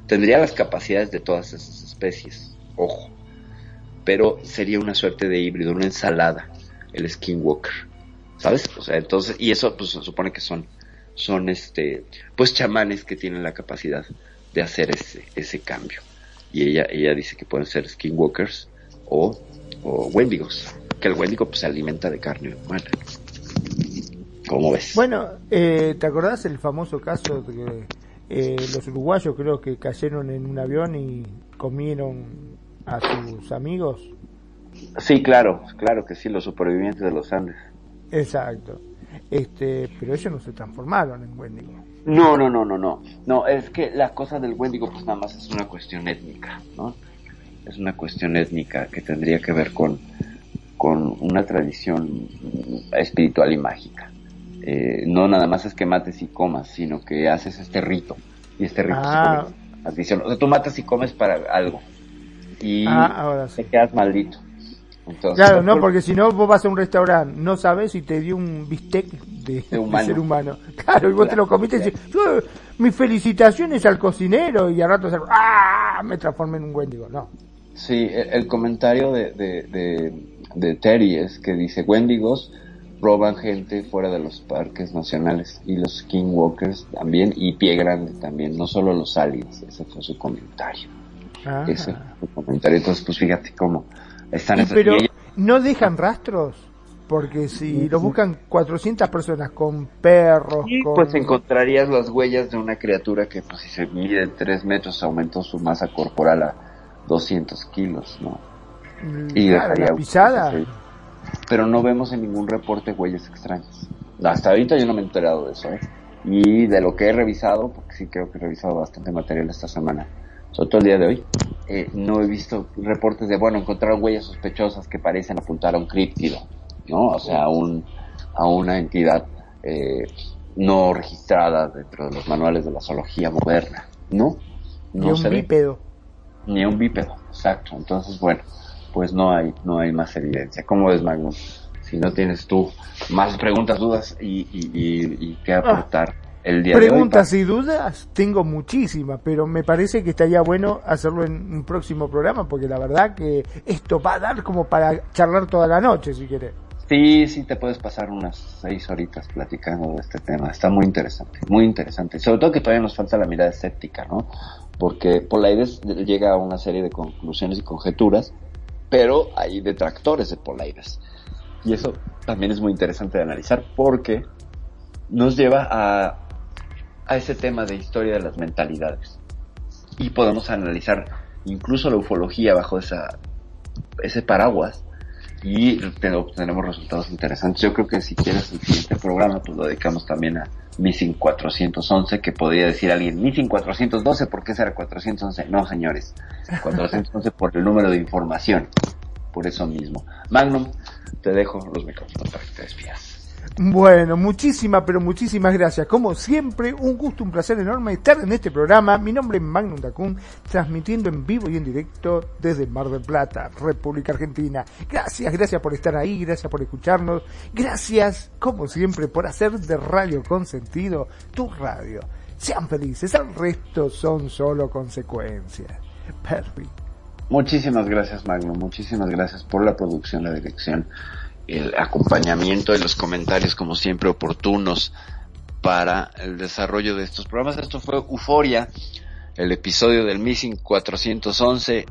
Tendría las capacidades de todas esas especies, ojo pero sería una suerte de híbrido, una ensalada, el skinwalker, ¿sabes? O sea, entonces, y eso pues se supone que son, son este, pues chamanes que tienen la capacidad de hacer ese, ese cambio. Y ella, ella dice que pueden ser skinwalkers o, o wendigos, que el wendigo pues se alimenta de carne humana. ¿Cómo ves? Bueno, eh, ¿te acordás el famoso caso de que eh, los uruguayos creo que cayeron en un avión y comieron a sus amigos? Sí, claro, claro que sí, los supervivientes de los Andes. Exacto. Este, pero ellos no se transformaron en Wendigo. No, no, no, no, no. No, es que la cosa del Wendigo pues nada más es una cuestión étnica, ¿no? Es una cuestión étnica que tendría que ver con, con una tradición espiritual y mágica. Eh, no nada más es que mates y comas, sino que haces este rito. Y este rito Ah. se maldición. O sea, tú matas y comes para algo. Y Ah, ahora sí. te quedas maldito. Entonces, Claro, no, porque si no vos vas a un restaurante, no sabes si te dio un bistec de, de humano. ser humano. *laughs* Claro, y vos te lo comiste y dices, yo, mis felicitaciones al cocinero y al rato se- ¡ah! me transformé en un Wendigo. No. Sí, el, el comentario de, de, de, de Terry es que dice, Wendigos roban gente fuera de los parques nacionales y los skinwalkers también y pie grande también, no solo los aliens, ese fue su comentario. Ah. Ese fue su comentario. Entonces, pues fíjate cómo están Y pero no dejan rastros, porque si lo buscan 400 personas con perros, Y con... pues encontrarías las huellas de una criatura que pues si se mide 3 metros aumentó su masa corporal a 200 kilos, ¿no? Mm, Y claro, dejaría la pisada. Sí. Pero no vemos en ningún reporte huellas extrañas. Hasta ahorita yo no me he enterado de eso, ¿eh? Y de lo que he revisado, porque sí creo que he revisado bastante material esta semana, sobre todo el día de hoy, eh, no he visto reportes de, bueno, encontraron huellas sospechosas que parecen apuntar a un críptido, ¿no? O sea, a, un, a una entidad eh, no registrada dentro de los manuales de la zoología moderna, ¿no? y un se ve bípedo. ni un bípedo, exacto. Entonces, bueno, pues no hay, no hay más evidencia. ¿Cómo ves, Magnum? Si no tienes tú más preguntas, dudas y, y, y, y qué aportar el día Preguntas y dudas tengo muchísimas, pero me parece que estaría bueno hacerlo en un próximo programa, porque la verdad que esto va a dar como para charlar toda la noche, si de hoy. Sí, sí, te puedes pasar unas seis horitas platicando de este tema. Está muy interesante, muy interesante. Sobre todo que todavía nos falta la mirada escéptica, ¿no? Porque Polaides llega a una serie de conclusiones y conjeturas, pero hay detractores de Polaides. Y eso también es muy interesante de analizar porque nos lleva a, a ese tema de historia de las mentalidades. Y podemos analizar incluso la ufología bajo esa, ese paraguas y te- obtenemos resultados interesantes. Yo creo que si quieres el siguiente programa, pues lo dedicamos también a Missing 411, que podría decir alguien, Missing 412, ¿por qué será 411? No, señores, 411 *laughs* por el número de información, por eso mismo. Magnum, te dejo los micrófonos para que te despidas. Bueno, muchísimas, pero muchísimas gracias. Como siempre, un gusto, un placer enorme estar en este programa. Mi nombre es Magnum Dacun, transmitiendo en vivo y en directo desde Mar del Plata, República Argentina. Gracias, gracias por estar ahí, gracias por escucharnos. Gracias, como siempre, por hacer de Radio Consentido tu radio. Sean felices, el resto son solo consecuencias. Perfecto. Muchísimas gracias, Magno. Muchísimas gracias por la producción, la dirección, el acompañamiento y los comentarios, como siempre, oportunos para el desarrollo de estos programas. Esto fue Euforia, el episodio del Missing 411,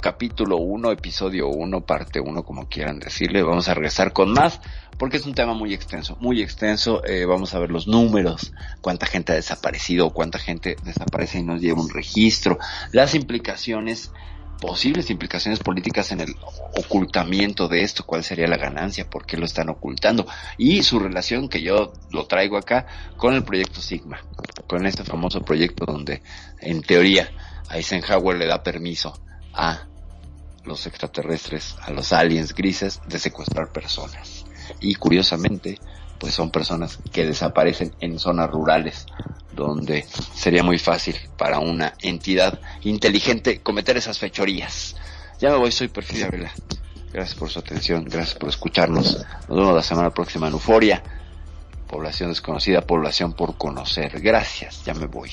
capítulo 1, episodio 1, parte 1, como quieran decirle. Vamos a regresar con más, porque es un tema muy extenso, muy extenso. Eh, vamos a ver los números, cuánta gente ha desaparecido, cuánta gente desaparece y nos lleva un registro, las implicaciones posibles implicaciones políticas en el ocultamiento de esto, cuál sería la ganancia, por qué lo están ocultando y su relación que yo lo traigo acá con el proyecto Sigma, con este famoso proyecto donde en teoría Eisenhower le da permiso a los extraterrestres, a los aliens grises de secuestrar personas. Y curiosamente, pues son personas que desaparecen en zonas rurales donde sería muy fácil para una entidad inteligente cometer esas fechorías. Ya me voy, soy Perfidia Vela. Gracias por su atención, gracias por escucharnos. Nos vemos la semana próxima en Euforia. Población desconocida, población por conocer. Gracias, ya me voy.